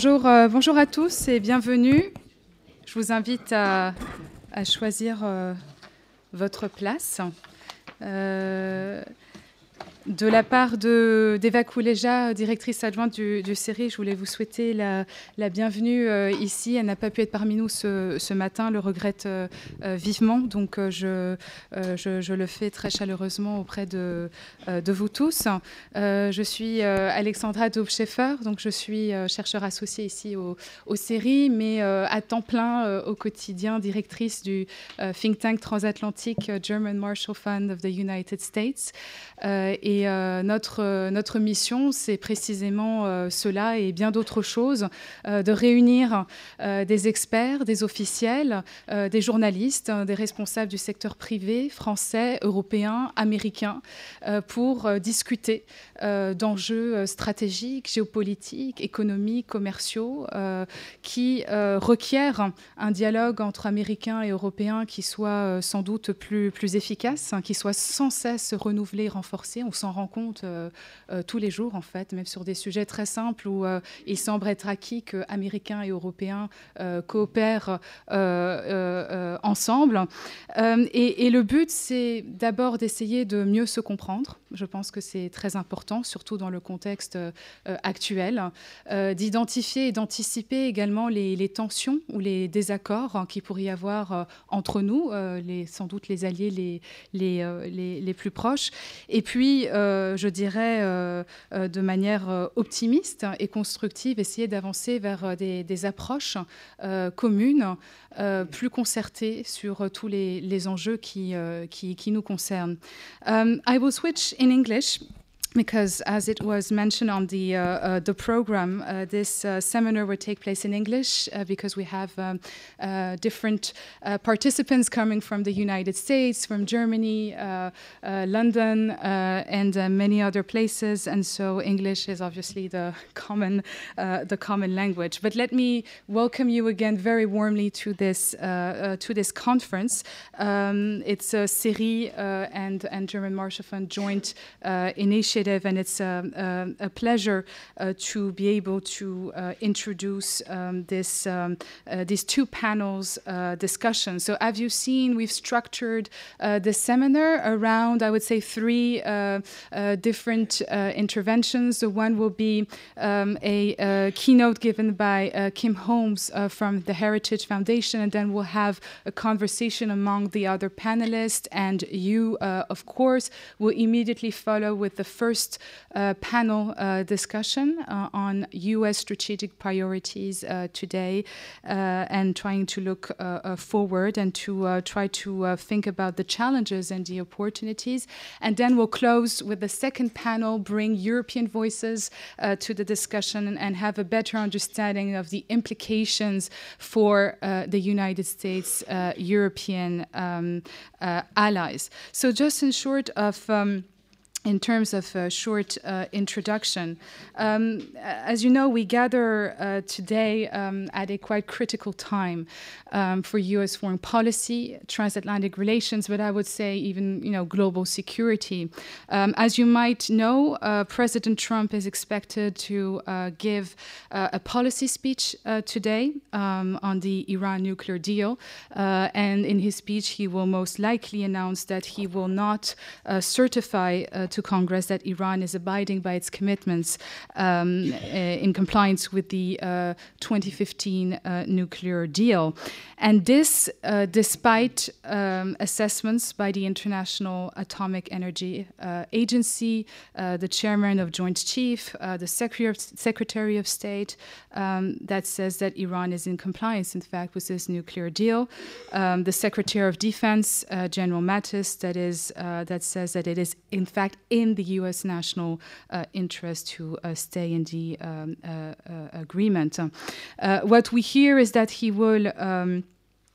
Bonjour, euh, bonjour à tous et bienvenue. Je vous invite à, à choisir euh, votre place. Euh, de la part d'Eva Kouleja, directrice adjointe du, du série, je voulais vous souhaiter la, bienvenue euh, ici. Elle n'a pas pu être parmi nous ce, matin, le regrette euh, euh, vivement. Donc je, le fais très chaleureusement auprès de, vous tous. je suis Alexandra Daubscheffer, donc je suis chercheur associée ici au, au série, mais à temps plein au quotidien, directrice du think tank transatlantique German Marshall Fund of the United States. et et euh, notre, euh, notre mission, c'est précisément euh, cela et bien d'autres choses, de réunir des experts, des officiels, des journalistes, des responsables du secteur privé, français, européen, américain, pour discuter d'enjeux stratégiques, géopolitiques, économiques, commerciaux, qui requièrent un dialogue entre Américains et Européens qui soit sans doute plus, efficace, hein, qui soit sans cesse renouvelé, renforcé. Rend compte euh, euh, tous les jours, en fait, même sur des sujets très simples où euh, il semble être acquis qu'Américains et Européens coopèrent ensemble. Et, le but, c'est d'abord d'essayer de mieux se comprendre. Je pense que c'est très important, surtout dans le contexte actuel, d'identifier et d'anticiper également les, tensions ou les désaccords hein, qui pourrait y avoir entre nous, sans doute les alliés les, plus proches. Et puis, je dirais, euh, euh, de manière optimiste et constructive, essayer d'avancer vers des, approches communes, plus concertées sur tous les, enjeux qui, nous concernent. Um, I will switch in English. Because as it was mentioned on the uh, uh, the program, uh, this uh, seminar will take place in English uh, because we have um, uh, different participants coming from the United States, from Germany, London, and many other places, and so English is obviously the common the common language. But let me welcome you again very warmly to this to this conference. Um, it's a CERI and and German Marshall Fund joint initiative initiative, and it's a, a, a pleasure uh, to be able to uh, introduce um, this um, uh, these two panels discussion. So, as you've seen, we've structured the seminar around, I would say, three different interventions. The one will be um, a, a, keynote given by Kim Holmes from the Heritage Foundation, and then we'll have a conversation among the other panelists, and you, of course, will immediately follow with the first first uh, panel uh, discussion uh, on U.S. strategic priorities today and trying to look forward and to try to think about the challenges and the opportunities. And then we'll close with the second panel, bring European voices to the discussion and have a better understanding of the implications for the United States European um, allies. So just in short of um, in terms of a short uh, introduction. Um, as you know, we gather uh, today um, at a quite critical time um, for U.S. foreign policy, transatlantic relations, but I would say even you know global security. Um, as you might know, uh, President Trump is expected to uh, give uh, a policy speech uh, today um, on the Iran nuclear deal, and in his speech, he will most likely announce that he will not certify to Congress that Iran is abiding by its commitments um, uh, in compliance with the uh, 2015 uh, nuclear deal. And this, uh, despite um, assessments by the International Atomic Energy uh, Agency, uh, the chairman of Joint Chief, the Secretary of, Secretary of State, um, that says that Iran is in compliance, in fact, with this nuclear deal. Um, the Secretary of Defense, General Mattis, that is that says that it is in fact in the U.S. national uh, interest to uh, stay in the um, uh, agreement. what we hear is that he will. Um,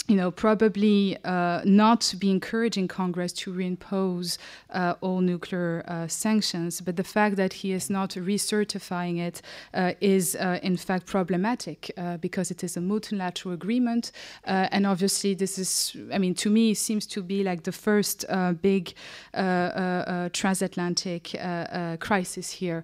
you know, probably uh, not be encouraging Congress to reimpose uh, all nuclear uh, sanctions, but the fact that he is not recertifying it uh, is, uh, in fact, problematic uh, because it is a multilateral agreement. and obviously, this is, I mean, to me, seems to be like the first big transatlantic crisis here.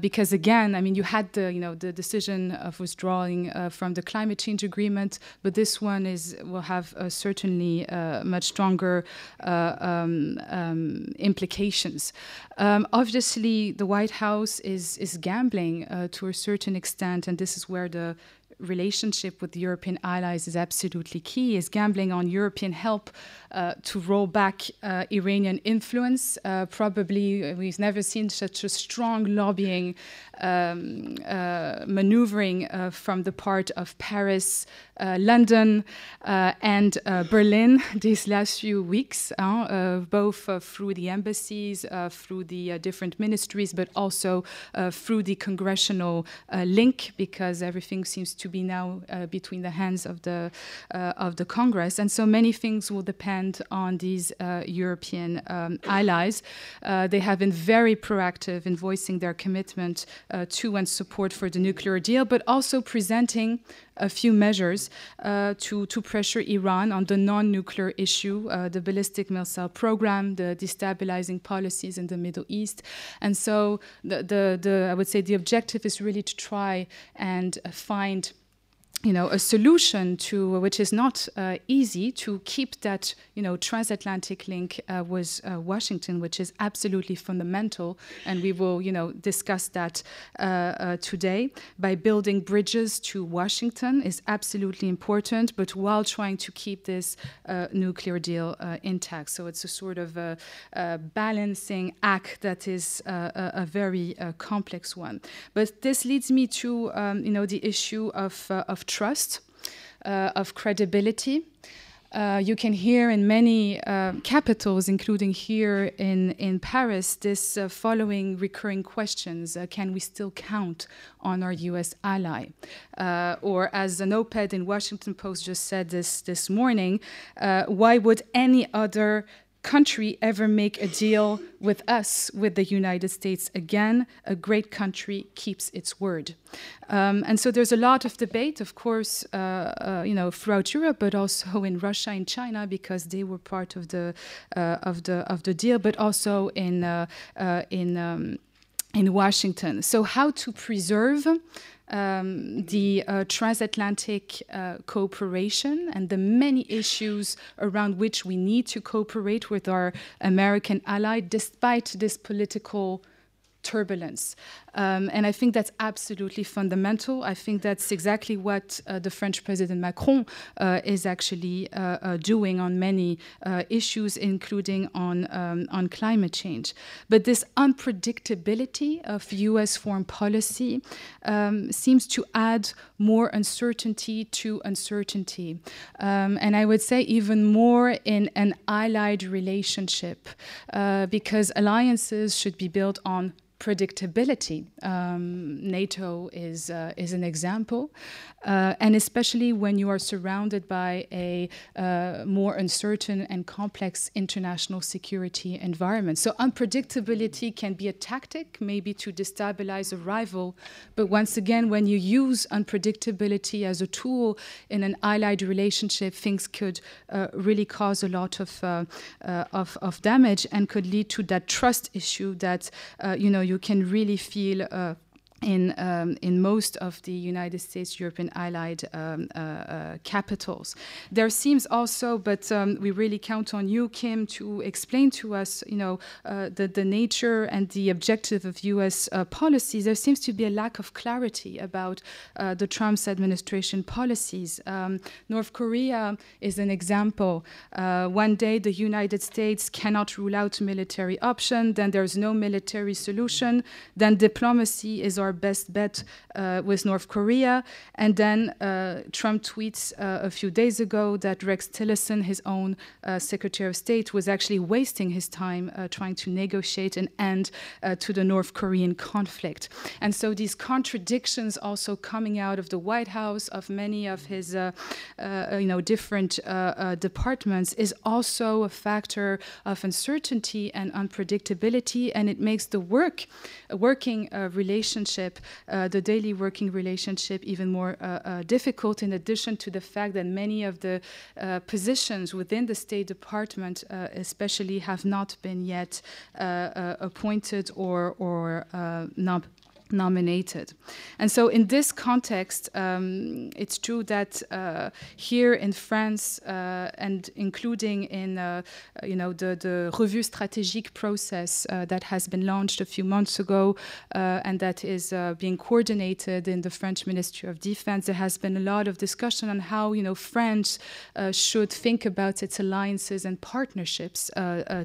because again, I mean, you had the, you know, the decision of withdrawing from the climate change agreement, but this one is will have uh, certainly uh, much stronger uh, um, um, implications. Um, obviously, the White House is is gambling to a certain extent, and this is where the relationship with European allies is absolutely key, is gambling on European help uh, to roll back uh, Iranian influence. Uh, probably we've never seen such a strong lobbying um, uh, maneuvering uh, from the part of Paris, uh, Uh, London, uh, and uh, Berlin these last few weeks, both through the embassies, through the different ministries, but also through the congressional link, because everything seems to be now between the hands of the of the Congress, and so many things will depend on these European um, allies. they have been very proactive in voicing their commitment uh, to and support for the nuclear deal, but also presenting a few measures uh, to, to pressure Iran on the non nuclear issue, uh, the ballistic missile program, the destabilizing policies in the Middle East. And so, the, the, the, I would say the objective is really to try and find you know, a solution to which is not uh, easy to keep that, you know, transatlantic link uh, with uh, Washington, which is absolutely fundamental, and we will, you know, discuss that uh, uh, today. By building bridges to Washington is absolutely important, but while trying to keep this uh, nuclear deal intact. So it's a sort of a, a balancing act that is a, a, very complex one. But this leads me to, um, you know, the issue of of trust, uh, of credibility. Uh, you can hear in many uh, capitals, including here in, in Paris, this uh, following recurring questions uh, Can we still count on our US ally? Uh, or, as an op ed in Washington Post just said this, this morning, why would any other country ever make a deal with us, with the United States. Again, a great country keeps its word. Um, and so there's a lot of debate, of course, uh, uh, you know, throughout Europe, but also in Russia and China because they were part of the uh, of the of the deal, but also in uh, uh, in um, in Washington. So how to preserve um, the uh, transatlantic uh, cooperation and the many issues around which we need to cooperate with our American ally, despite this political turbulence. Um, and I think that's absolutely fundamental. I think that's exactly what uh, the French President Macron uh, is actually uh, uh doing on many uh, issues, including on, um, on climate change. But this unpredictability of US foreign policy um, seems to add more uncertainty to uncertainty. Um, and I would say even more in an allied relationship, uh, because alliances should be built on predictability. Um, NATO is, uh, is an example, uh, and especially when you are surrounded by a uh, more uncertain and complex international security environment. So, unpredictability can be a tactic, maybe to destabilize a rival, but once again, when you use unpredictability as a tool in an allied relationship, things could uh, really cause a lot of, uh, uh, of, of, damage and could lead to that trust issue that, you know, you can really feel uh, in um, in most of the United States European allied um, uh, uh, capitals. There seems also, but um, we really count on you, Kim, to explain to us, you know, uh, the the nature and the objective of U.S. Uh, policies. There seems to be a lack of clarity about uh, the Trump's administration policies. Um, North Korea is an example. Uh, one day, the United States cannot rule out military option. Then there's no military solution. Then diplomacy is our our best bet uh, with North Korea. And then uh, Trump tweets uh, a few days ago that Rex Tillerson, his own uh, Secretary of State, was actually wasting his time uh, trying to negotiate an end to the North Korean conflict. And so these contradictions also coming out of the White House of many of his, you know, different departments is also a factor of uncertainty and unpredictability, and it makes the work, working relationship, Uh, the daily working relationship, even more uh, uh, difficult. In addition to the fact that many of the positions within the State Department, especially, have not been yet appointed or or not nominated. And so, in this context, um, it's true that uh, here in France, uh, and including in uh, you know the, the Revue Stratégique process uh, that has been launched a few months ago, uh, and that is uh, being coordinated in the French Ministry of Defense, there has been a lot of discussion on how you know France should think about its alliances and partnerships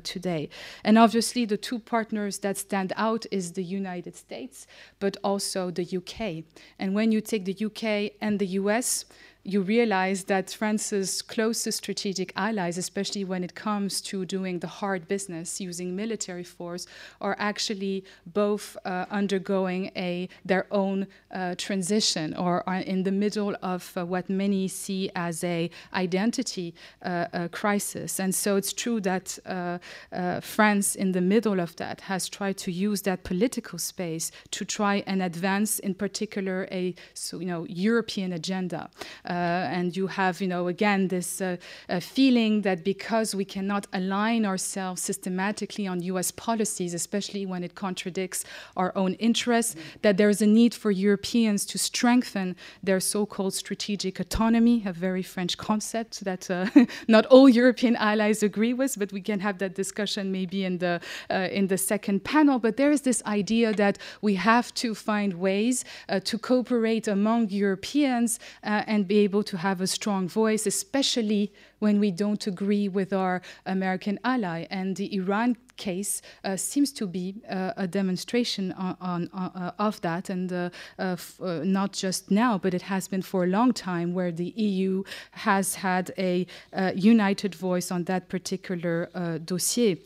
today. And obviously, the two partners that stand out is the United States but also the UK. And when you take the UK and the US, you realize that France's closest strategic allies, especially when it comes to doing the hard business using military force, are actually both uh, undergoing a their own uh, transition or are in the middle of uh, what many see as a identity uh, crisis. And so it's true that uh, uh, France, in the middle of that, has tried to use that political space to try and advance, in particular, a so, you know European agenda. Uh, and you have, you know, again, this uh, feeling that because we cannot align ourselves systematically on US policies, especially when it contradicts our own interests, that there's a need for Europeans to strengthen their so called strategic autonomy, a very French concept that uh, not all European allies agree with, but we can have that discussion maybe in the, uh, in the second panel. But there is this idea that we have to find ways uh, to cooperate among Europeans uh, and be able to have a strong voice, especially when we don't agree with our American ally. And the Iran case uh, seems to be uh, a demonstration on, on, uh, of that, and uh, uh, uh, not just now, but it has been for a long time, where the EU has had a united voice on that particular dossier.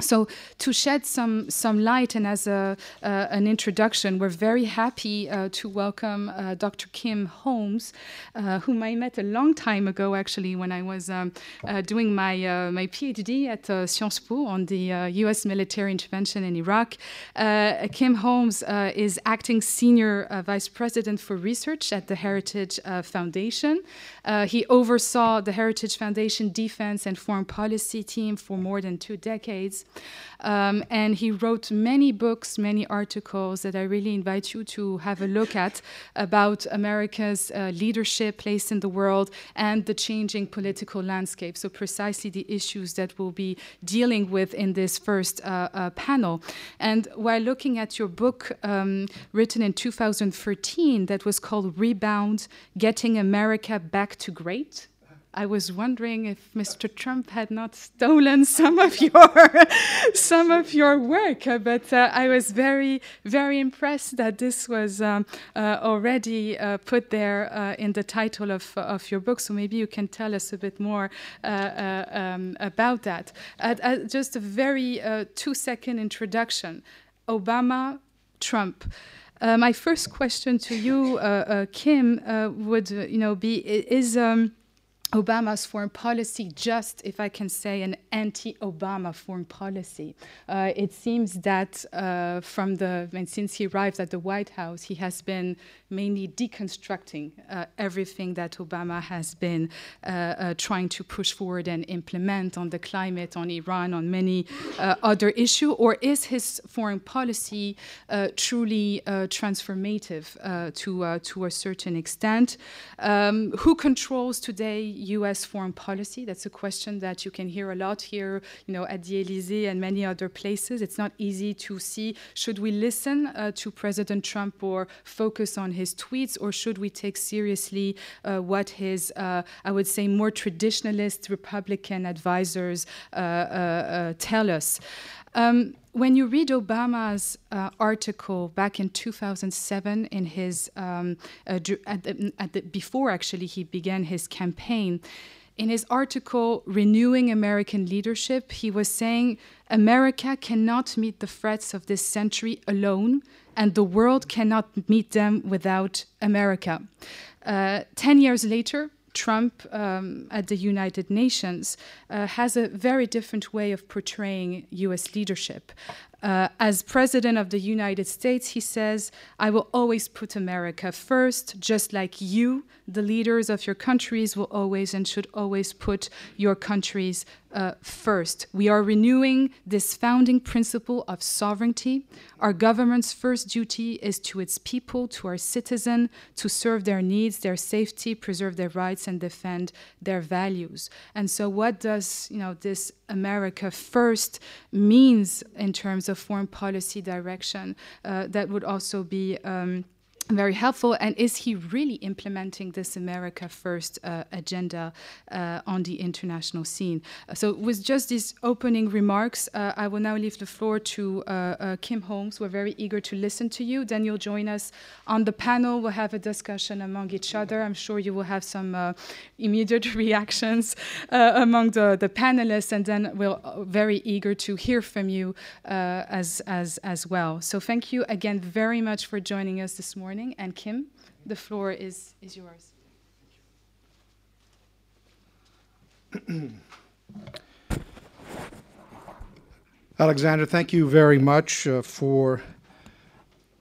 So, to shed some, some light and as a, uh, an introduction, we're very happy uh, to welcome uh, Dr. Kim Holmes, uh, whom I met a long time ago, actually, when I was um, uh, doing my, uh, my PhD at Sciences Po on the US military intervention in Iraq. Kim Holmes is acting senior vice president for research at the Heritage Foundation. he oversaw the Heritage Foundation defense and foreign policy team for more than two decades. Um, and he wrote many books, many articles that I really invite you to have a look at about America's uh, leadership, place in the world, and the changing political landscape. So, precisely the issues that we'll be dealing with in this first uh, uh, panel. And while looking at your book um, written in 2013 that was called Rebound Getting America Back to Great, I was wondering if Mr. Trump had not stolen some of your some of your work, uh, but uh, I was very very impressed that this was um, uh, already uh, put there uh, in the title of of your book. So maybe you can tell us a bit more uh, um, about that. just a very two second introduction. Obama, Trump. my first question to you, Kim, would you know be is. Um, Obama's foreign policy just, if I can say, an anti Obama foreign policy. Uh, it seems that uh, from the, mean, since he arrived at the White House, he has been mainly deconstructing uh, everything that Obama has been uh, uh, trying to push forward and implement on the climate, on Iran, on many uh, other issues? Or is his foreign policy truly transformative to, to a certain extent? Um, who controls today? U.S. foreign policy? That's a question that you can hear a lot here, you know, at the Elysee and many other places. It's not easy to see. Should we listen uh, to President Trump or focus on his tweets, or should we take seriously uh, what his, uh, I would say, more traditionalist Republican advisors uh, uh, tell us? Um, when you read Obama's uh, article back in 2007, in his um, uh, at the, at the, before actually he began his campaign, in his article Renewing American Leadership, he was saying America cannot meet the threats of this century alone, and the world cannot meet them without America. Uh, Ten years later, Trump um, at the United Nations uh, has a very different way of portraying US leadership. Uh, as president of the United States, he says, I will always put America first, just like you, the leaders of your countries, will always and should always put your countries uh, first. We are renewing this founding principle of sovereignty. Our government's first duty is to its people, to our citizens, to serve their needs, their safety, preserve their rights, and defend their values. And so, what does you know this America first means in terms of foreign policy direction? Uh, that would also be. Um, very helpful. And is he really implementing this America First uh, agenda uh, on the international scene? Uh, so, with just these opening remarks, uh, I will now leave the floor to uh, uh, Kim Holmes. We're very eager to listen to you. Then you'll join us on the panel. We'll have a discussion among each other. I'm sure you will have some immediate reactions among the, the panelists, and then we're very eager to hear from you as, as, as well. So, thank you again very much for joining us this morning And Kim, the floor is, is yours. Alexander, thank you very much uh, for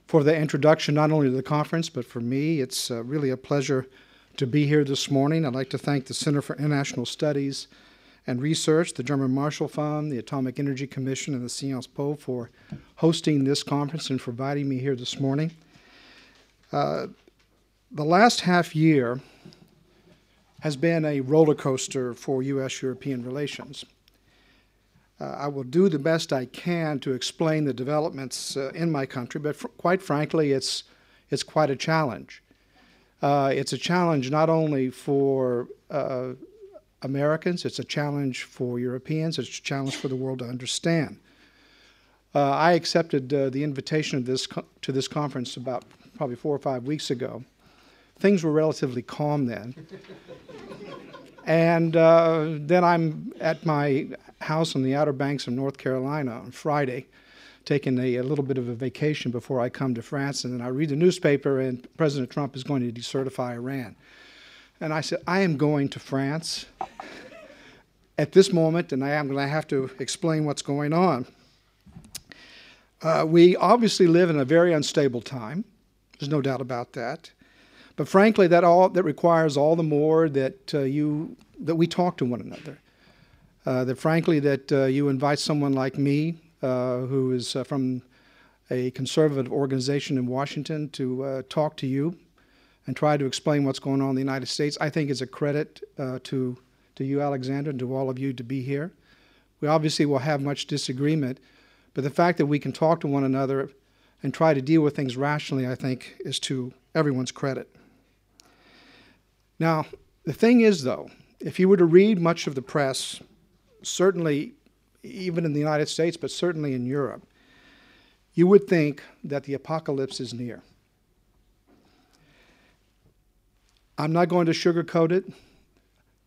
for the introduction, not only to the conference, but for me. It's uh, really a pleasure to be here this morning. I'd like to thank the Center for International Studies and Research, the German Marshall Fund, the Atomic Energy Commission, and the Sciences Po for hosting this conference and for inviting me here this morning. Uh, the last half year has been a roller coaster for U.S. European relations. Uh, I will do the best I can to explain the developments uh, in my country, but fr- quite frankly, it's, it's quite a challenge. Uh, it's a challenge not only for uh, Americans, it's a challenge for Europeans, it's a challenge for the world to understand. Uh, I accepted the invitation this to this conference about probably four or five weeks ago. Things were relatively calm then. and uh, then I'm at my house on the Outer Banks of North Carolina on Friday, taking a, a, little bit of a vacation before I come to France. And then I read the newspaper, and President Trump is going to decertify Iran. And I said, I am going to France at this moment, and I am going to have to explain what's going on. Uh, we obviously live in a very unstable time. There's no doubt about that. But frankly, that all that requires all the more that uh, you that we talk to one another. Uh, that frankly, that uh, you invite someone like me, uh, who is uh, from a conservative organization in Washington, to uh, talk to you and try to explain what's going on in the United States. I think is a credit to to you, Alexander, and to all of you to be here. We obviously will have much disagreement, but the fact that we can talk to one another and try to deal with things rationally, I think, is to everyone's credit. Now, the thing is, though, if you were to read much of the press, certainly even in the United States, but certainly in Europe, you would think that the apocalypse is near. I'm not going to sugarcoat it.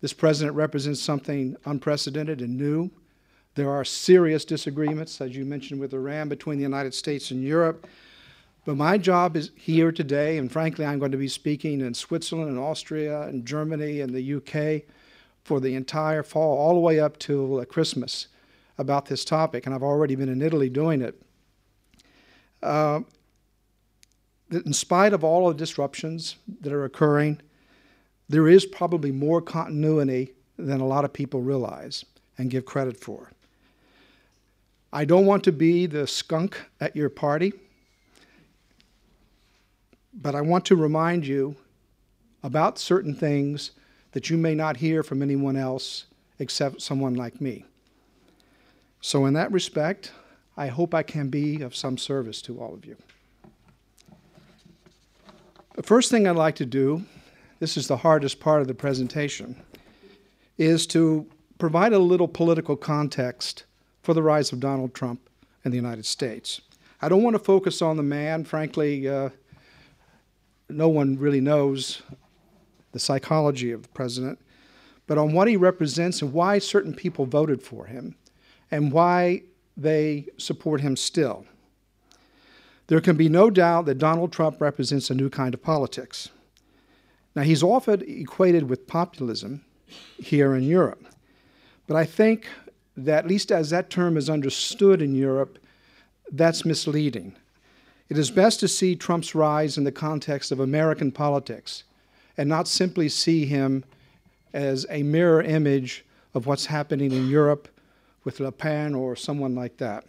This president represents something unprecedented and new. There are serious disagreements, as you mentioned, with Iran between the United States and Europe. But my job is here today, and frankly, I'm going to be speaking in Switzerland and Austria and Germany and the UK for the entire fall, all the way up till Christmas, about this topic. And I've already been in Italy doing it. Uh, in spite of all the disruptions that are occurring, there is probably more continuity than a lot of people realize and give credit for. I don't want to be the skunk at your party, but I want to remind you about certain things that you may not hear from anyone else except someone like me. So, in that respect, I hope I can be of some service to all of you. The first thing I'd like to do, this is the hardest part of the presentation, is to provide a little political context for the rise of Donald Trump in the United States. I don't want to focus on the man. Frankly, uh, no one really knows the psychology of the president, but on what he represents and why certain people voted for him and why they support him still. There can be no doubt that Donald Trump represents a new kind of politics. Now, he's often equated with populism here in Europe, but I think that, at least as that term is understood in Europe, that's misleading. It is best to see Trump's rise in the context of American politics and not simply see him as a mirror image of what's happening in Europe with Le Pen or someone like that.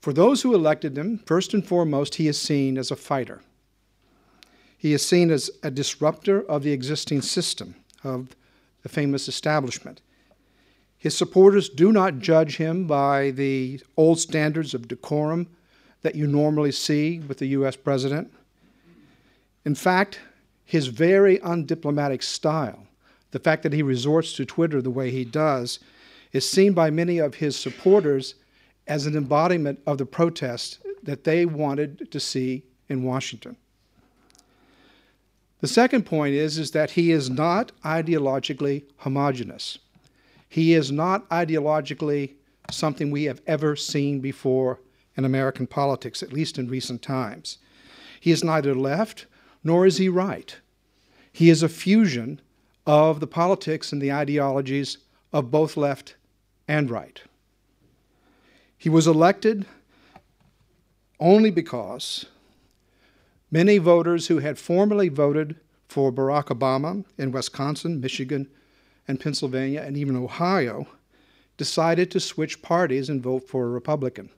For those who elected him, first and foremost, he is seen as a fighter. He is seen as a disruptor of the existing system, of the famous establishment. His supporters do not judge him by the old standards of decorum that you normally see with the US president. In fact, his very undiplomatic style, the fact that he resorts to Twitter the way he does, is seen by many of his supporters as an embodiment of the protest that they wanted to see in Washington. The second point is, is that he is not ideologically homogenous. He is not ideologically something we have ever seen before in American politics, at least in recent times. He is neither left nor is he right. He is a fusion of the politics and the ideologies of both left and right. He was elected only because many voters who had formerly voted for Barack Obama in Wisconsin, Michigan, and Pennsylvania, and even Ohio, decided to switch parties and vote for a Republican.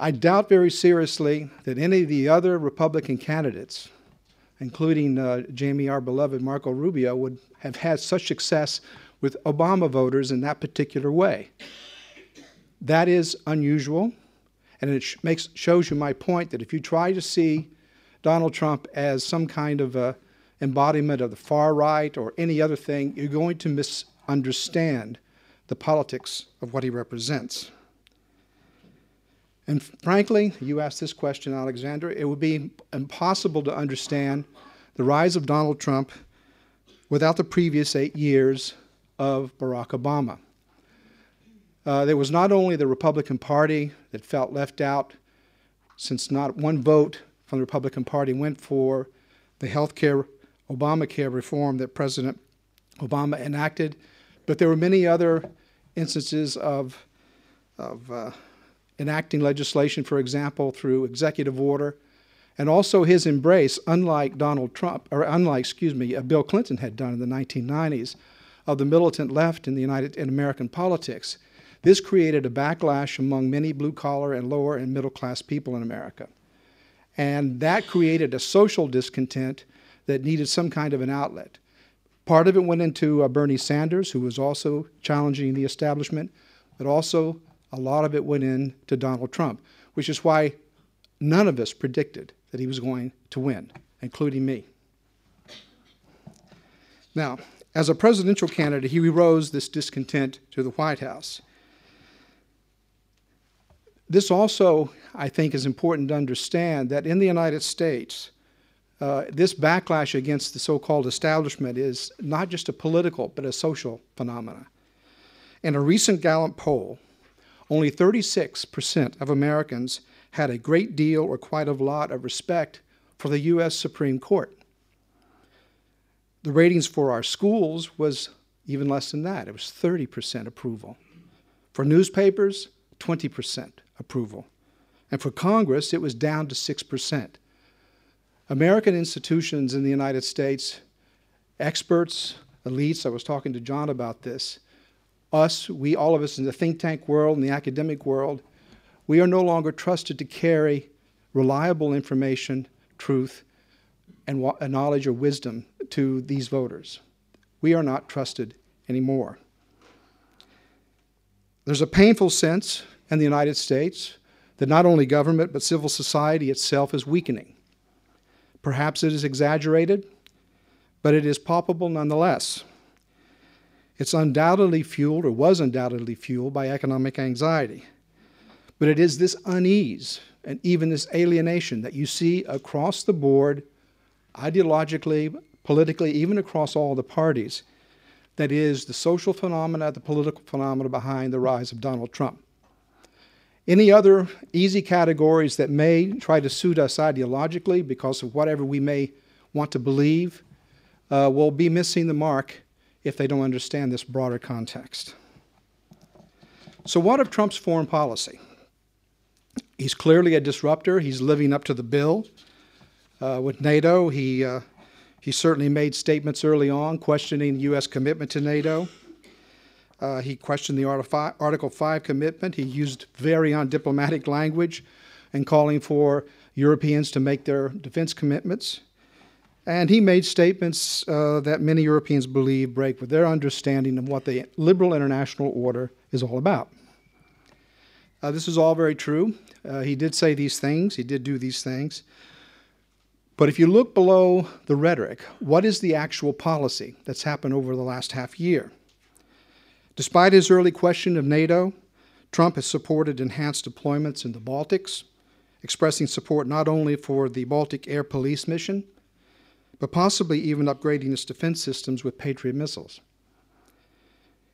I doubt very seriously that any of the other Republican candidates, including uh, Jamie, our beloved Marco Rubio, would have had such success with Obama voters in that particular way. That is unusual, and it sh- makes, shows you my point that if you try to see Donald Trump as some kind of a embodiment of the far right or any other thing, you're going to misunderstand the politics of what he represents. And frankly, you asked this question, Alexander, it would be impossible to understand the rise of Donald Trump without the previous eight years of Barack Obama. Uh, there was not only the Republican Party that felt left out, since not one vote from the Republican Party went for the health care, Obamacare reform that President Obama enacted, but there were many other instances of, of uh, enacting legislation, for example, through executive order, and also his embrace, unlike Donald Trump, or unlike, excuse me, uh, Bill Clinton had done in the 1990s, of the militant left in the United in American politics. This created a backlash among many blue collar and lower and middle class people in America. And that created a social discontent that needed some kind of an outlet. Part of it went into uh, Bernie Sanders, who was also challenging the establishment, but also a lot of it went into Donald Trump, which is why none of us predicted that he was going to win, including me. Now, as a presidential candidate, he rose this discontent to the White House. This also, I think, is important to understand that in the United States, uh, this backlash against the so called establishment is not just a political, but a social phenomenon. In a recent Gallup poll, only 36% of Americans had a great deal or quite a lot of respect for the U.S. Supreme Court. The ratings for our schools was even less than that. It was 30% approval. For newspapers, 20% approval. And for Congress, it was down to 6%. American institutions in the United States, experts, elites, I was talking to John about this, us, we, all of us in the think tank world and the academic world, we are no longer trusted to carry reliable information, truth, and knowledge or wisdom to these voters. We are not trusted anymore. There's a painful sense in the United States that not only government but civil society itself is weakening. Perhaps it is exaggerated, but it is palpable nonetheless. It's undoubtedly fueled, or was undoubtedly fueled, by economic anxiety. But it is this unease and even this alienation that you see across the board, ideologically, politically, even across all the parties, that is the social phenomena, the political phenomena behind the rise of Donald Trump. Any other easy categories that may try to suit us ideologically because of whatever we may want to believe uh, will be missing the mark if they don't understand this broader context. So, what of Trump's foreign policy? He's clearly a disruptor. He's living up to the bill. Uh, with NATO, he, uh, he certainly made statements early on questioning U.S. commitment to NATO. Uh, he questioned the Article 5 commitment. He used very undiplomatic language in calling for Europeans to make their defense commitments. And he made statements uh, that many Europeans believe break with their understanding of what the liberal international order is all about. Uh, this is all very true. Uh, he did say these things, he did do these things. But if you look below the rhetoric, what is the actual policy that's happened over the last half year? Despite his early question of NATO, Trump has supported enhanced deployments in the Baltics, expressing support not only for the Baltic Air Police mission, but possibly even upgrading its defense systems with Patriot missiles.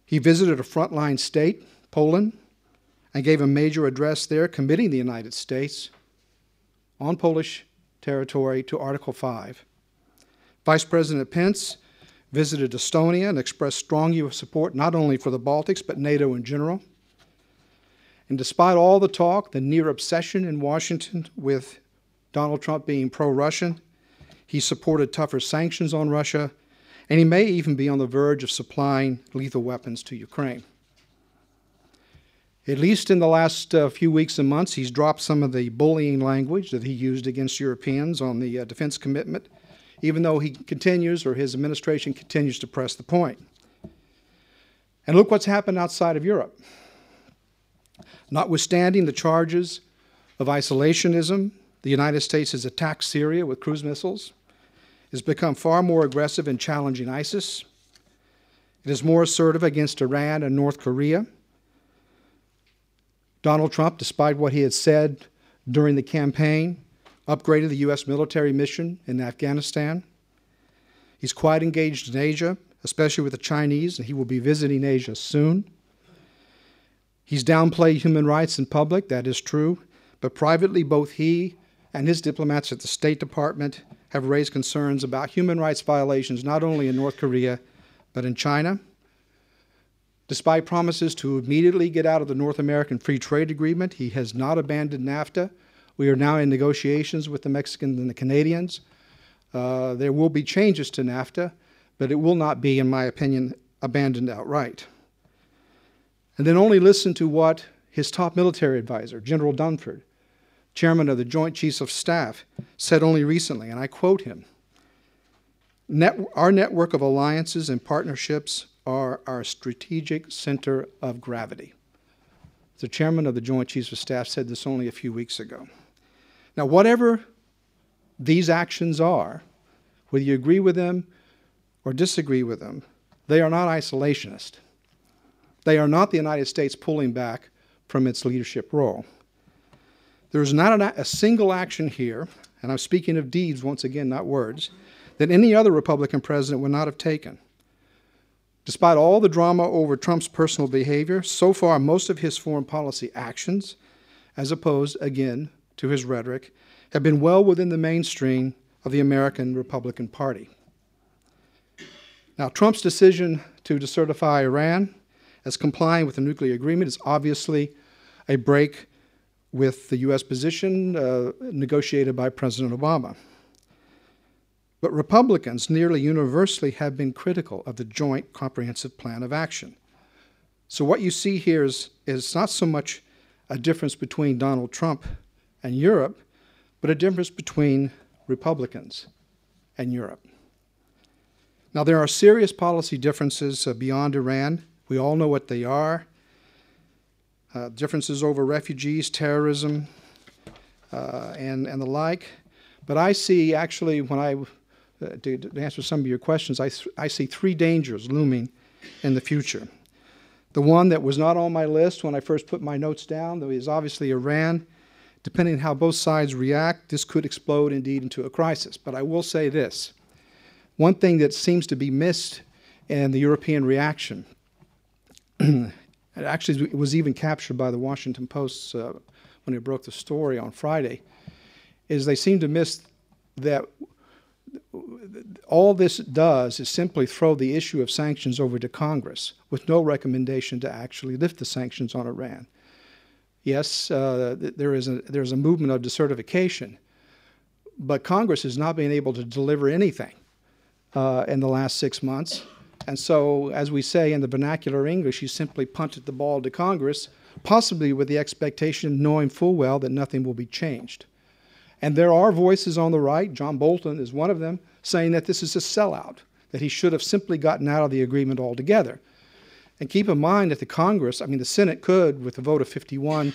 He visited a frontline state, Poland, and gave a major address there committing the United States on Polish territory to Article 5. Vice President Pence visited Estonia and expressed strong U.S. support not only for the Baltics but NATO in general. And despite all the talk, the near obsession in Washington with Donald Trump being pro Russian, he supported tougher sanctions on Russia, and he may even be on the verge of supplying lethal weapons to Ukraine. At least in the last uh, few weeks and months, he's dropped some of the bullying language that he used against Europeans on the uh, defense commitment, even though he continues or his administration continues to press the point. And look what's happened outside of Europe. Notwithstanding the charges of isolationism, the United States has attacked Syria with cruise missiles, has become far more aggressive in challenging ISIS, it is more assertive against Iran and North Korea Donald Trump, despite what he had said during the campaign, upgraded the U.S. military mission in Afghanistan. He's quite engaged in Asia, especially with the Chinese, and he will be visiting Asia soon. He's downplayed human rights in public, that is true, but privately, both he and his diplomats at the State Department have raised concerns about human rights violations not only in North Korea, but in China. Despite promises to immediately get out of the North American Free Trade Agreement, he has not abandoned NAFTA. We are now in negotiations with the Mexicans and the Canadians. Uh, there will be changes to NAFTA, but it will not be, in my opinion, abandoned outright. And then only listen to what his top military advisor, General Dunford, chairman of the Joint Chiefs of Staff, said only recently, and I quote him Net- Our network of alliances and partnerships are our strategic center of gravity. The chairman of the Joint Chiefs of Staff said this only a few weeks ago. Now, whatever these actions are, whether you agree with them or disagree with them, they are not isolationist. They are not the United States pulling back from its leadership role. There is not a single action here, and I'm speaking of deeds once again, not words, that any other Republican president would not have taken. Despite all the drama over Trump's personal behavior, so far most of his foreign policy actions, as opposed, again, to his rhetoric, have been well within the mainstream of the American Republican Party. Now, Trump's decision to decertify Iran as complying with the nuclear agreement is obviously a break with the U.S. position uh, negotiated by President Obama. But Republicans nearly universally have been critical of the Joint Comprehensive Plan of Action. So, what you see here is, is not so much a difference between Donald Trump and Europe, but a difference between Republicans and Europe. Now, there are serious policy differences uh, beyond Iran. We all know what they are uh, differences over refugees, terrorism, uh, and, and the like. But I see actually, when I uh, to, to, answer some of your questions, I, I see three dangers looming in the future. The one that was not on my list when I first put my notes down though, is obviously Iran. Depending on how both sides react, this could explode indeed into a crisis. But I will say this one thing that seems to be missed in the European reaction, it actually was even captured by the Washington Post uh, when it broke the story on Friday, is they seem to miss that all this does is simply throw the issue of sanctions over to Congress with no recommendation to actually lift the sanctions on Iran. Yes, uh, there is a there's a movement of decertification, but Congress has not been able to deliver anything uh, in the last six months. And so, as we say in the vernacular English, you simply punted the ball to Congress, possibly with the expectation, knowing full well that nothing will be changed. And there are voices on the right, John Bolton is one of them, saying that this is a sellout, that he should have simply gotten out of the agreement altogether. And keep in mind that the Congress, I mean, the Senate could, with a vote of 51,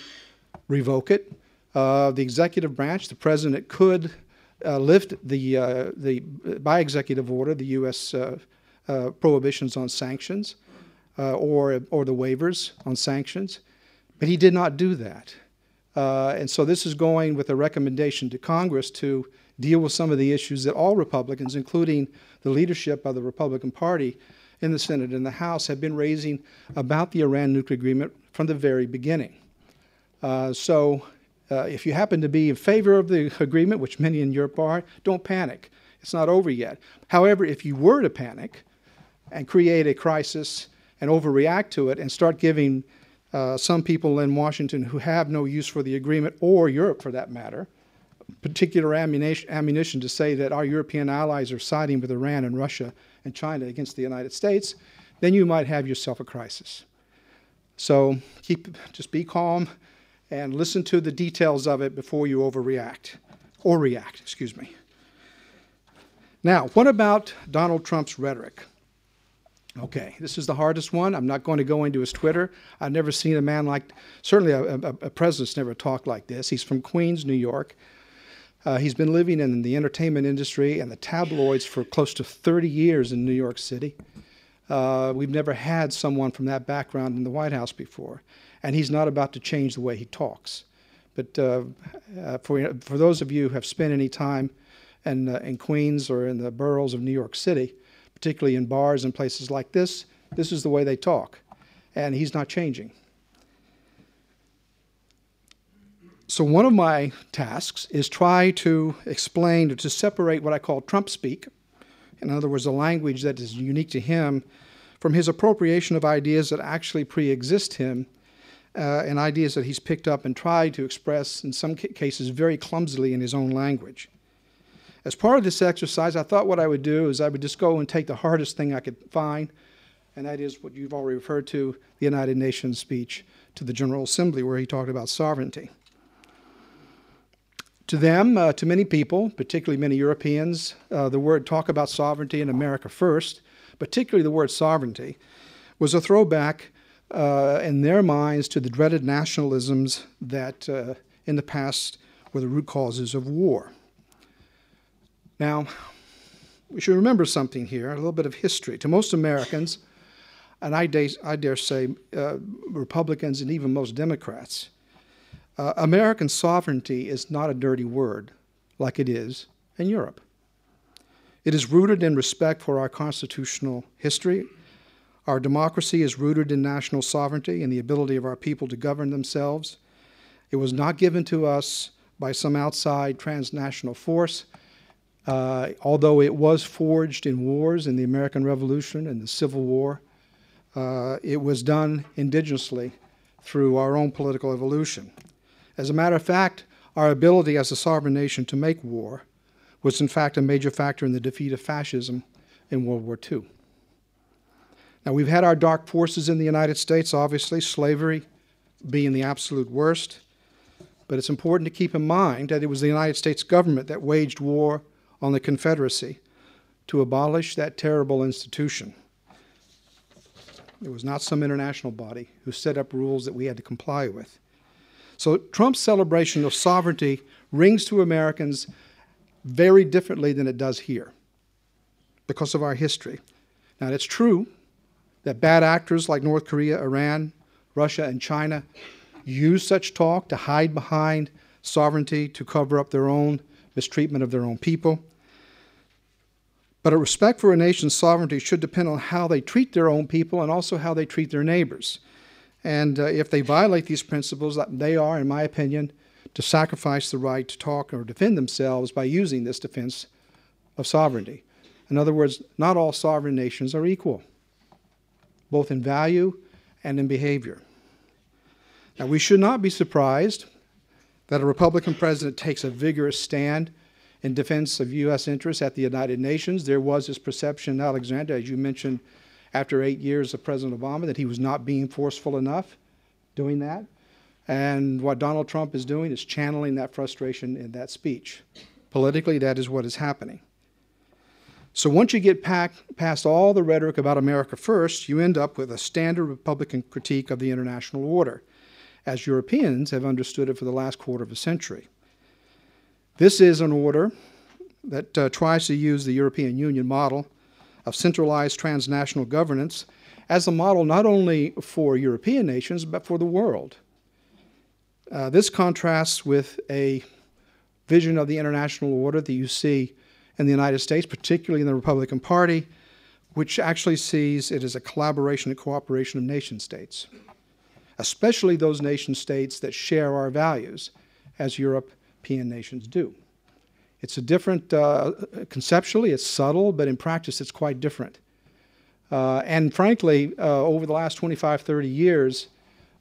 revoke it. Uh, the executive branch, the president, could uh, lift the, uh, the, by executive order, the U.S. Uh, uh, prohibitions on sanctions uh, or, or the waivers on sanctions. But he did not do that. Uh, and so this is going with a recommendation to Congress to deal with some of the issues that all Republicans, including the leadership of the Republican Party in the Senate and the House, have been raising about the Iran nuclear agreement from the very beginning. Uh, so uh, if you happen to be in favor of the agreement, which many in Europe are, don't panic. It's not over yet. However, if you were to panic and create a crisis and overreact to it and start giving uh, some people in Washington who have no use for the agreement, or Europe for that matter, particular ammunition, ammunition to say that our European allies are siding with Iran and Russia and China against the United States, then you might have yourself a crisis. So keep, just be calm and listen to the details of it before you overreact or react, excuse me. Now, what about Donald Trump's rhetoric? Okay, this is the hardest one. I'm not going to go into his Twitter. I've never seen a man like, certainly a, a, a president's never talked like this. He's from Queens, New York. Uh, he's been living in the entertainment industry and the tabloids for close to 30 years in New York City. Uh, we've never had someone from that background in the White House before, and he's not about to change the way he talks. But uh, uh for, for those of you who have spent any time in, uh, in Queens or in the boroughs of New York City, particularly in bars and places like this, this is the way they talk. And he's not changing. So, one of my tasks is try to explain, to separate what I call Trump speak, in other words, a language that is unique to him, from his appropriation of ideas that actually pre exist him uh, and ideas that he's picked up and tried to express, in some cases, very clumsily in his own language. As part of this exercise, I thought what I would do is I would just go and take the hardest thing I could find, and that is what you've already referred to the United Nations speech to the General Assembly, where he talked about sovereignty. To them, uh, to many people, particularly many Europeans, uh, the word talk about sovereignty in America first, particularly the word sovereignty, was a throwback uh, in their minds to the dreaded nationalisms that uh, in the past were the root causes of war. Now, we should remember something here, a little bit of history. To most Americans, and I, dare, I dare say uh, Republicans and even most Democrats, uh, American sovereignty is not a dirty word like it is in Europe. It is rooted in respect for our constitutional history. Our democracy is rooted in national sovereignty and the ability of our people to govern themselves. It was not given to us by some outside transnational force. Uh, although it was forged in wars in the American Revolution and the Civil War, uh, it was done indigenously through our own political evolution. As a matter of fact, our ability as a sovereign nation to make war was, in fact, a major factor in the defeat of fascism in World War II. Now, we've had our dark forces in the United States, obviously, slavery being the absolute worst. But it's important to keep in mind that it was the United States government that waged war on the Confederacy to abolish that terrible institution. It was not some international body who set up rules that we had to comply with. So Trump's celebration of sovereignty rings to Americans very differently than it does here because of our history. Now, it's true that bad actors like North Korea, Iran, Russia, and China use such talk to hide behind sovereignty to cover up their own mistreatment of their own people. But a respect for a nation's sovereignty should depend on how they treat their own people and also how they treat their neighbors. And uh, if they violate these principles, they are, in my opinion, to sacrifice the right to talk or defend themselves by using this defense of sovereignty. In other words, not all sovereign nations are equal, both in value and in behavior. Now, we should not be surprised that a Republican president takes a vigorous stand in defense of U.S. interests at the United Nations. There was this perception, Alexandra, as you mentioned, after eight years of President Obama, that he was not being forceful enough doing that. And what Donald Trump is doing is channeling that frustration in that speech. Politically, that is what is happening. So once you get past all the rhetoric about America first, you end up with a standard Republican critique of the international order as Europeans have understood it for the last quarter of a century. This is an order that uh, tries to use the European Union model of centralized transnational governance as a model not only for European nations, but for the world. Uh, this contrasts with a vision of the international order that you see in the United States, particularly in the Republican Party, which actually sees it as a collaboration and cooperation of nation states especially those nation states that share our values, as European nations do. It's a different, uh, conceptually, it's subtle, but in practice, it's quite different. Uh, and frankly, uh, over the last 25, 30 years,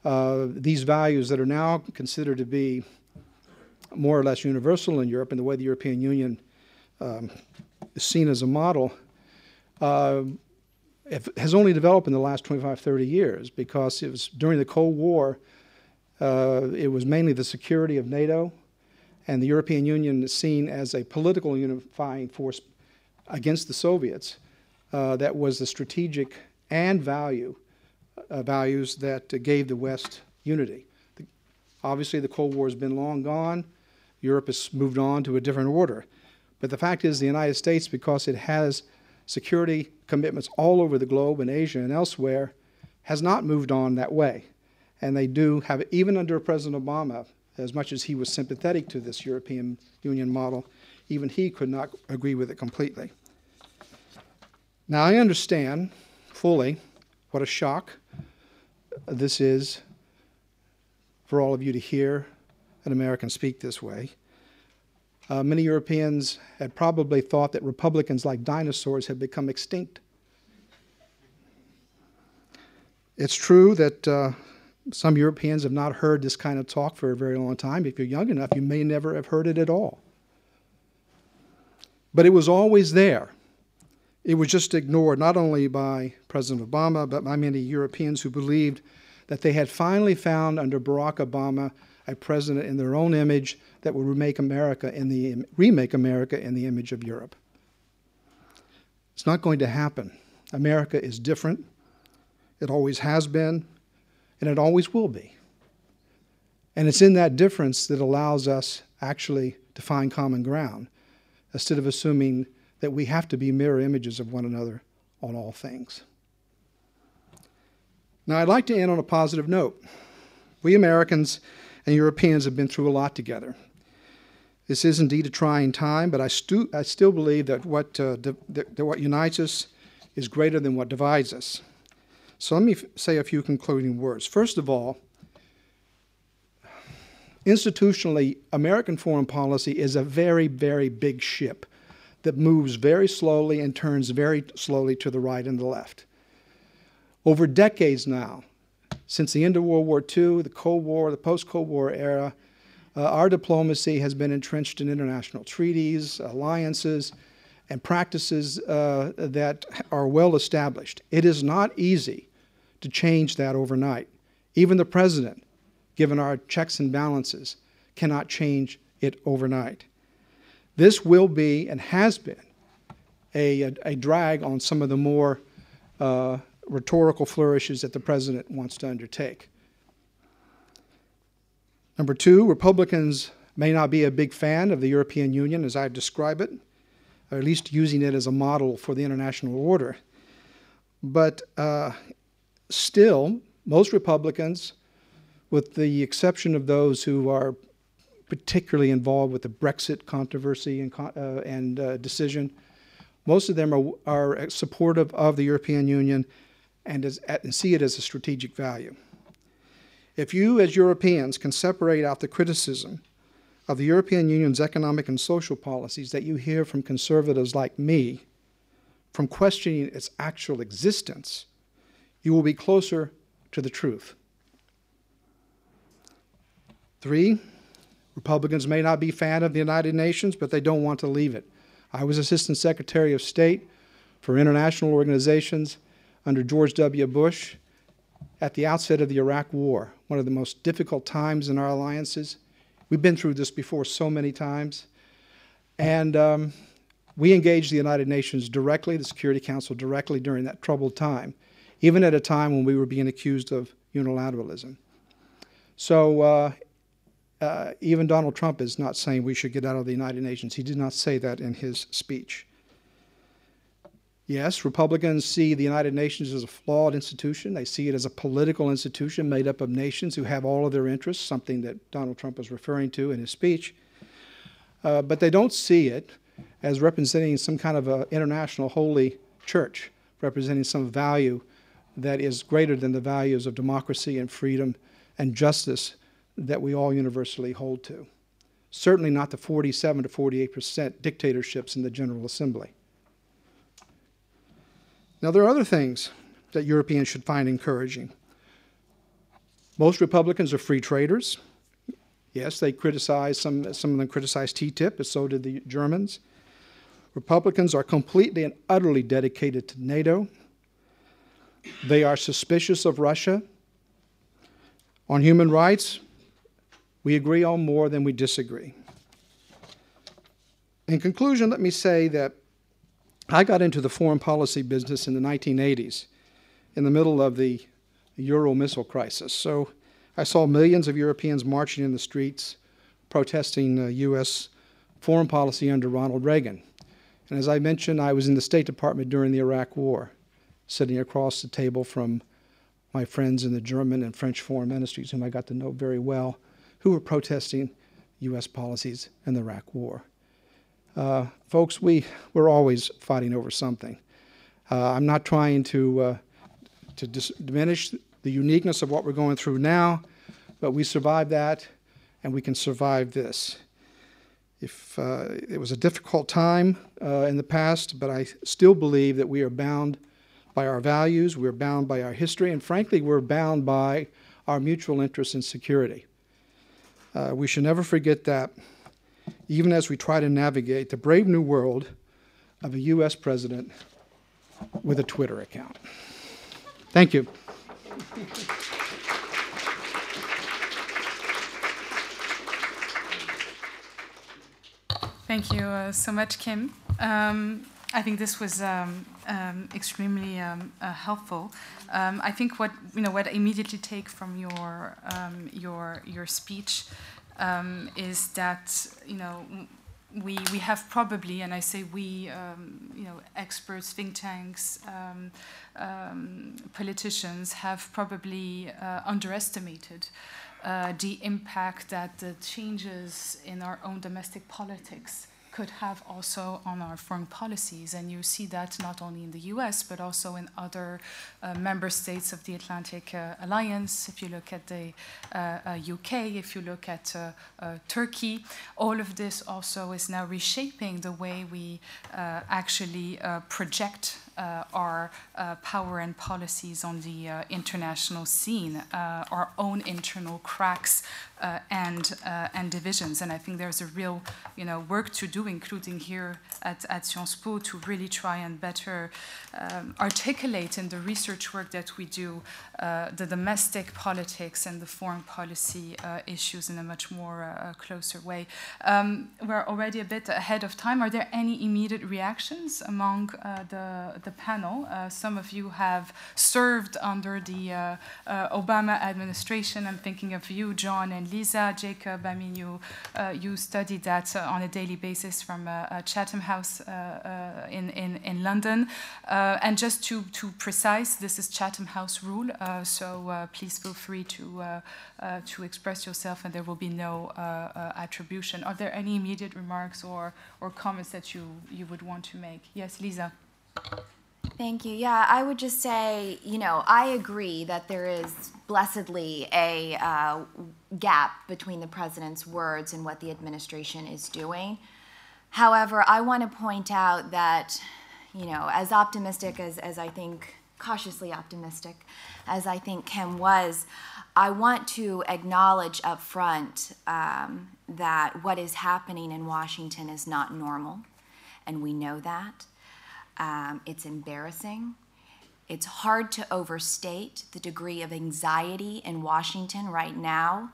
uh, these values that are now considered to be more or less universal in Europe and the way the European Union um, is seen as a model, uh, has only developed in the last 25, 30 years because it was during the Cold War, uh, it was mainly the security of NATO and the European Union is seen as a political unifying force against the Soviets uh, that was the strategic and value uh, values that gave the West unity. The, obviously, the Cold War has been long gone. Europe has moved on to a different order. But the fact is, the United States, because it has security commitments all over the globe in Asia and elsewhere has not moved on that way. And they do have, even under President Obama, as much as he was sympathetic to this European Union model, even he could not agree with it completely. Now, I understand fully what a shock this is for all of you to hear an American speak this way. Uh, many Europeans had probably thought that Republicans, like dinosaurs, had become extinct. It's true that uh, some Europeans have not heard this kind of talk for a very long time. If you're young enough, you may never have heard it at all. But it was always there. It was just ignored not only by President Obama, but by many Europeans who believed that they had finally found under Barack Obama a president in their own image that would remake America in the remake America in the image of Europe. It's not going to happen. America is different. It always has been, and it always will be. And it's in that difference that allows us actually to find common ground instead of assuming that we have to be mirror images of one another on all things. Now, I'd like to end on a positive note. We Americans and Europeans have been through a lot together. This is indeed a trying time, but I, stu- I still believe that what, uh, di- that what unites us is greater than what divides us. So let me f- say a few concluding words. First of all, institutionally, American foreign policy is a very, very big ship that moves very slowly and turns very slowly to the right and the left. Over decades now, since the end of World War II, the Cold War, the post Cold War era, uh, our diplomacy has been entrenched in international treaties, alliances, and practices uh, that are well established. It is not easy to change that overnight. Even the president, given our checks and balances, cannot change it overnight. This will be and has been a, a, a drag on some of the more uh, rhetorical flourishes that the president wants to undertake. Number two, Republicans may not be a big fan of the European Union as I describe it, or at least using it as a model for the international order. But uh, still, most Republicans, with the exception of those who are particularly involved with the Brexit controversy and, uh, and uh, decision, most of them are, are supportive of the European Union and, as, and see it as a strategic value. If you, as Europeans, can separate out the criticism of the European Union's economic and social policies that you hear from conservatives like me, from questioning its actual existence, you will be closer to the truth. Three, Republicans may not be fan of the United Nations, but they don't want to leave it. I was Assistant Secretary of State for international organizations under George W. Bush at the outset of the Iraq War, one of the most difficult times in our alliances. We've been through this before so many times. And um, we engaged the United Nations directly, the Security Council directly during that troubled time, even at a time when we were being accused of unilateralism. So uh, uh, even Donald Trump is not saying we should get out of the United Nations. He did not say that in his speech. Yes, Republicans see the United Nations as a flawed institution. They see it as a political institution made up of nations who have all of their interests, something that Donald Trump was referring to in his speech. Uh, but they don't see it as representing some kind of an international holy church, representing some value that is greater than the values of democracy and freedom and justice that we all universally hold to. Certainly not the 47 to 48 percent dictatorships in the General Assembly. Now, there are other things that Europeans should find encouraging. Most Republicans are free traders. Yes, they criticize, some, some of them criticize TTIP, but so did the Germans. Republicans are completely and utterly dedicated to NATO. They are suspicious of Russia. On human rights, we agree on more than we disagree. In conclusion, let me say that I got into the foreign policy business in the 1980s, in the middle of the Euro missile crisis. So I saw millions of Europeans marching in the streets protesting uh, U.S. foreign policy under Ronald Reagan. And as I mentioned, I was in the State Department during the Iraq War, sitting across the table from my friends in the German and French foreign ministries, whom I got to know very well who were protesting U.S. policies in the Iraq War. Uh, folks, we, we're always fighting over something. Uh, I'm not trying to, uh, to dis- diminish the uniqueness of what we're going through now, but we survived that and we can survive this. If uh, it was a difficult time uh, in the past, but I still believe that we are bound by our values, we're bound by our history, and frankly, we're bound by our mutual interests in security. Uh, we should never forget that, even as we try to navigate the brave new world of a U.S. president with a Twitter account. Thank you. Thank you uh, so much, Kim. Um, I think this was um, um, extremely um, uh, helpful. Um, I think what you know what I immediately take from your um, your your speech um, is that you know we we have probably, and I say we, you know, experts, think tanks, politicians have probably uh, underestimated. Uh, the impact that the changes in our own domestic politics could have also on our foreign policies. And you see that not only in the US, but also in other uh, member states of the Atlantic uh, Alliance. If you look at the UK, uh, uh, if you look at uh, Turkey, all of this also is now reshaping the way we actually project our uh, power and policies on the uh, international scene, our own internal cracks and and divisions. And I think there's a real you know work to do, including here at, at Sciences Po, to really try and better um, articulate in the research work that we do the domestic politics and the foreign policy issues in a much more closer way. Um, we're already a bit ahead of time. Are there any immediate reactions among the the panel. Uh, some of you have served under the uh, uh, Obama administration. I'm thinking of you, Jon and Lisa. Jacob, I mean, you, uh, you studied that uh, on a daily basis from uh, uh, Chatham House in, in, in London. and just to, to precise, this is Chatham House rule, so please feel free to, to express yourself and there will be no attribution. Are there any immediate remarks or, or comments that you, you would want to make? Yes, Lisa. Thank you. Yeah, I would just say, you know, I agree that there is blessedly a uh, gap between the president's words and what the administration is doing. However, I want to point out that, you know, as optimistic as, as I think, cautiously optimistic as I think Kim was, I want to acknowledge up front um, that what is happening in Washington is not normal, and we know that. Um, it's embarrassing. It's hard to overstate the degree of anxiety in Washington right now,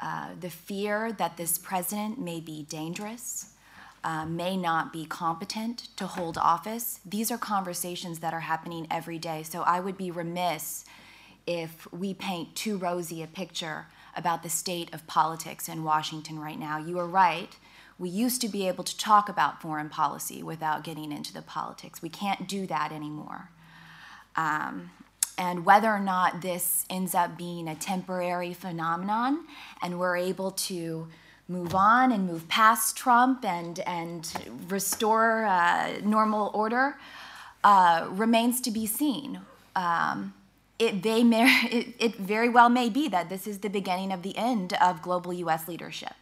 uh, the fear that this president may be dangerous, uh, may not be competent to hold office. These are conversations that are happening every day. So I would be remiss if we paint too rosy a picture about the state of politics in Washington right now. You are right. We used to be able to talk about foreign policy without getting into the politics. We can't do that anymore. Um, and whether or not this ends up being a temporary phenomenon and we're able to move on and move past Trump and, and restore uh, normal order uh, remains to be seen. Um, it, they may, it, it very well may be that this is the beginning of the end of global US leadership.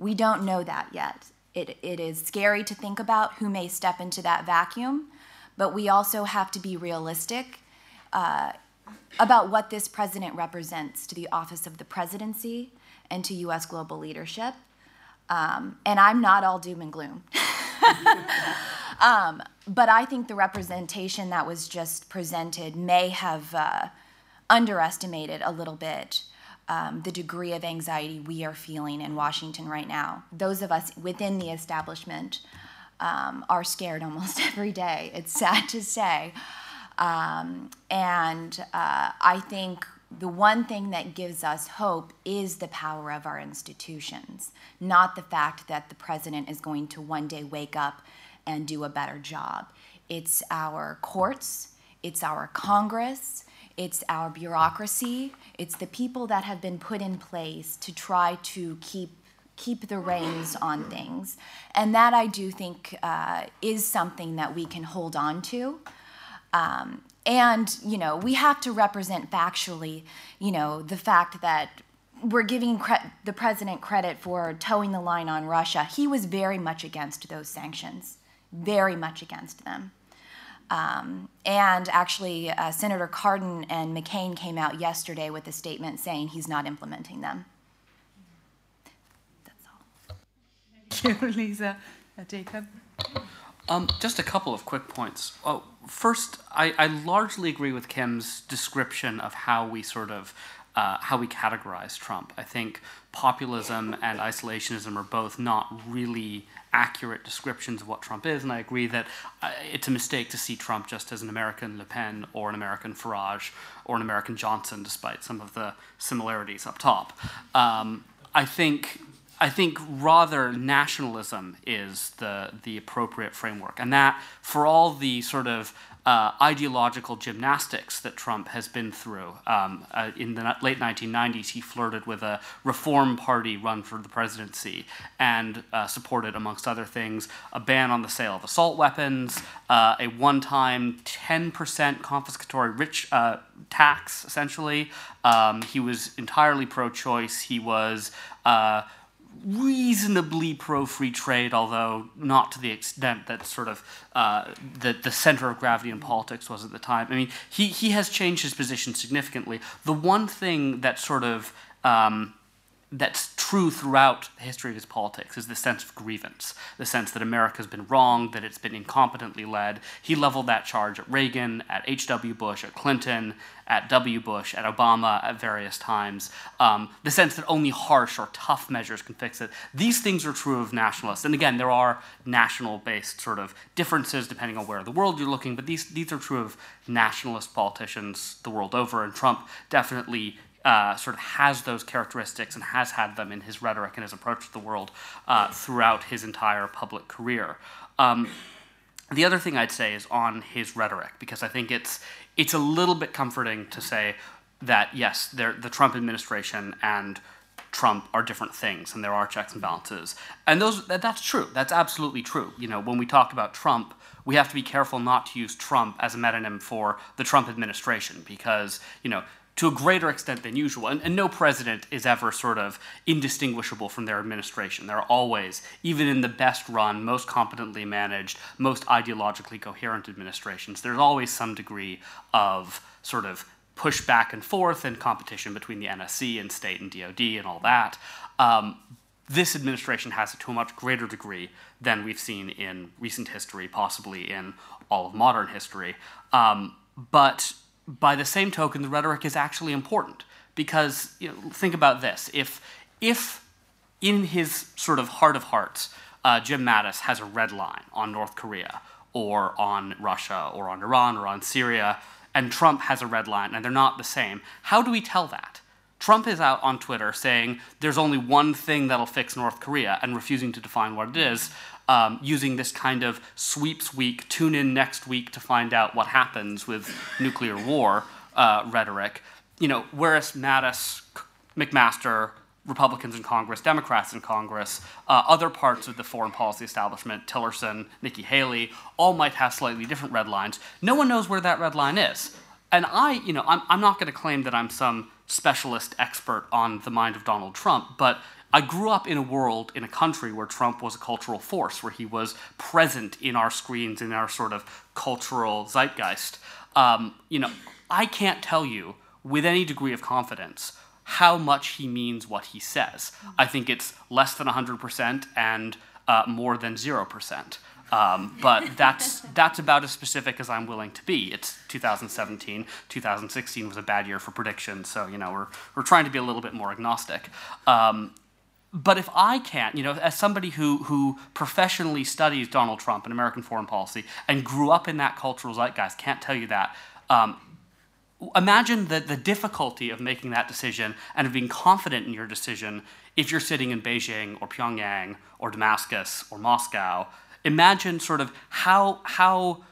We don't know that yet. It, it is scary to think about who may step into that vacuum, but we also have to be realistic uh, about what this president represents to the office of the presidency and to US global leadership. Um, and I'm not all doom and gloom. um, but I think the representation that was just presented may have uh, underestimated a little bit um, the degree of anxiety we are feeling in Washington right now. Those of us within the establishment um, are scared almost every day. It's sad to say. Um, and uh, I think the one thing that gives us hope is the power of our institutions, not the fact that the president is going to one day wake up and do a better job. It's our courts, it's our Congress, it's our bureaucracy, it's the people that have been put in place to try to keep keep the reins on things. And that I do think uh, is something that we can hold on to. Um, and, you know, we have to represent factually, you know, the fact that we're giving cre- the president credit for toeing the line on Russia. He was very much against those sanctions, very much against them. Um, and actually, uh, Senator Cardin and McCain came out yesterday with a statement saying he's not implementing them. That's all. Thank you, Lisa. Uh, Jacob? Um, just a couple of quick points. Oh, first, I, I largely agree with Kim's description of how we sort of uh, how we categorize Trump. I think populism and isolationism are both not really accurate descriptions of what Trump is, and I agree that uh, it's a mistake to see Trump just as an American Le Pen or an American Farage or an American Johnson, despite some of the similarities up top. Um, I think I think rather nationalism is the the appropriate framework, and that for all the sort of uh, ideological gymnastics that Trump has been through. Um, uh, in the late 1990s, he flirted with a Reform Party run for the presidency and uh, supported, amongst other things, a ban on the sale of assault weapons, uh, a one time 10% confiscatory rich uh, tax, essentially. Um, he was entirely pro choice. He was uh, reasonably pro free trade, although not to the extent that sort of uh, the, the center of gravity in politics was at the time. I mean, he, he has changed his position significantly. The one thing that sort of um, that's true throughout the history of his politics is the sense of grievance, the sense that America's been wrong, that it's been incompetently led. He leveled that charge at Reagan, at H.W. Bush, at Clinton, at W. Bush, at Obama at various times. Um, the sense that only harsh or tough measures can fix it. These things are true of nationalists. And again, there are national based sort of differences depending on where in the world you're looking, but these, these are true of nationalist politicians the world over. And Trump definitely uh, sort of has those characteristics and has had them in his rhetoric and his approach to the world uh, throughout his entire public career. Um, the other thing I'd say is on his rhetoric, because I think it's it's a little bit comforting to say that yes, the Trump administration and Trump are different things, and there are checks and balances, and those that, that's true. That's absolutely true. You know, when we talk about Trump, we have to be careful not to use Trump as a metonym for the Trump administration, because you know to a greater extent than usual. And, and, no president is ever sort of indistinguishable from their administration. They're always, even in the best run, most competently managed, most ideologically coherent administrations, there's always some degree of sort of push back and forth and competition between the NSC and state and DOD and all that. Um, this administration has it to a much greater degree than we've seen in recent history, possibly in all of modern history. Um, but by the same token, the rhetoric is actually important because you know, think about this: if if in his sort of heart of hearts, uh, Jim Mattis has a red line on North Korea or on Russia or on Iran or on Syria, and Trump has a red line, and they're not the same. How do we tell that? Trump is out on Twitter saying there's only one thing that'll fix North Korea and refusing to define what it is um, using this kind of sweeps week, tune in next week to find out what happens with nuclear war uh, rhetoric. You know, whereas Mattis, McMaster, Republicans in Congress, Democrats in Congress, uh, other parts of the foreign policy establishment, Tillerson, Nikki Haley, all might have slightly different red lines. No one knows where that red line is. And I, you know, I'm, I'm not going to claim that I'm some specialist expert on the mind of Donald Trump, but I grew up in a world, in a country where Trump was a cultural force, where he was present in our screens, in our sort of cultural zeitgeist. Um, you know, I can't tell you with any degree of confidence how much he means what he says. I think it's less than 100% and uh, more than 0%. Um, but that's that's about as specific as I'm willing to be. It's 2017. 2016 was a bad year for predictions, so you know we're we're trying to be a little bit more agnostic. Um, but if I can't, you know, as somebody who, who professionally studies Donald Trump and American foreign policy and grew up in that cultural zeitgeist, can't tell you that. Um, imagine the, the difficulty of making that decision and of being confident in your decision if you're sitting in Beijing or Pyongyang or Damascus or Moscow. Imagine sort of how, how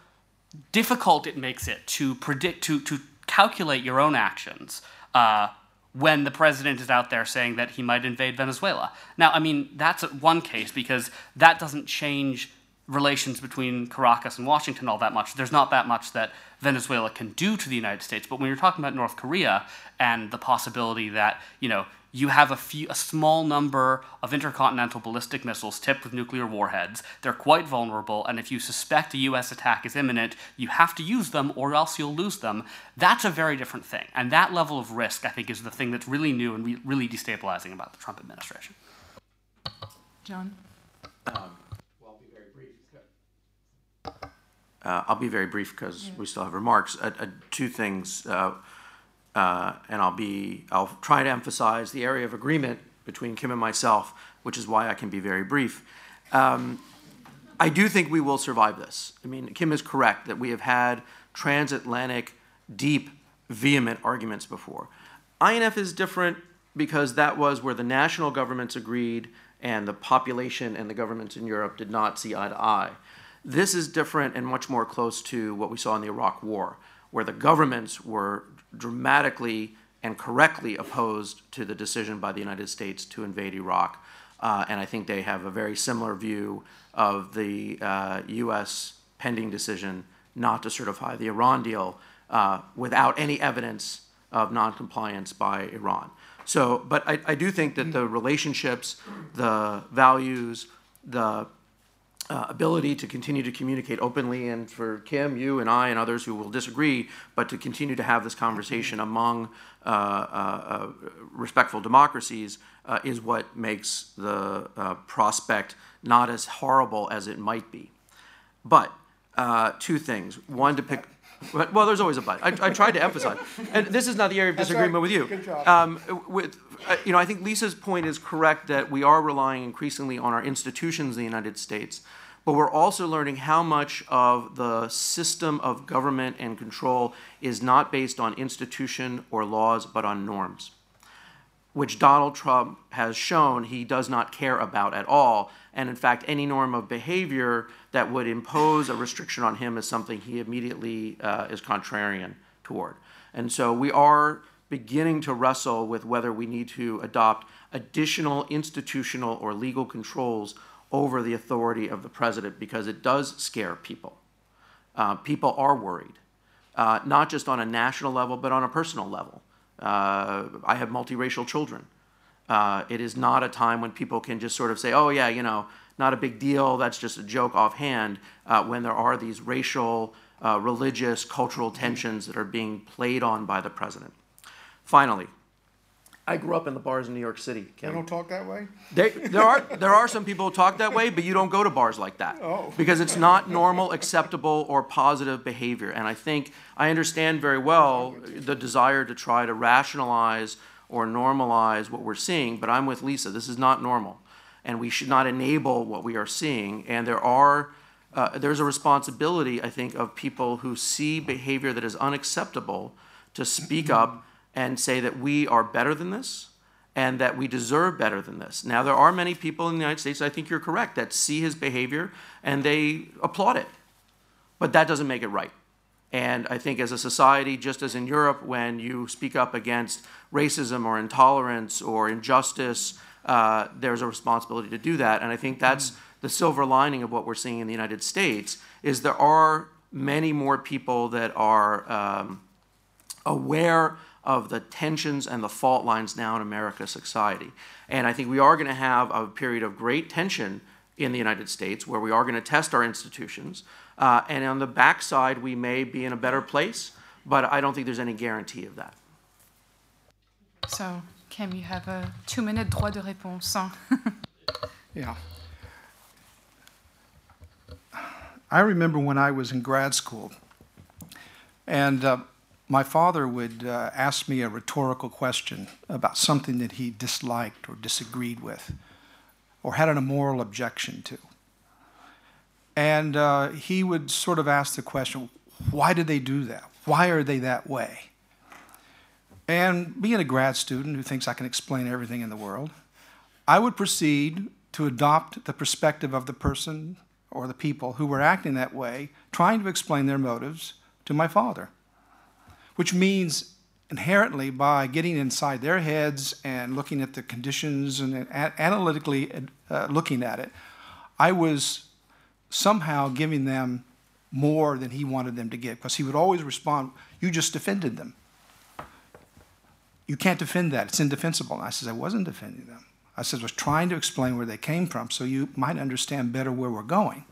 difficult it makes it to predict, to, to calculate your own actions. Uh, when the president is out there saying that he might invade Venezuela. Now, I mean, that's one case because that doesn't change relations between Caracas and Washington all that much. There's not that much that Venezuela can do to the United States. But when you're talking about North Korea and the possibility that, you know, you have a, few, a small number of intercontinental ballistic missiles tipped with nuclear warheads. They're quite vulnerable, and if you suspect a US attack is imminent, you have to use them or else you'll lose them. That's a very different thing. And that level of risk, I think, is the thing that's really new and re- really destabilizing about the Trump administration. Jon? Um, well, I'll be very brief. Uh, I'll be very brief because yeah. we still have remarks. Uh, uh, two things. Uh, and I'll be, I'll try to emphasize the area of agreement between Kim and myself, which is why I can be very brief. Um, I do think we will survive this. I mean, Kim is correct that we have had transatlantic, deep, vehement arguments before. INF is different because that was where the national governments agreed and the population and the governments in Europe did not see eye to eye. This is different and much more close to what we saw in the Iraq War, where the governments were dramatically and correctly opposed to the decision by the United States to invade Iraq. Uh, and I think they have a very similar view of the uh, U.S. pending decision not to certify the Iran deal uh, without any evidence of noncompliance by Iran. So, but I, I do think that the relationships, the values, the uh, ability to continue to communicate openly, and for Kim, you, and I, and others who will disagree, but to continue to have this conversation among uh, uh, uh respectful democracies uh, is what makes the uh, prospect not as horrible as it might be. But two things. One, to pick. Well, there's always a but. I, I tried to emphasize, and this is not the area of disagreement with you. Good job. Um, with, you know, I think Lisa's point is correct that we are relying increasingly on our institutions in the United States but we're also learning how much of the system of government and control is not based on institution or laws, but on norms, which Donald Trump has shown he does not care about at all. And in fact, any norm of behavior that would impose a restriction on him is something he immediately uh, is contrarian toward. And so we are beginning to wrestle with whether we need to adopt additional institutional or legal controls over the authority of the president because it does scare people. Uh, people are worried, uh, not just on a national level, but on a personal level. Uh, I have multiracial children. Uh, it is not a time when people can just sort of say, oh, yeah, you know, not a big deal, that's just a joke offhand, uh, when there are these racial, uh, religious, cultural tensions that are being played on by the president. Finally, I grew up in the bars in New York City. Kim. They don't talk that way? They, there are there are some people who talk that way, but you don't go to bars like that oh. because it's not normal, acceptable, or positive behavior. And I think I understand very well the desire to try to rationalize or normalize what we're seeing. But I'm with Lisa. This is not normal, and we should not enable what we are seeing. And there are uh, there's a responsibility, I think, of people who see behavior that is unacceptable to speak up and say that we are better than this and that we deserve better than this. Now, there are many people in the United States, I think you're correct, that see his behavior and they applaud it. But that doesn't make it right. And I think as a society, just as in Europe, when you speak up against racism or intolerance or injustice, uh, there's a responsibility to do that. And I think that's the silver lining of what we're seeing in the United States is there are many more people that are um, aware of the tensions and the fault lines now in America's society. And I think we are going to have a period of great tension in the United States where we are going to test our institutions. Uh, and on the backside, we may be in a better place, but I don't think there's any guarantee of that. So, Kim, you have a two minute droit de réponse. yeah. I remember when I was in grad school, and uh, my father would uh, ask me a rhetorical question about something that he disliked or disagreed with or had an immoral objection to. And uh, he would sort of ask the question, why did they do that? Why are they that way? And being a grad student who thinks I can explain everything in the world, I would proceed to adopt the perspective of the person or the people who were acting that way, trying to explain their motives to my father which means inherently by getting inside their heads and looking at the conditions and analytically uh, looking at it, I was somehow giving them more than he wanted them to get because he would always respond, You just defended them. You can't defend that. It's indefensible. And I said, I wasn't defending them. I said, I was trying to explain where they came from so you might understand better where we're going.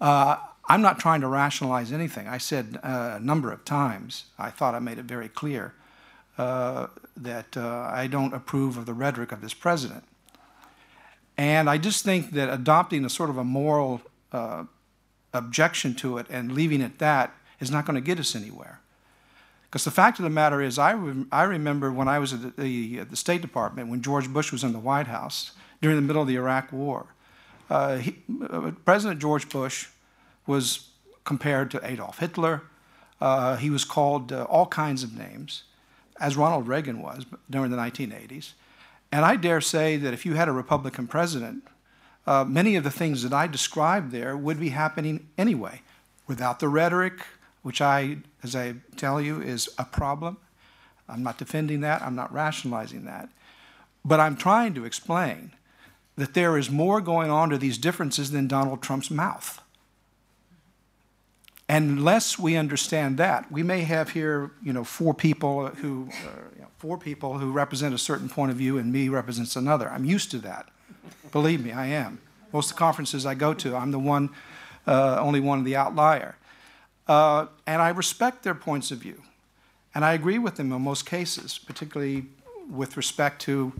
Uh, I'm not trying to rationalize anything. I said uh, a number of times, I thought I made it very clear uh, that uh, I don't approve of the rhetoric of this president. And I just think that adopting a sort of a moral uh, objection to it and leaving it that is not going to get us anywhere. Because the fact of the matter is, I, re- I remember when I was at the, the, State Department, when George Bush was in the White House during the middle of the Iraq War. Uh, he, uh, President George Bush was compared to Adolf Hitler. Uh, he was called uh, all kinds of names, as Ronald Reagan was during the 1980s. And I dare say that if you had a Republican president, uh, many of the things that I described there would be happening anyway, without the rhetoric, which I, as I tell you, is a problem. I'm not defending that, I'm not rationalizing that. But I'm trying to explain that there is more going on to these differences than Donald Trump's mouth. Unless we understand that, we may have here, you know, four people who, uh, you know, four people who represent a certain point of view, and me represents another. I'm used to that. Believe me, I am. Most of the conferences I go to, I'm the one, uh, only one of the outlier. Uh, and I respect their points of view. And I agree with them in most cases, particularly with respect to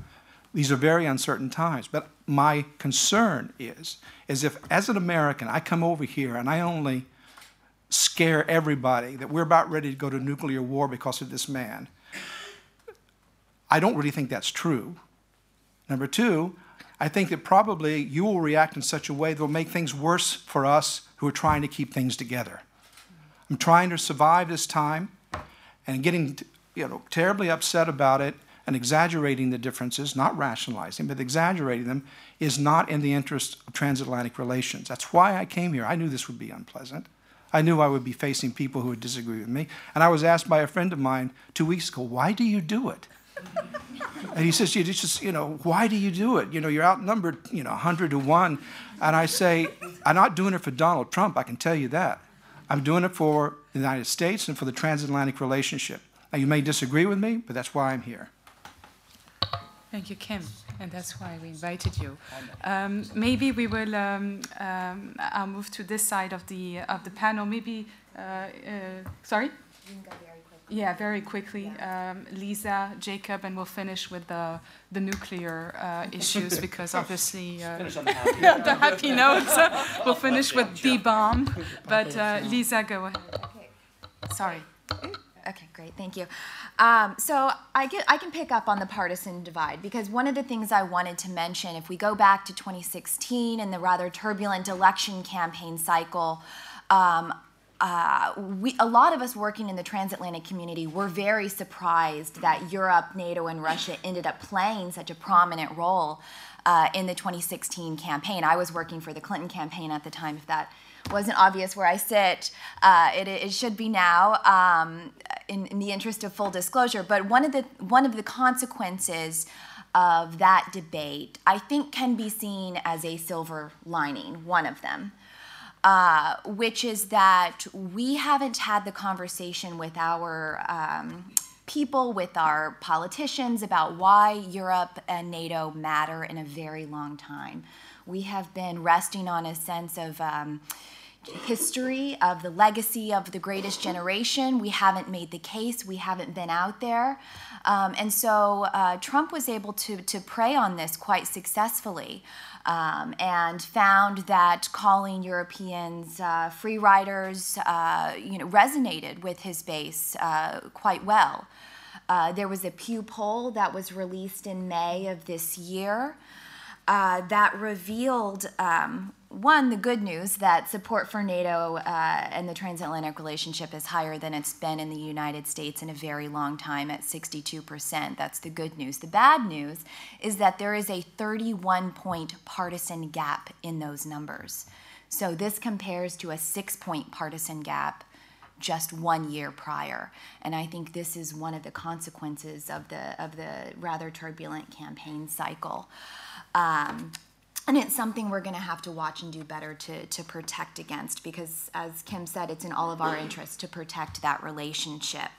these are very uncertain times. But my concern is, is if as an American I come over here and I only scare everybody that we're about ready to go to nuclear war because of this man, I don't really think that's true. Number two, I think that probably you will react in such a way that will make things worse for us who are trying to keep things together. I'm trying to survive this time and getting you know, terribly upset about it and exaggerating the differences, not rationalizing, but exaggerating them, is not in the interest of transatlantic relations. That's why I came here. I knew this would be unpleasant. I knew I would be facing people who would disagree with me. And I was asked by a friend of mine two weeks ago, why do you do it? and he says, you just, you know, why do you do it? You know, you're outnumbered, you know, 100 to 1. And I say, I'm not doing it for Donald Trump, I can tell you that. I'm doing it for the United States and for the transatlantic relationship. Now, you may disagree with me, but that's why I'm here. Thank you, Kim, and that's why we invited you. Um, maybe we will. Um, um, I'll move to this side of the of the panel. Maybe. Uh, uh, sorry. Yeah, very quickly. Um, Lisa, Jacob, and we'll finish with the the nuclear uh, issues because obviously uh, Finish on the happy yeah, the happy notes. we'll finish with the bomb. But uh, Lisa, go ahead. Okay. Sorry. Okay, great, thank you. Um, so I get I can pick up on the partisan divide because one of the things I wanted to mention, if we go back to 2016 and the rather turbulent election campaign cycle. Um, uh, we, a lot of us working in the transatlantic community were very surprised that Europe, NATO, and Russia ended up playing such a prominent role uh, in the 2016 campaign. I was working for the Clinton campaign at the time, if that wasn't obvious where I sit. Uh, it, it, should be now, um, in, in, the interest of full disclosure. But one of the one of the consequences of that debate, I think, can be seen as a silver lining. One of them. Uh, which is that we haven't had the conversation with our um, people, with our politicians about why Europe and NATO matter in a very long time. We have been resting on a sense of um, history, of the legacy of the greatest generation. We haven't made the case, we haven't been out there. Um, and so uh, Trump was able to, to prey on this quite successfully um, and found that calling Europeans uh, free riders uh, you know, resonated with his base uh, quite well. Uh, there was a Pew poll that was released in May of this year uh, that revealed um, one, the good news that support for NATO uh, and the transatlantic relationship is higher than it's been in the United States in a very long time at 62%. That's the good news. The bad news is that there is a 31 point partisan gap in those numbers. So this compares to a six point partisan gap just one year prior. And I think this is one of the consequences of the, of the rather turbulent campaign cycle. Um, and it's something we're going to have to watch and do better to, to protect against because, as Kim said, it's in all of our interests to protect that relationship.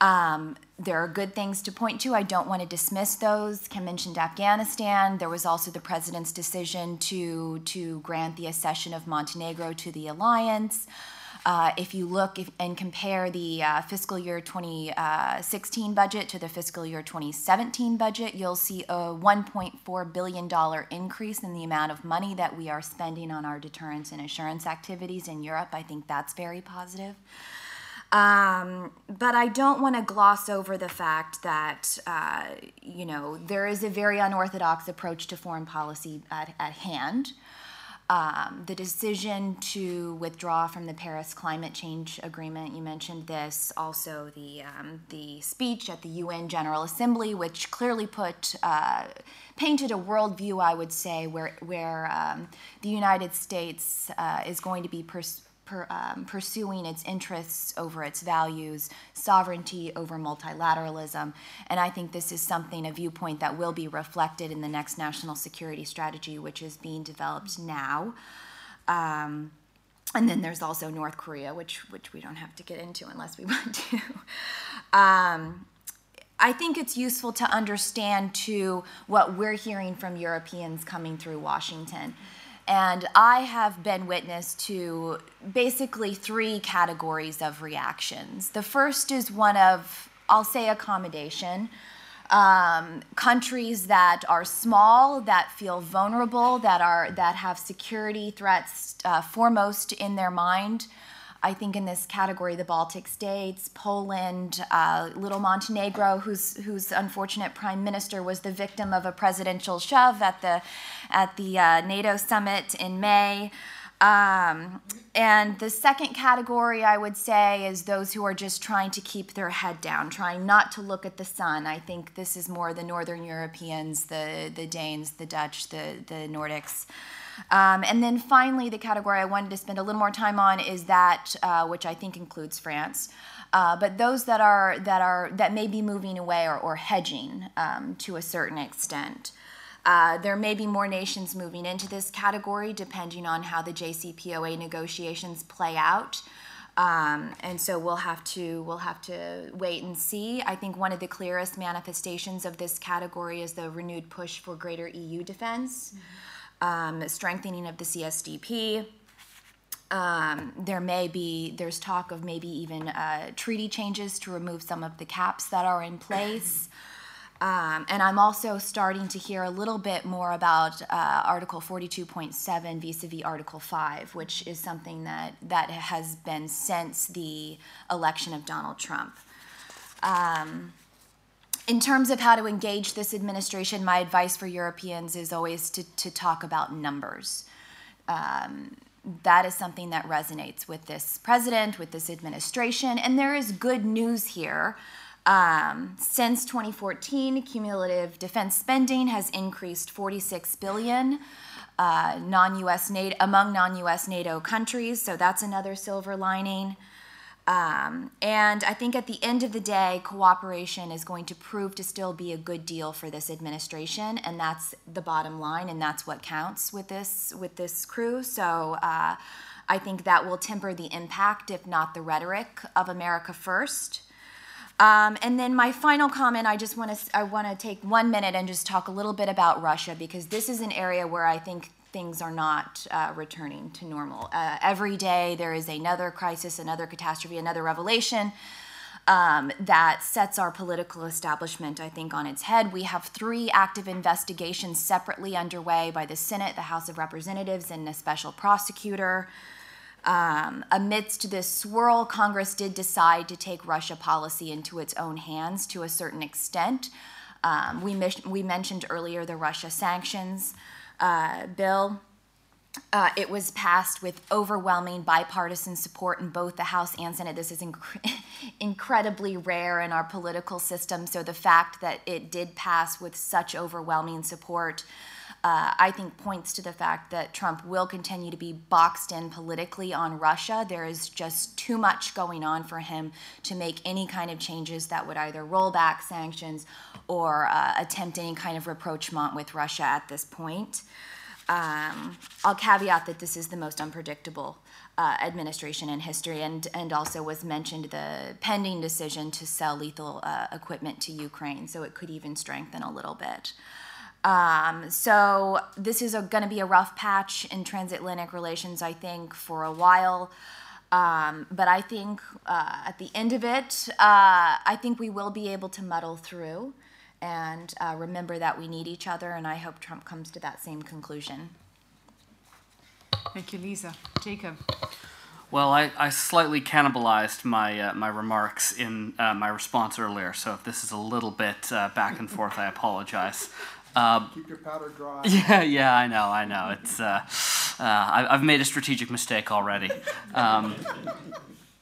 Um, there are good things to point to. I don't want to dismiss those. Kim mentioned Afghanistan. There was also the president's decision to, to grant the accession of Montenegro to the alliance. Uh, if you look if, and compare the uh, fiscal year 2016 budget to the fiscal year 2017 budget, you'll see a $1.4 billion increase in the amount of money that we are spending on our deterrence and assurance activities in Europe. I think that's very positive. Um, but I don't want to gloss over the fact that, uh, you know, there is a very unorthodox approach to foreign policy at, at hand. Um, the decision to withdraw from the Paris Climate Change Agreement, you mentioned this, also the, um, the speech at the UN General Assembly, which clearly put, uh, painted a worldview, I would say, where, where um, the United States uh, is going to be pers- per, um, pursuing its interests over its values, sovereignty over multilateralism. And I think this is something, a viewpoint that will be reflected in the next national security strategy, which is being developed now. Um, and then there's also North Korea, which which we don't have to get into unless we want to. Um, I think it's useful to understand too what we're hearing from Europeans coming through Washington And I have been witness to basically three categories of reactions. The first is one of, I'll say, accommodation. Um, countries that are small, that feel vulnerable, that are that have security threats uh, foremost in their mind. I think in this category, the Baltic states, Poland, uh, little Montenegro, whose whose unfortunate prime minister was the victim of a presidential shove at the at the uh, NATO summit in May. Um, and the second category I would say is those who are just trying to keep their head down, trying not to look at the sun. I think this is more the Northern Europeans, the, the Danes, the Dutch, the, the Nordics. Um, and then finally, the category I wanted to spend a little more time on is that, uh, which I think includes France. Uh, but those that are that are that may be moving away or, or hedging um, to a certain extent. Uh, there may be more nations moving into this category depending on how the JCPOA negotiations play out. Um, and so we'll have to we'll have to wait and see. I think one of the clearest manifestations of this category is the renewed push for greater EU defense, mm-hmm. Um, strengthening of the CSDP. Um, there may be there's talk of maybe even uh, treaty changes to remove some of the caps that are in place. Um, and I'm also starting to hear a little bit more about uh, Article 42.7 vis-a-vis Article 5, which is something that, that has been since the election of Donald Trump. Um, in terms of how to engage this administration, my advice for Europeans is always to, to talk about numbers. Um, that is something that resonates with this president, with this administration, and there is good news here. Um, since 2014, cumulative defense spending has increased 46 billion uh, non-U.S. NATO, among non-U.S. NATO countries. So that's another silver lining. Um, and I think at the end of the day, cooperation is going to prove to still be a good deal for this administration, and that's the bottom line, and that's what counts with this with this crew. So uh, I think that will temper the impact, if not the rhetoric, of America first. Um, and then my final comment, I just want to I want to take one minute and just talk a little bit about Russia because this is an area where I think things are not uh, returning to normal. Uh, every day there is another crisis, another catastrophe, another revelation. Um, that sets our political establishment, I think, on its head. We have three active investigations separately underway by the Senate, the House of Representatives, and a special prosecutor. Um, amidst this swirl, Congress did decide to take Russia policy into its own hands to a certain extent. Um, we, we mentioned earlier the Russia sanctions uh, bill. Uh, it was passed with overwhelming bipartisan support in both the House and Senate. This is inc- incredibly rare in our political system. So the fact that it did pass with such overwhelming support uh, I think points to the fact that Trump will continue to be boxed in politically on Russia. There is just too much going on for him to make any kind of changes that would either roll back sanctions or uh, attempt any kind of rapprochement with Russia at this point. Um, I'll caveat that this is the most unpredictable uh, administration in history, and, and also was mentioned the pending decision to sell lethal uh, equipment to Ukraine, so it could even strengthen a little bit. Um, so this is going to be a rough patch in transatlantic relations, I think, for a while. Um, but I think uh, at the end of it, uh, I think we will be able to muddle through and uh, remember that we need each other. And I hope Trump comes to that same conclusion. Thank you, Lisa. Jacob. Well, I, I slightly cannibalized my uh, my remarks in uh, my response earlier, so if this is a little bit uh, back and forth, I apologize. Um, Keep your powder dry. Yeah, yeah, I know, I know. It's uh, uh, I, have made a strategic mistake already. Um,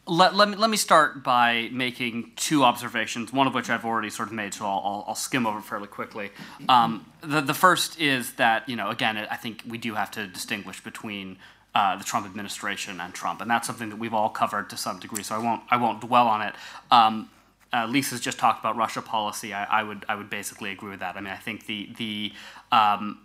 let, let, me, let me start by making two observations, one of which I've already sort of made, so I'll, I'll, I'll skim over fairly quickly. Um, the, the first is that, you know, again, I think we do have to distinguish between uh, the Trump administration and Trump, and that's something that we've all covered to some degree, so I won't, I won't dwell on it. Um, uh, Lisa's just talked about Russia policy. I, I, would I would basically agree with that. I mean, I think the the um,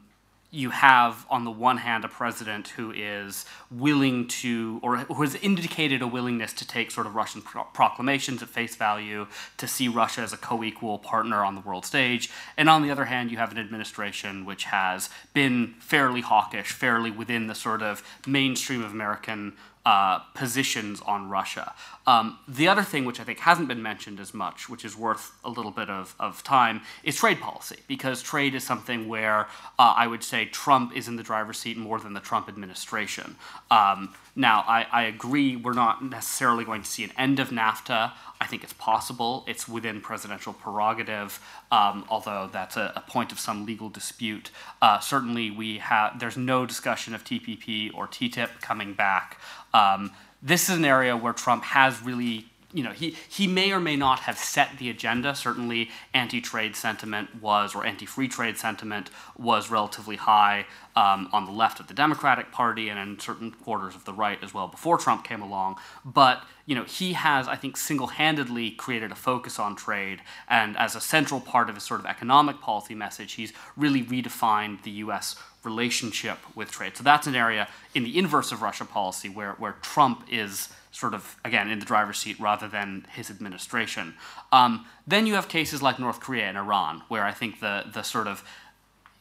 you have, on the one hand, a president who is willing to, or who has indicated a willingness to take sort of Russian pro- proclamations at face value, to see Russia as a co equal partner on the world stage. And on the other hand, you have an administration which has been fairly hawkish, fairly within the sort of mainstream of American uh, positions on Russia. Um, the other thing, which I think hasn't been mentioned as much, which is worth a little bit of, of time, is trade policy, because trade is something where uh, I would say Trump is in the driver's seat more than the Trump administration. Um, now, I, I, agree we're not necessarily going to see an end of NAFTA. I think it's possible. It's within presidential prerogative, um, although that's a, a, point of some legal dispute. Uh, certainly, we have there's no discussion of TPP or TTIP coming back. Um, this is an area where Trump has really you know, he, he may or may not have set the agenda. Certainly, anti trade sentiment was, or anti free trade sentiment was relatively high um, on the left of the Democratic Party and in certain quarters of the right as well before Trump came along. But, you know, he has, I think, single handedly created a focus on trade. And as a central part of his sort of economic policy message, he's really redefined the U.S. relationship with trade. So that's an area in the inverse of Russia policy where, where Trump is sort of, again, in the driver's seat rather than his administration. Um, then you have cases like North Korea and Iran, where I think the, the sort of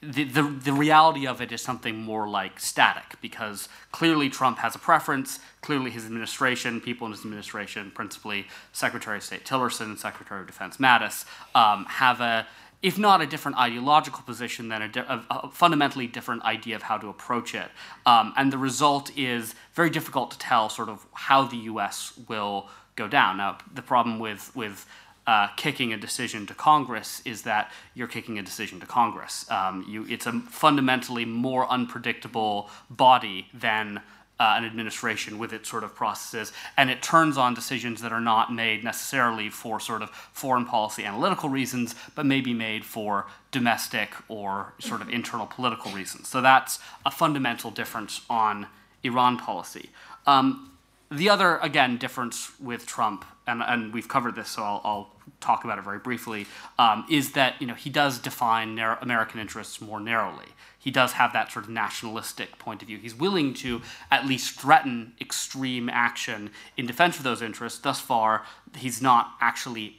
the, the, the reality of it is something more like static because clearly Trump has a preference. Clearly, his administration, people in his administration, principally Secretary of State Tillerson, Secretary of Defense Mattis, um, have a if not a different ideological position, then a, di- a, a, fundamentally different idea of how to approach it. Um, and the result is very difficult to tell sort of how the U.S. will go down. Now, the problem with, with uh, kicking a decision to Congress is that you're kicking a decision to Congress. Um, you, it's a fundamentally more unpredictable body than uh, an administration with its sort of processes, and it turns on decisions that are not made necessarily for sort of foreign policy analytical reasons, but may be made for domestic or sort of internal political reasons. So that's a fundamental difference on Iran policy. Um, the other, again, difference with Trump, and, and we've covered this, so I'll, I'll talk about it very briefly, um, is that you know he does define American interests more narrowly he does have that sort of nationalistic point of view. He's willing to at least threaten extreme action in defense of those interests. Thus far, he's not actually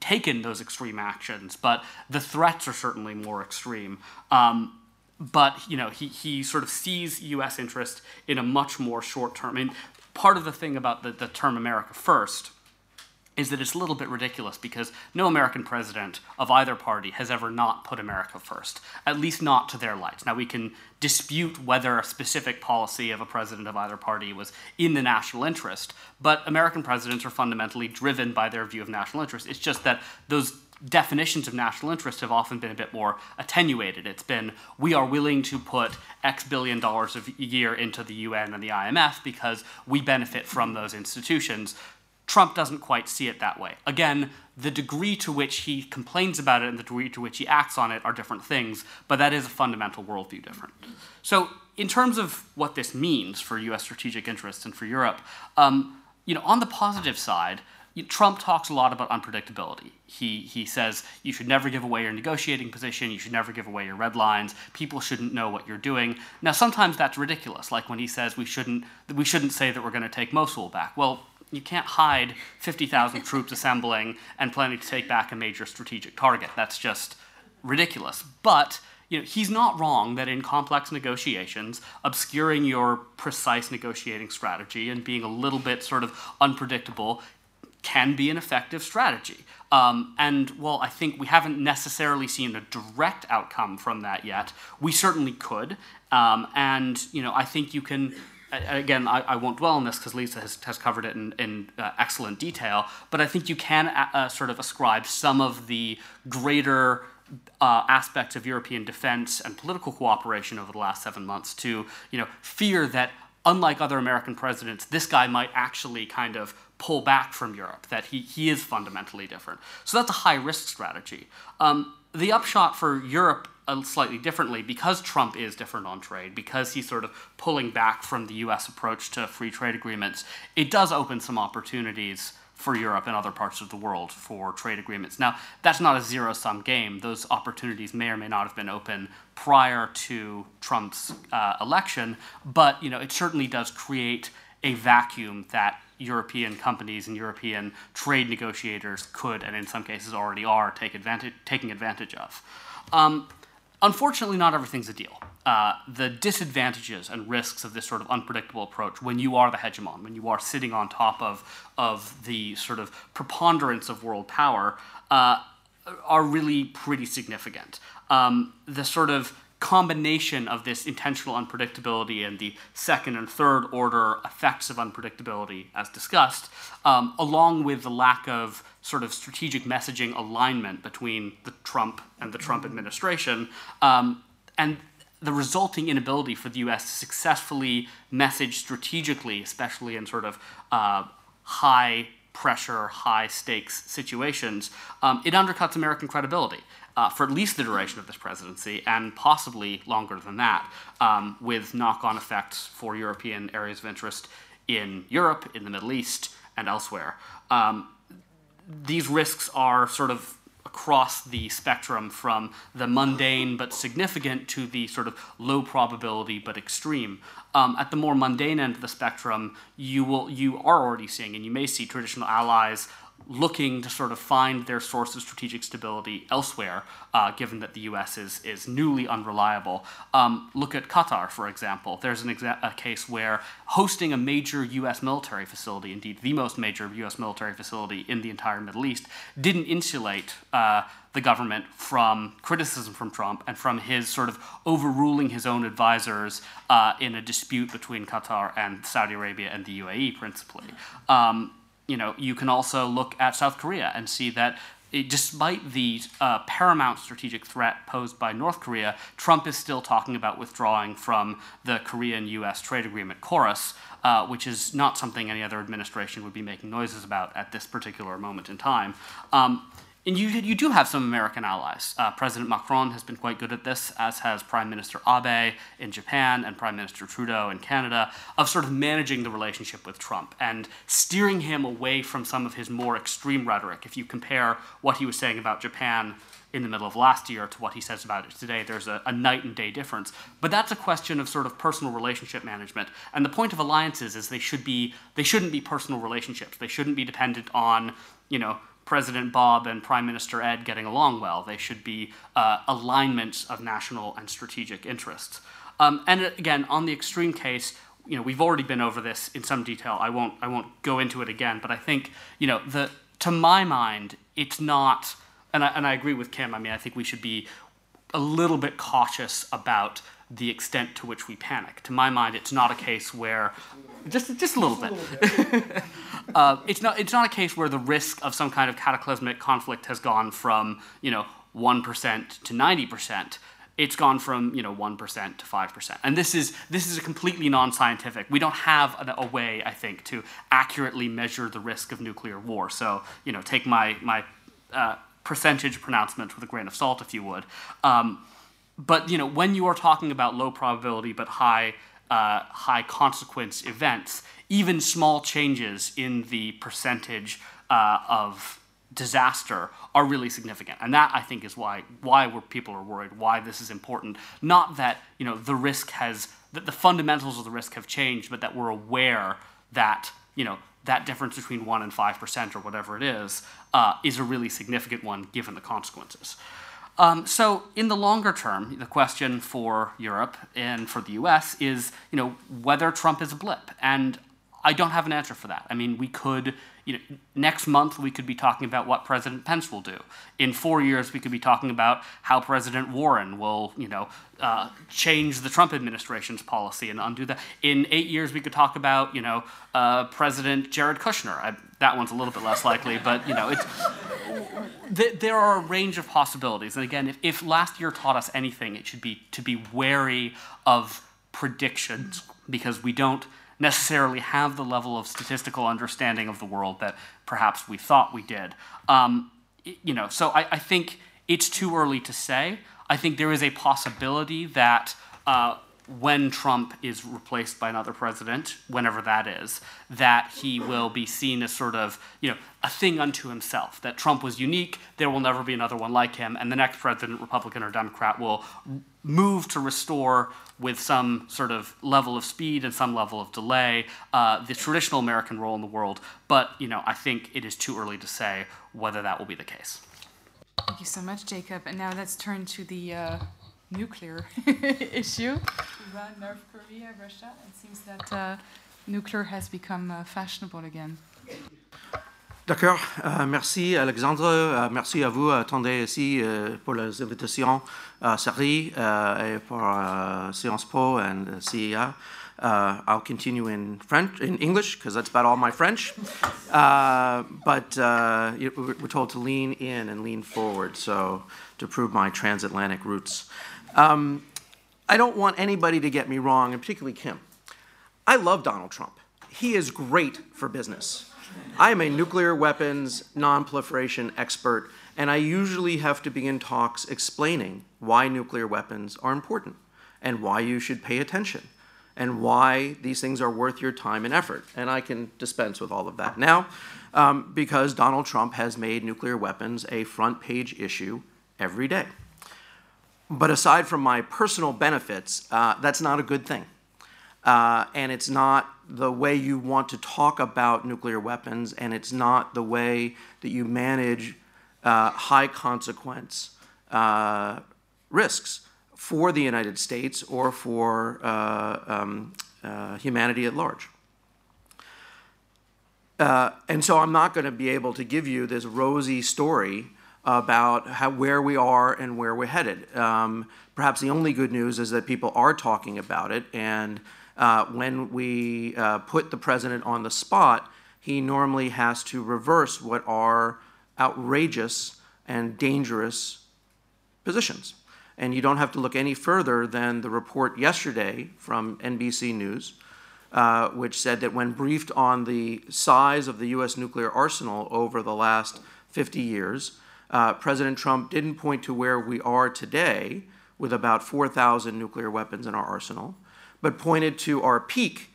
taken those extreme actions, but the threats are certainly more extreme. Um, but you know, he, he sort of sees U.S. interest in a much more short term. I mean, part of the thing about the, the term America First is that it's a little bit ridiculous because no American president of either party has ever not put America first, at least not to their lights. Now, we can dispute whether a specific policy of a president of either party was in the national interest, but American presidents are fundamentally driven by their view of national interest. It's just that those definitions of national interest have often been a bit more attenuated. It's been we are willing to put X billion dollars a year into the UN and the IMF because we benefit from those institutions. Trump doesn't quite see it that way. Again, the degree to which he complains about it and the degree to which he acts on it are different things, but that is a fundamental worldview different. So, in terms of what this means for U.S. strategic interests and for Europe, um, you know, on the positive side, Trump talks a lot about unpredictability. He, he says you should never give away your negotiating position, you should never give away your red lines, people shouldn't know what you're doing. Now, sometimes that's ridiculous, like when he says we shouldn't, we shouldn't say that we're going to take Mosul back. Well, you can't hide 50,000 troops assembling and planning to take back a major strategic target. That's just ridiculous. But you know, he's not wrong that in complex negotiations, obscuring your precise negotiating strategy and being a little bit sort of unpredictable can be an effective strategy. Um, and while I think we haven't necessarily seen a direct outcome from that yet, we certainly could. Um, and you know, I think you can again, I, I, won't dwell on this because Lisa has, has covered it in, in uh, excellent detail, but I think you can uh, uh sort of ascribe some of the greater uh, aspects of European defense and political cooperation over the last seven months to, you know, fear that unlike other American presidents, this guy might actually kind of pull back from Europe, that he, he is fundamentally different. So that's a high risk strategy. Um, the upshot for Europe slightly differently because Trump is different on trade, because he's sort of pulling back from the US approach to free trade agreements, it does open some opportunities for Europe and other parts of the world for trade agreements. Now, that's not a zero sum game. Those opportunities may or may not have been open prior to Trump's uh, election, but you know, it certainly does create a vacuum that European companies and European trade negotiators could, and in some cases already are, take advantage, taking advantage of. Um, unfortunately, not everything's a deal uh, the disadvantages and risks of this sort of unpredictable approach when you are the hegemon, when you are sitting on top of, of the sort of preponderance of world power, uh, are really pretty significant. Um, the sort of combination of this intentional unpredictability and the second and third order effects of unpredictability, as discussed, um, along with the lack of sort of strategic messaging alignment between the Trump and the Trump administration, um, and the resulting inability for the U.S. to successfully message strategically, especially in sort of uh, high pressure, high stakes situations, um, it undercuts American credibility. Uh, for at least the duration of this presidency, and possibly longer than that, um, with knock on effects for European areas of interest in Europe, in the Middle East, and elsewhere. Um, these risks are sort of across the spectrum from the mundane but significant to the sort of low probability but extreme. Um, at the more mundane end of the spectrum, you will you are already seeing, and you may see traditional allies looking to sort of find their source of strategic stability elsewhere, uh, given that the U.S. is is newly unreliable. Um, look at Qatar, for example. There's an exa- a case where hosting a major U.S. military facility, indeed the most major U.S. military facility in the entire Middle East, didn't insulate. Uh, the government from criticism from Trump and from his sort of overruling his own advisors uh, in a dispute between Qatar and Saudi Arabia and the UAE, principally. Um, you know, you can also look at South Korea and see that it, despite the uh, paramount strategic threat posed by North Korea, Trump is still talking about withdrawing from the Korean US trade agreement, KORUS, uh, which is not something any other administration would be making noises about at this particular moment in time. Um, and you, you do have some American allies. Uh, President Macron has been quite good at this, as has Prime Minister Abe in Japan and Prime Minister Trudeau in Canada, of sort of managing the relationship with Trump and steering him away from some of his more extreme rhetoric. If you compare what he was saying about Japan in the middle of last year to what he says about it today, there's a, a night and day difference. But that's a question of sort of personal relationship management. And the point of alliances is they should be they shouldn't be personal relationships. They shouldn't be dependent on, you know, President Bob and Prime Minister Ed getting along well. They should be uh, alignments of national and strategic interests. Um, and again, on the extreme case, you know, we've already been over this in some detail. I won't, I won't go into it again. But I think, you know, the, to my mind, it's not, and I, and I agree with Kim. I mean, I think we should be a little bit cautious about the extent to which we panic. To my mind, it's not a case where just just a little bit. uh, it's not it's not a case where the risk of some kind of cataclysmic conflict has gone from you know one percent to ninety percent. It's gone from you know one percent to five percent, and this is this is a completely non-scientific. We don't have a, a, way, I think, to accurately measure the risk of nuclear war. So you know, take my my uh, percentage pronouncement with a grain of salt, if you would. Um, but you know, when you are talking about low probability but high uh, high consequence events, even small changes in the percentage uh, of disaster are really significant. And that i think is why why people are worried why this is important. Not that you know the risk has that the fundamentals of the risk have changed but that we're aware that you know that difference between 1 and 5% or whatever it is uh, is a really significant one given the consequences um, so in the longer term, the question for Europe and for the U.S. is, you know, whether Trump is a blip, and I don't have an answer for that. I mean, we could, you know, next month we could be talking about what President Pence will do. In four years, we could be talking about how President Warren will, you know, uh, change the Trump administration's policy and undo that. In eight years, we could talk about, you know, uh, President Jared Kushner. I, that one's a little bit less likely, but you know, it's th- there are a range of possibilities. And again, if, if last year taught us anything, it should be to be wary of predictions because we don't necessarily have the level of statistical understanding of the world that perhaps we thought we did. Um, you know, so I, I, think it's too early to say. I think there is a possibility that uh, when Trump is replaced by another president, whenever that is, that he will be seen as sort of, you know, a thing unto himself. That Trump was unique, there will never be another one like him, and the next president, Republican or Democrat, will move to restore with some sort of level of speed and some level of delay uh, the traditional American role in the world. But you know, I think it is too early to say whether that will be the case. Thank you so much, Jacob. And now let's turn to the uh, nuclear issue. Iran, North Korea, Russia. It seems that uh, nuclear has become uh, fashionable again. D'accord. Euh, merci, Alexandre. Euh, merci à vous, attendez ici euh, pour les invitations à CERI et pour Sciences Po and CIA. Uh, I'll continue in French, in English, because that's about all my French. Uh, but uh, we're told to lean in and lean forward, so to prove my transatlantic roots. Um, I don't want anybody to get me wrong, and particularly Kim. I love Donald Trump. He is great for business. I am a nuclear weapons non-proliferation expert, and I usually have to begin talks explaining why nuclear weapons are important and why you should pay attention and why these things are worth your time and effort. And I can dispense with all of that now um, because Donald Trump has made nuclear weapons a front page issue every day. But aside from my personal benefits, uh, that's not a good thing. Uh, and it's not the way you want to talk about nuclear weapons, and it's not the way that you manage uh, high consequence uh, risks for the United States or for uh, um, uh, humanity at large. And so I'm not going to be able to give you this rosy story about how, where we are and where we're headed. Um, perhaps the only good news is that people are talking about it, and uh, when we uh, put the president on the spot, he normally has to reverse what are outrageous and dangerous positions. And you don't have to look any further than the report yesterday from NBC News, uh, which said that when briefed on the size of the U.S. nuclear arsenal over the last 50 years, uh, President Trump didn't point to where we are today with about 4,000 nuclear weapons in our arsenal, but pointed to our peak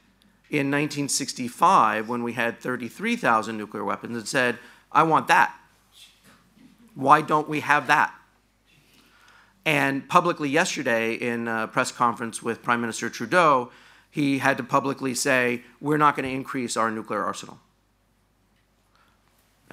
in 1965 when we had 33,000 nuclear weapons and said, I want that. Why don't we have that? And publicly yesterday in a press conference with Prime Minister Trudeau, he had to publicly say, we're not going to increase our nuclear arsenal.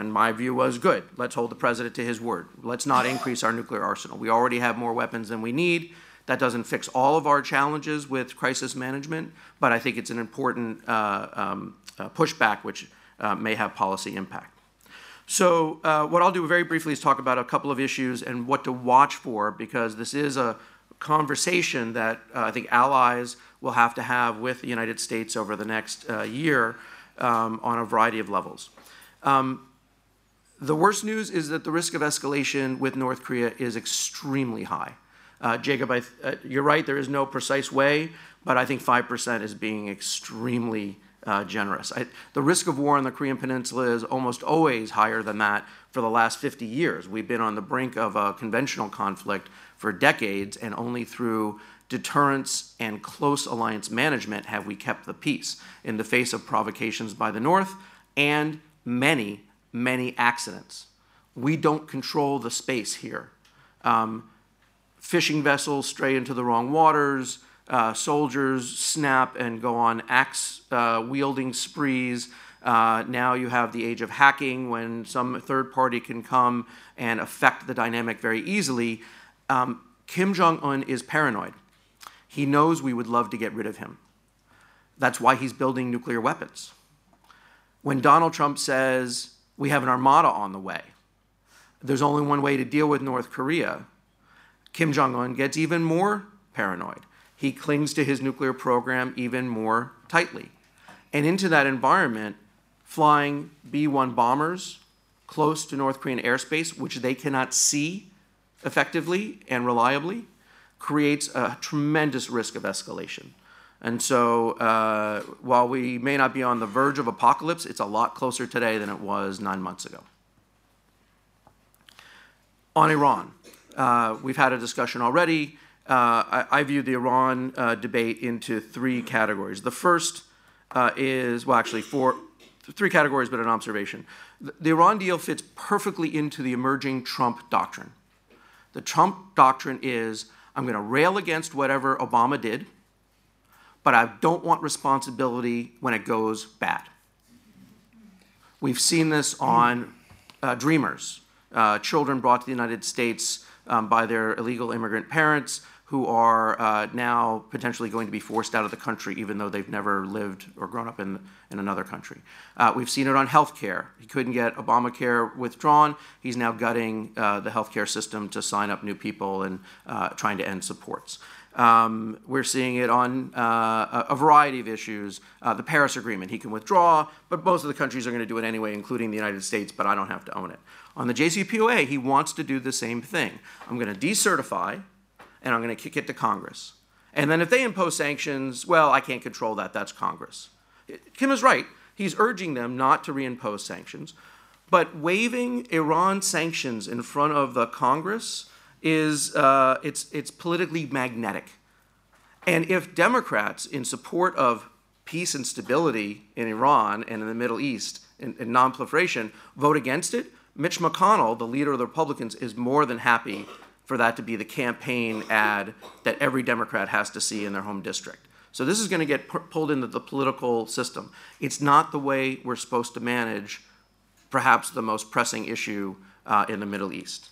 And my view was good. Let's hold the president to his word. Let's not increase our nuclear arsenal. We already have more weapons than we need. That doesn't fix all of our challenges with crisis management, but I think it's an important uh, um, uh, pushback which uh, may have policy impact. So uh, what I'll do very briefly is talk about a couple of issues and what to watch for because this is a conversation that uh, I think allies will have to have with the United States over the next uh, year um, on a variety of levels. Um, the worst news is that the risk of escalation with North Korea is extremely high. Uh, Jacob, I, uh, you're right, there is no precise way, but I think 5% is being extremely uh, generous. I, the risk of war on the Korean Peninsula is almost always higher than that for the last 50 years. We've been on the brink of a conventional conflict for decades, and only through deterrence and close alliance management have we kept the peace in the face of provocations by the North and many, many accidents. We don't control the space here. Um, fishing vessels stray into the wrong waters, uh, soldiers snap and go on axe uh, wielding sprees. Uh, now you have the age of hacking when some third party can come and affect the dynamic very easily. Um, Kim Jong un is paranoid. He knows we would love to get rid of him. That's why he's building nuclear weapons. When Donald Trump says we have an armada on the way, there's only one way to deal with North Korea, Kim Jong un gets even more paranoid. He clings to his nuclear program even more tightly. And into that environment, flying B 1 bombers close to North Korean airspace, which they cannot see effectively and reliably, creates a tremendous risk of escalation. And so, uh, while we may not be on the verge of apocalypse, it's a lot closer today than it was nine months ago. On Iran, uh, we've had a discussion already. uh, I, I, view the Iran uh, debate into three categories. The first uh, is, well, actually, four, three categories, but an observation. The, the Iran deal fits perfectly into the emerging Trump doctrine. The Trump doctrine is I'm going to rail against whatever Obama did, but I don't want responsibility when it goes bad. We've seen this on uh, dreamers, uh, children brought to the United States um, by their illegal immigrant parents who are uh, now potentially going to be forced out of the country, even though they've never lived or grown up in, in another country. Uh, we've seen it on health care. He couldn't get Obamacare withdrawn. He's now gutting uh, the healthcare system to sign up new people and uh, trying to end supports. Um, we're seeing it on uh, a variety of issues. Uh, the Paris Agreement, he can withdraw, but most of the countries are going to do it anyway, including the United States, but I don't have to own it. On the JCPOA, he wants to do the same thing. I'm going to decertify and I'm going to kick it to Congress. And then if they impose sanctions, well, I can't control that. That's Congress. Kim is right. He's urging them not to reimpose sanctions. But waiving Iran sanctions in front of the Congress is uh, it's, it's politically magnetic. And if Democrats, in support of peace and stability in Iran and in the Middle East and, and nonproliferation, vote against it, Mitch McConnell, the leader of the Republicans, is more than happy for that to be the campaign ad that every Democrat has to see in their home district. So this is going to get pulled into the political system. It's not the way we're supposed to manage perhaps the most pressing issue uh, in the Middle East.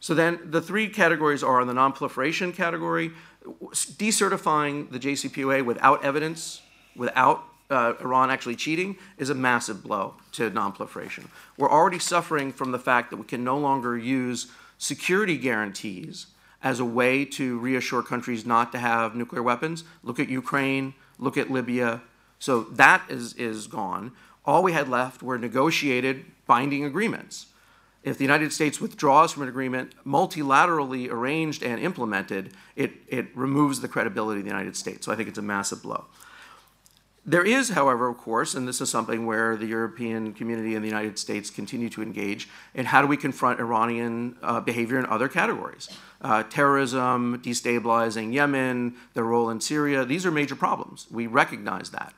So then the three categories are in the nonproliferation category, decertifying the JCPOA without evidence, without uh, Iran actually cheating, is a massive blow to nonproliferation. We're already suffering from the fact that we can no longer use security guarantees as a way to reassure countries not to have nuclear weapons. Look at Ukraine, look at Libya. So that is, is gone. All we had left were negotiated binding agreements. If the United States withdraws from an agreement multilaterally arranged and implemented, it, it removes the credibility of the United States. So I think it's a massive blow. There is, however, of course, and this is something where the European community and the United States continue to engage, in how do we confront Iranian uh, behavior in other categories? Uh, terrorism, destabilizing Yemen, their role in Syria, these are major problems. We recognize that.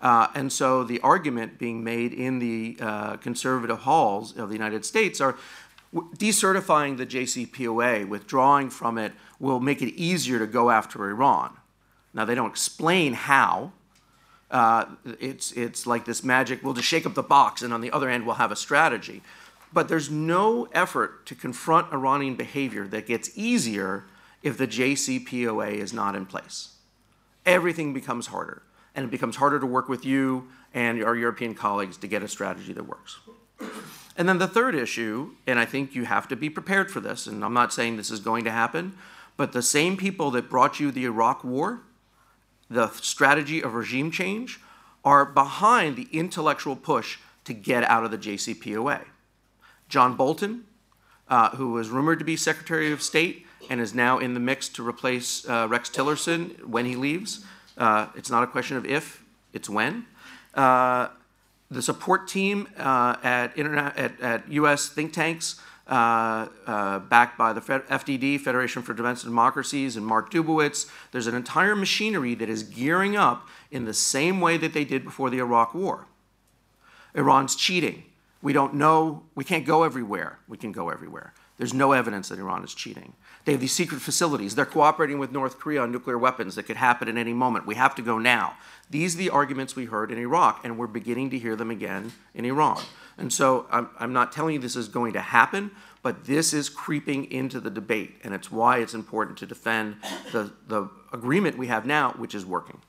Uh, and so the argument being made in the uh, conservative halls of the United States are decertifying the JCPOA, withdrawing from it, will make it easier to go after Iran. Now, they don't explain how, uh, it's, it's like this magic, we'll just shake up the box, and on the other end, we'll have a strategy. But there's no effort to confront Iranian behavior that gets easier if the JCPOA is not in place. Everything becomes harder, and it becomes harder to work with you and our European colleagues to get a strategy that works. And then the third issue, and I think you have to be prepared for this, and I'm not saying this is going to happen, but the same people that brought you the Iraq War the strategy of regime change are behind the intellectual push to get out of the JCPOA. John Bolton, uh, who was rumored to be Secretary of State and is now in the mix to replace uh, Rex Tillerson when he leaves. Uh, it's not a question of if, it's when. Uh, the support team uh, at, internet, at, at US think tanks uh, uh, backed by the FDD, Federation for Defense Democracies, and Mark Dubowitz. There's an entire machinery that is gearing up in the same way that they did before the Iraq War. Iran's cheating. We don't know, we can't go everywhere. We can go everywhere. There's no evidence that Iran is cheating. They have these secret facilities. They're cooperating with North Korea on nuclear weapons that could happen at any moment. We have to go now. These are the arguments we heard in Iraq, and we're beginning to hear them again in Iran. And so I'm, I'm not telling you this is going to happen, but this is creeping into the debate, and it's why it's important to defend the, the agreement we have now, which is working.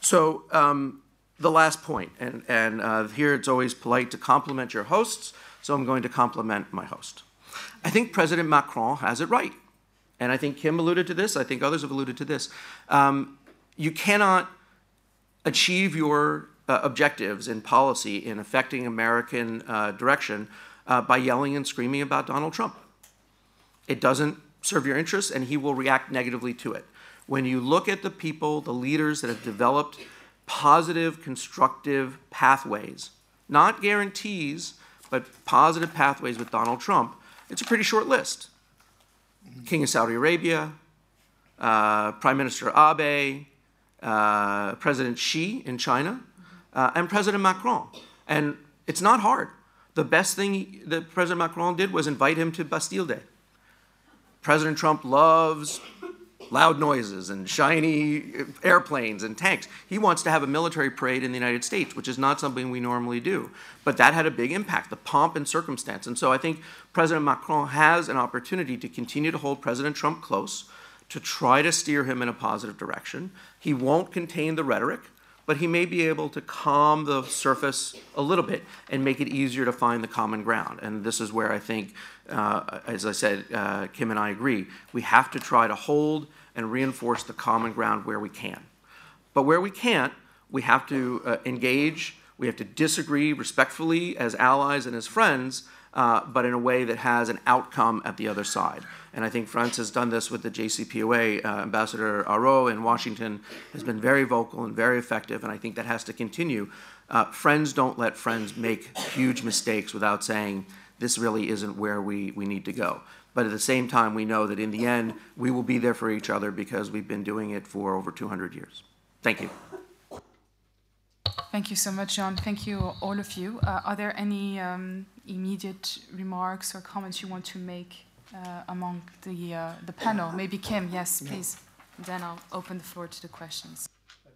So um, the last point, and, and uh, here it's always polite to compliment your hosts, so I'm going to compliment my host. I think President Macron has it right. And I think Kim alluded to this, I think others have alluded to this. Um, you cannot achieve your uh, objectives in policy in affecting American uh, direction uh, by yelling and screaming about Donald Trump. It doesn't serve your interests, and he will react negatively to it. When you look at the people, the leaders that have developed positive, constructive pathways, not guarantees, but positive pathways with Donald Trump, it's a pretty short list. King of Saudi Arabia, uh, Prime Minister Abe, uh, President Xi in China, uh, and President Macron. And it's not hard. The best thing that President Macron did was invite him to Bastille Day. President Trump loves loud noises and shiny airplanes and tanks. He wants to have a military parade in the United States, which is not something we normally do. But that had a big impact, the pomp and circumstance. And so I think President Macron has an opportunity to continue to hold President Trump close, to try to steer him in a positive direction. He won't contain the rhetoric but he may be able to calm the surface a little bit and make it easier to find the common ground. And this is where I think, uh, as I said, uh, Kim and I agree, we have to try to hold and reinforce the common ground where we can. But where we can't, we have to uh, engage, we have to disagree respectfully as allies and as friends, uh, but in a way that has an outcome at the other side. And I think France has done this with the JCPOA. Uh, Ambassador Araud in Washington has been very vocal and very effective, and I think that has to continue. Uh, friends don't let friends make huge mistakes without saying, this really isn't where we, we need to go. But at the same time, we know that in the end, we will be there for each other because we've been doing it for over 200 years. Thank you. Thank you so much, Jon. Thank you, all of you. Uh, are there any um, immediate remarks or comments you want to make uh, among the, uh, the panel? Maybe Kim, yes, please. Then I'll open the floor to the questions.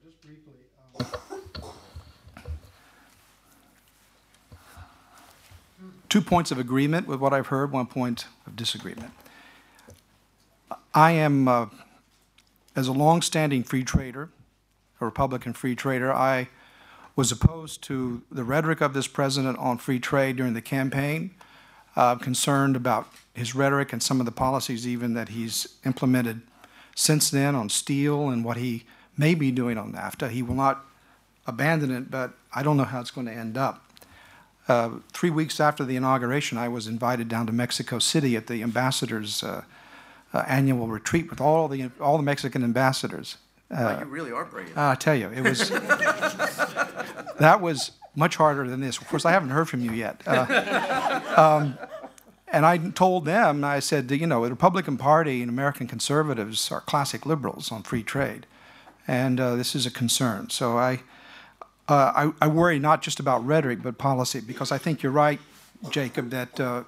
Just briefly, um, two points of agreement with what I've heard, one point of disagreement. I am, uh, as a longstanding free trader, a Republican free trader, I was opposed to the rhetoric of this president on free trade during the campaign, uh, concerned about his rhetoric and some of the policies even that he's implemented since then on steel and what he may be doing on NAFTA. He will not abandon it, but I don't know how it's going to end up. Uh, three weeks after the inauguration, I was invited down to Mexico City at the ambassadors' uh, uh, annual retreat with all the all the Mexican ambassadors. Wow, you really are brave. I tell you, it was that was much harder than this. Of course, I haven't heard from you yet. Uh, um, and I told them, I said, you know, the Republican Party and American conservatives are classic liberals on free trade, and uh, this is a concern. So I, uh, I, I, worry not just about rhetoric but policy, because I think you're right, Jacob, that uh,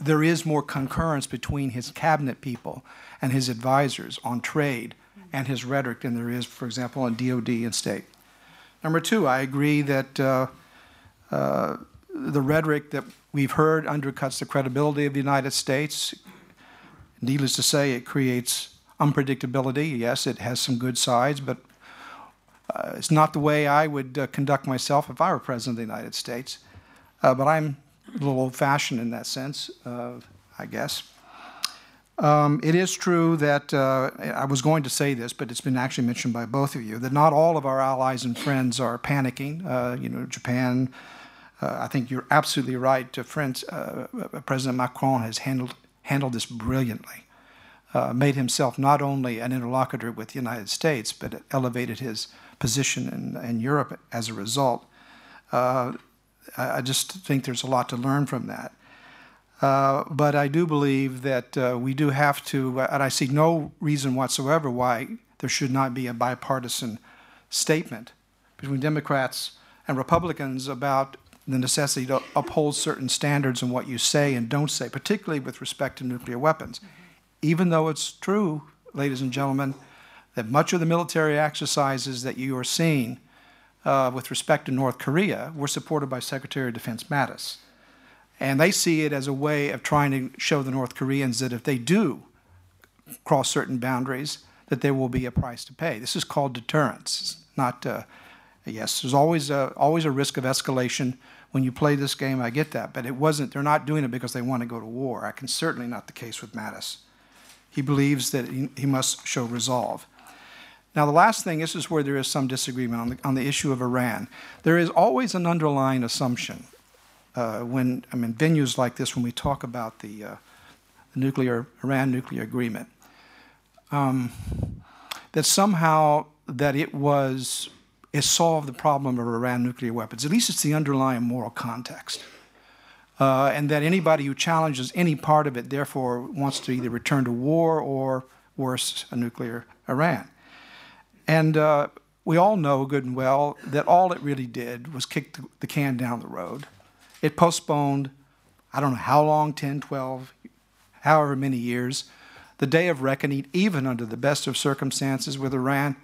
there is more concurrence between his cabinet people and his advisors on trade and his rhetoric than there is, for example, on DOD and state. Number two, I agree that uh, uh, the rhetoric that we've heard undercuts the credibility of the United States. Needless to say, it creates unpredictability. Yes, it has some good sides, but uh, it's not the way I would uh, conduct myself if I were president of the United States. Uh, but I'm a little old fashioned in that sense, uh, I guess. Um, it is true that uh, I was going to say this, but it's been actually mentioned by both of you that not all of our allies and friends are panicking. Uh, you know, Japan. I think you're absolutely right. Uh, President Macron has handled handled this brilliantly. Made himself not only an interlocutor with the United States, but elevated his position in, in Europe as a result. I, I just think there's a lot to learn from that. Uh, but I do believe that uh, we do have to, uh, and I see no reason whatsoever why there should not be a bipartisan statement between Democrats and Republicans about the necessity to uphold certain standards in what you say and don't say, particularly with respect to nuclear weapons. Mm-hmm. Even though it's true, ladies and gentlemen, that much of the military exercises that you are seeing uh, with respect to North Korea were supported by Secretary of Defense Mattis. And they see it as a way of trying to show the North Koreans that if they do cross certain boundaries, that there will be a price to pay. This is called deterrence, not, uh, yes, there's always a, always a risk of escalation when you play this game. I get that. But it wasn't, they're not doing it because they want to go to war. I can certainly not the case with Mattis. He believes that he, he must show resolve. Now, the last thing, this is where there is some disagreement on the, on the issue of Iran. There is always an underlying assumption uh, when I mean venues like this when we talk about the, uh, the nuclear Iran nuclear agreement, um, that somehow that it was it solved the problem of Iran nuclear weapons. At least it's the underlying moral context. Uh, and that anybody who challenges any part of it, therefore, wants to either return to war or worse, a nuclear Iran. And uh, we all know good and well that all it really did was kick the, can down the road. It postponed, I don't know how long 10, 12, however many years, the day of reckoning, even under the best of circumstances with Iran.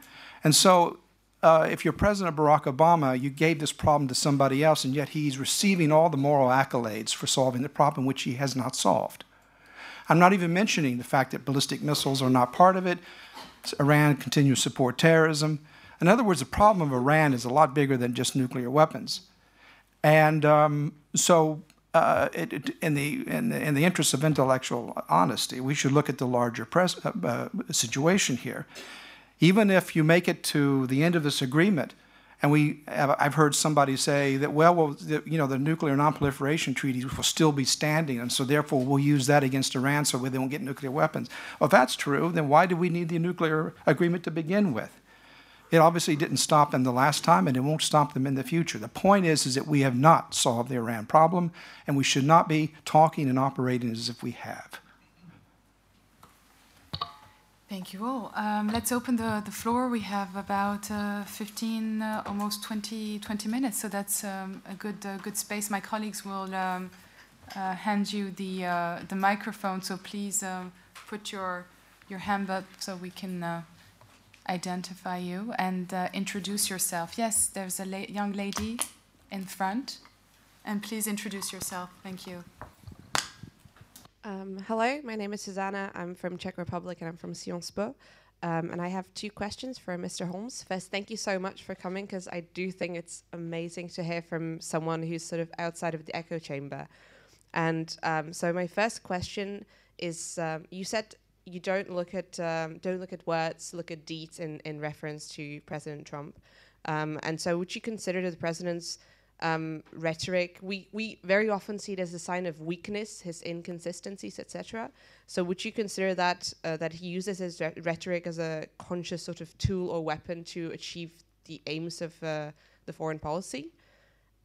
And so, uh, if you're President Barack Obama, you gave this problem to somebody else, and yet he's receiving all the moral accolades for solving the problem which he has not solved. I'm not even mentioning the fact that ballistic missiles are not part of it. Iran continues to support terrorism. In other words, the problem of Iran is a lot bigger than just nuclear weapons. And um, so, uh, it, it, in, the, in, the, in the interest of intellectual honesty, we should look at the larger pres- uh, uh, situation here. Even if you make it to the end of this agreement, and we I've heard somebody say that, well, well the, you know, the nuclear nonproliferation treaties will still be standing, and so therefore we'll use that against Iran so they won't get nuclear weapons. Well, if that's true, then why do we need the nuclear agreement to begin with? It obviously didn't stop them the last time, and it won't stop them in the future. The point is, is that we have not solved the Iran problem, and we should not be talking and operating as if we have. Thank you all. Um, let's open the, the floor. We have about uh, 15, uh, almost 20, 20 minutes, so that's um, a good, uh, good space. My colleagues will um, uh, hand you the, uh, the microphone, so please um, put your, your hand up so we can uh, identify you and introduce yourself. Yes, there's a la young lady in front, and please introduce yourself. Thank you. Um, hello, my name is Susanna. I'm from Czech Republic and I'm from Sciences Po. Um, and I have two questions for Mr. Holmes. First, thank you so much for coming because I do think it's amazing to hear from someone who's sort of outside of the echo chamber. And um, so my first question is: um, You said you don't look at um, don't look at words, look at deeds in in reference to President Trump. Um, and so, would you consider the president's um, rhetoric. We, we very often see it as a sign of weakness, his inconsistencies, etc. So would you consider that uh, that he uses his re rhetoric as a conscious sort of tool or weapon to achieve the aims of uh, the foreign policy?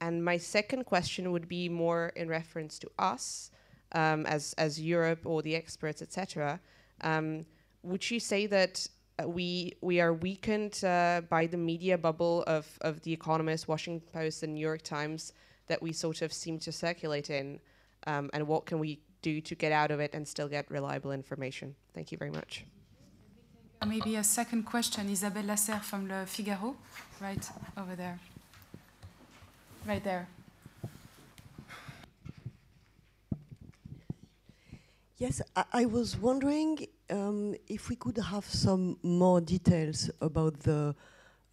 And my second question would be more in reference to us um, as as Europe or the experts, etc. Um, would you say that we we are weakened uh, by the media bubble of of the Economist, Washington Post, and New York Times that we sort of seem to circulate in, um, and what can we do to get out of it and still get reliable information? Thank you very much. Maybe a second question, Isabelle Lasserre from Le Figaro, right over there. Right there. Yes, I, I was wondering um, if we could have some more details about the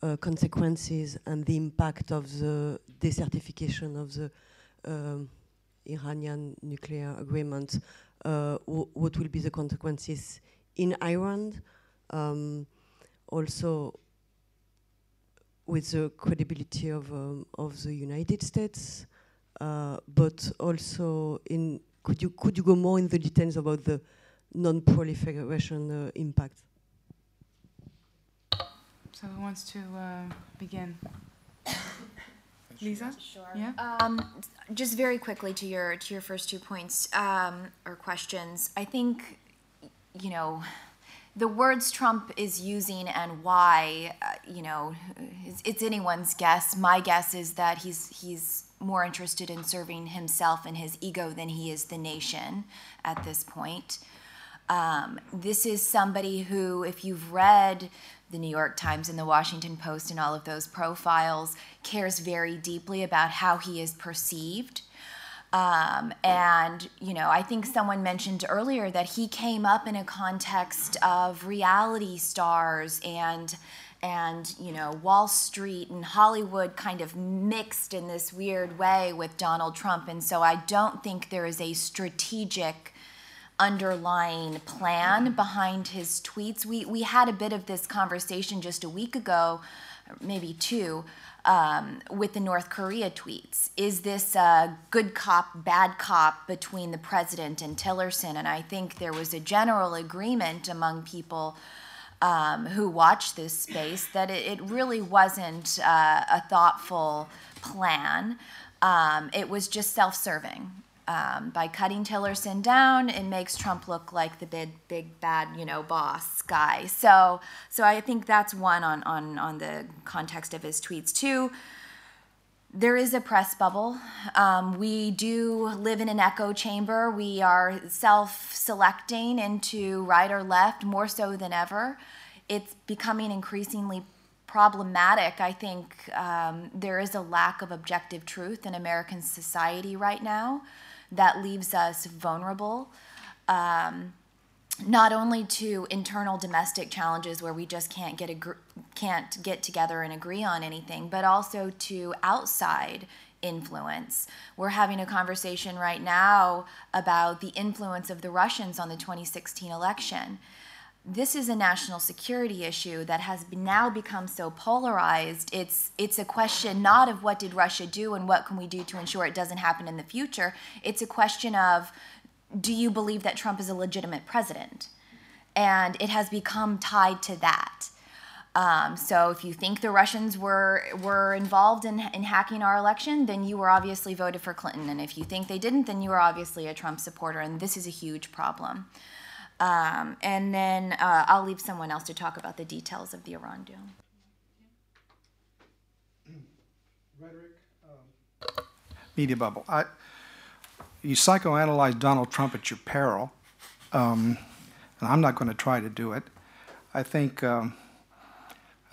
uh, consequences and the impact of the decertification of the um, Iranian nuclear agreement, uh, what will be the consequences in Iran, um, also with the credibility of, um, of the United States, uh, but also in, could you, could you go more in the details about the non-proliferation uh, impact. So who wants to uh, begin? Lisa? Sure. Yeah. Um, just very quickly to your to your first two points um, or questions. I think, you know, the words Trump is using and why, uh, you know, it's, it's, anyone's guess. My guess is that he's he's more interested in serving himself and his ego than he is the nation at this point. Um, this is somebody who, if you've read the New York Times and the Washington Post and all of those profiles, cares very deeply about how he is perceived. Um, and, you know, I think someone mentioned earlier that he came up in a context of reality stars and and you know Wall Street and Hollywood kind of mixed in this weird way with Donald Trump and so I don't think there is a strategic underlying plan behind his tweets. We, we had a bit of this conversation just a week ago, maybe two, um, with the North Korea tweets. Is this a good cop, bad cop between the president and Tillerson? And I think there was a general agreement among people. Um, who watched this space that it, it really wasn't uh, a thoughtful plan. Um, it was just self serving Um, by cutting Tillerson down, it makes Trump look like the big, big bad, you know, boss guy. So, so I think that's one on on on the context of his tweets. too. there is a press bubble. Um, we do live in an echo chamber. We are self-selecting into right or left more so than ever. It's becoming increasingly problematic. I think um, there is a lack of objective truth in American society right now that leaves us vulnerable. Um, not only to internal domestic challenges where we just can't get agr- can't get together and agree on anything, but also to outside influence. We're having a conversation right now about the influence of the Russians on the 2016 election. This is a national security issue that has now become so polarized. It's it's a question not of what did Russia do and what can we do to ensure it doesn't happen in the future. It's a question of do you believe that Trump is a legitimate president? And it has become tied to that. Um, so if you think the Russians were were involved in, in hacking our election, then you were obviously voted for Clinton. And if you think they didn't, then you were obviously a Trump supporter. And this is a huge problem. Um, and then uh, I'll leave someone else to talk about the details of the Iran deal. Rhetoric, um, media bubble. I, you psychoanalyze Donald Trump at your peril, um, and I'm not going to try to do it. I think um,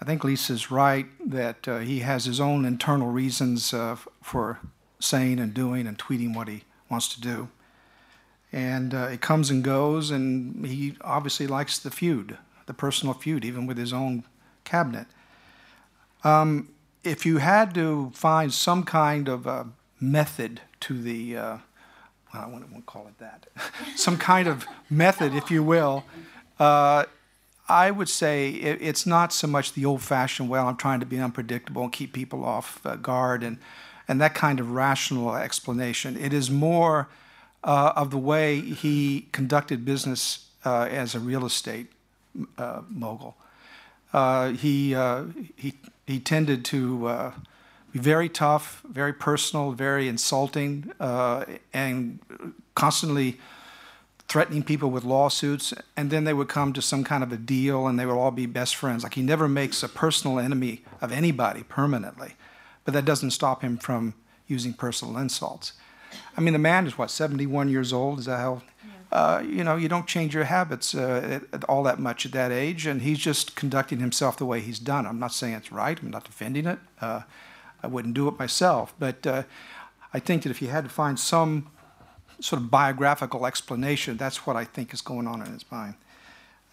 I think Lisa's right that uh, he has his own internal reasons uh, for saying and doing and tweeting what he wants to do, and uh, it comes and goes. And he obviously likes the feud, the personal feud, even with his own cabinet. Um, if you had to find some kind of a method to the uh, I wouldn't call it that, some kind of method, if you will. Uh, I would say it, it's not so much the old-fashioned, well, I'm trying to be unpredictable and keep people off uh, guard and, and that kind of rational explanation. It is more uh, of the way he conducted business uh, as a real estate uh, mogul. Uh, he, he, he tended to be very tough, very personal, very insulting, uh, and constantly threatening people with lawsuits. And then they would come to some kind of a deal and they would all be best friends. Like he never makes a personal enemy of anybody permanently, but that doesn't stop him from using personal insults. I mean, the man is what, 71 years old? Is that how? Uh, you know, you don't change your habits uh, all that much at that age, and he's just conducting himself the way he's done. I'm not saying it's right. I'm not defending it. Uh, I wouldn't do it myself. But uh, I think that if you had to find some sort of biographical explanation, that's what I think is going on in his mind.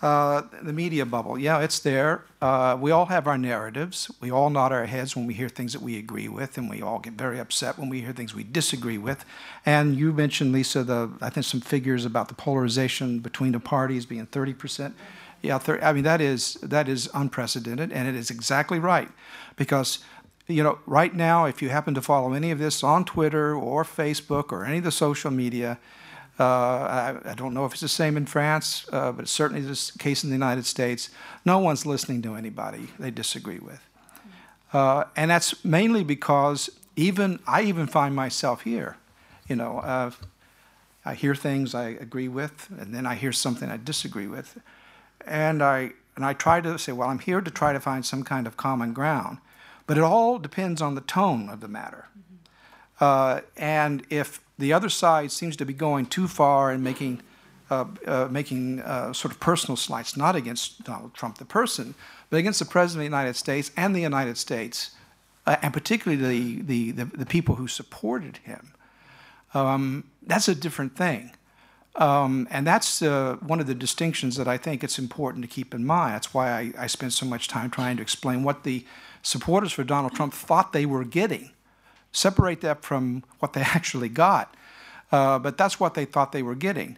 Uh, the media bubble, yeah, it's there. Uh, we all have our narratives. We all nod our heads when we hear things that we agree with, and we all get very upset when we hear things we disagree with. And you mentioned, Lisa, the I think some figures about the polarization between the parties being 30 percent. Yeah, 30, I mean that is that is unprecedented, and it is exactly right because you know, right now, if you happen to follow any of this on Twitter or Facebook or any of the social media, I, I, don't know if it's the same in France, uh, but it's certainly the case in the United States. No one's listening to anybody they disagree with. Uh, and that's mainly because even I even find myself here. You know, uh, I hear things I agree with, and then I hear something I disagree with, and I and I try to say, well, I'm here to try to find some kind of common ground. But it all depends on the tone of the matter. Uh, and if the other side seems to be going too far and making, uh, uh, making uh, sort of personal slights, not against Donald Trump, the person, but against the President of the United States and the United States, uh, and particularly the, the, the, people who supported him, um, that's a different thing. Um, and that's uh, one of the distinctions that I think it's important to keep in mind. That's why I, I spent so much time trying to explain what the supporters for Donald Trump thought they were getting. Separate that from what they actually got. Uh, but that's what they thought they were getting.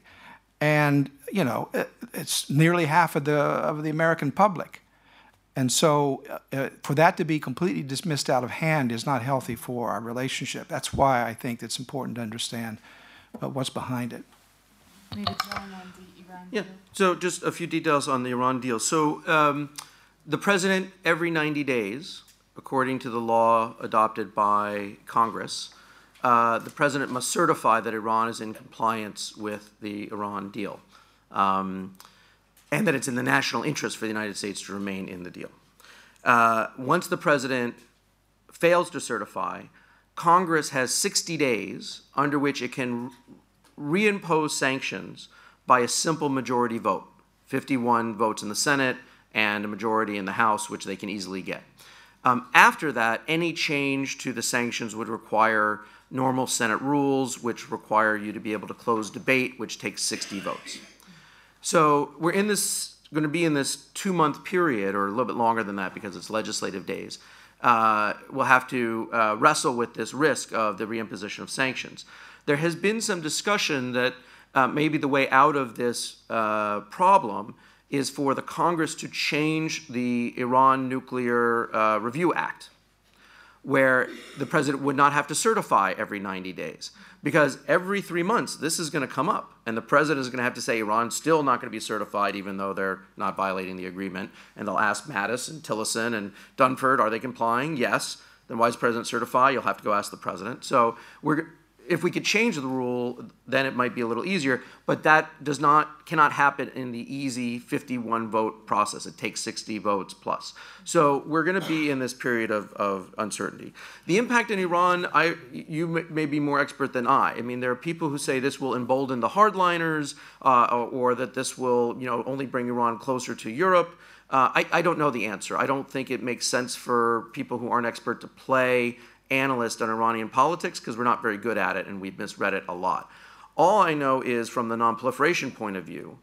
And, you know, it, it's nearly half of the, of the American public. And so uh, uh, for that to be completely dismissed out of hand is not healthy for our relationship. That's why I think it's important to understand uh, what's behind it. Maybe on the Iran Yeah, so just a few details on the Iran deal. So um, the president, every 90 days, according to the law adopted by Congress, uh, the president must certify that Iran is in compliance with the Iran deal, um, and that it's in the national interest for the United States to remain in the deal. Uh, once the president fails to certify, Congress has 60 days under which it can reimpose sanctions by a simple majority vote 51 votes in the Senate and a majority in the House, which they can easily get. Um, after that, any change to the sanctions would require normal Senate rules, which require you to be able to close debate, which takes 60 votes. So we're in this, going to be in this two month period, or a little bit longer than that because it's legislative days. Uh, we'll have to uh, wrestle with this risk of the reimposition of sanctions. There has been some discussion that uh, maybe the way out of this uh, problem is for the Congress to change the Iran Nuclear uh, Review Act, where the president would not have to certify every 90 days. Because every three months, this is going to come up, and the president is going to have to say Iran's still not going to be certified, even though they're not violating the agreement. And they'll ask Mattis and Tillerson and Dunford, are they complying? Yes. Then why is the president certify? You'll have to go ask the president. So we're if we could change the rule, then it might be a little easier. But that does not cannot happen in the easy 51 vote process. It takes 60 votes plus. So we're going to be in this period of, of uncertainty. The impact in Iran, I you may be more expert than I. I mean, there are people who say this will embolden the hardliners, uh, or, or, that this will you know only bring Iran closer to Europe. Uh, I, I don't know the answer. I don't think it makes sense for people who aren't expert to play analyst on Iranian politics because we're not very good at it and we've misread it a lot. All I know is from the nonproliferation point of view,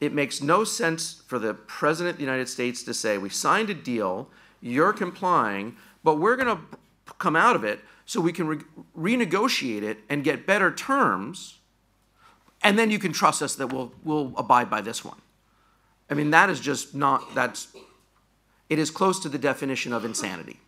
it makes no sense for the President of the United States to say, We signed a deal, you're complying, but we're going to come out of it so we can re- renegotiate it and get better terms, and then you can trust us that we'll, we'll abide by this one. I mean, that is just not, that's, it is close to the definition of insanity.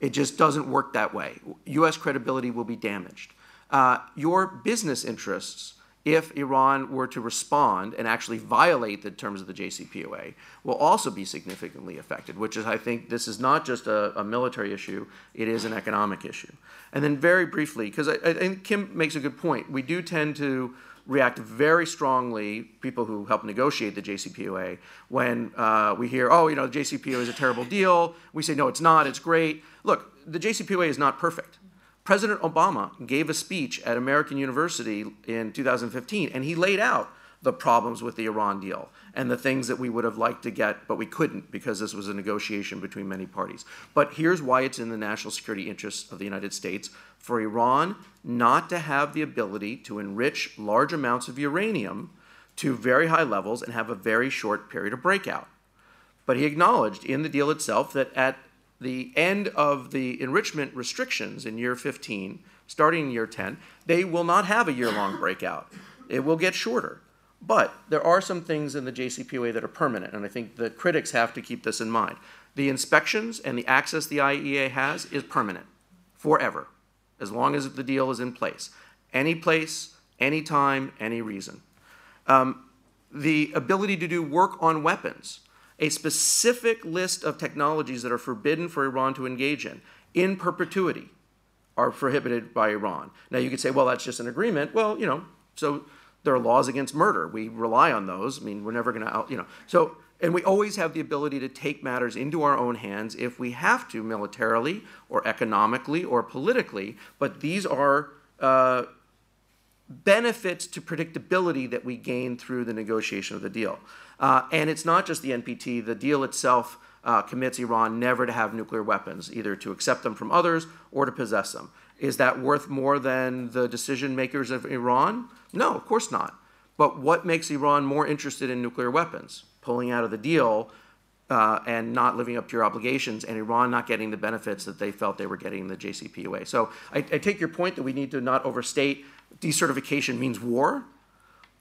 It just doesn't work that way. U.S. credibility will be damaged. Uh, your business interests, if Iran were to respond and actually violate the terms of the JCPOA, will also be significantly affected, which is, I think, this is not just a, a military issue, it is an economic issue. And then, very briefly, because I, I think Kim makes a good point, we do tend to react very strongly, people who help negotiate the JCPOA, when uh, we hear, oh, you know, the JCPOA is a terrible deal. We say, no, it's not, it's great. Look, the JCPOA is not perfect. President Obama gave a speech at American University in 2015, and he laid out the problems with the Iran deal and the things that we would have liked to get, but we couldn't because this was a negotiation between many parties. But here's why it's in the national security interests of the United States for Iran not to have the ability to enrich large amounts of uranium to very high levels and have a very short period of breakout. But he acknowledged in the deal itself that at the end of the enrichment restrictions in year 15, starting in year 10, they will not have a year long breakout. It will get shorter. But there are some things in the JCPOA that are permanent, and I think the critics have to keep this in mind. The inspections and the access the IAEA has is permanent, forever, as long as the deal is in place. Any place, any time, any reason. Um, the ability to do work on weapons, a specific list of technologies that are forbidden for Iran to engage in, in perpetuity, are prohibited by Iran. Now you could say, well, that's just an agreement. Well, you know, so there are laws against murder. We rely on those. I mean, we're never going to, you know. So, and we always have the ability to take matters into our own hands if we have to, militarily or economically or politically. But these are uh, benefits to predictability that we gain through the negotiation of the deal. Uh, and it's not just the NPT, the deal itself uh, commits Iran never to have nuclear weapons, either to accept them from others or to possess them. Is that worth more than the decision makers of Iran? No, of course not. But what makes Iran more interested in nuclear weapons? Pulling out of the deal uh, and not living up to your obligations, and Iran not getting the benefits that they felt they were getting in the JCPOA. So I, I take your point that we need to not overstate decertification means war,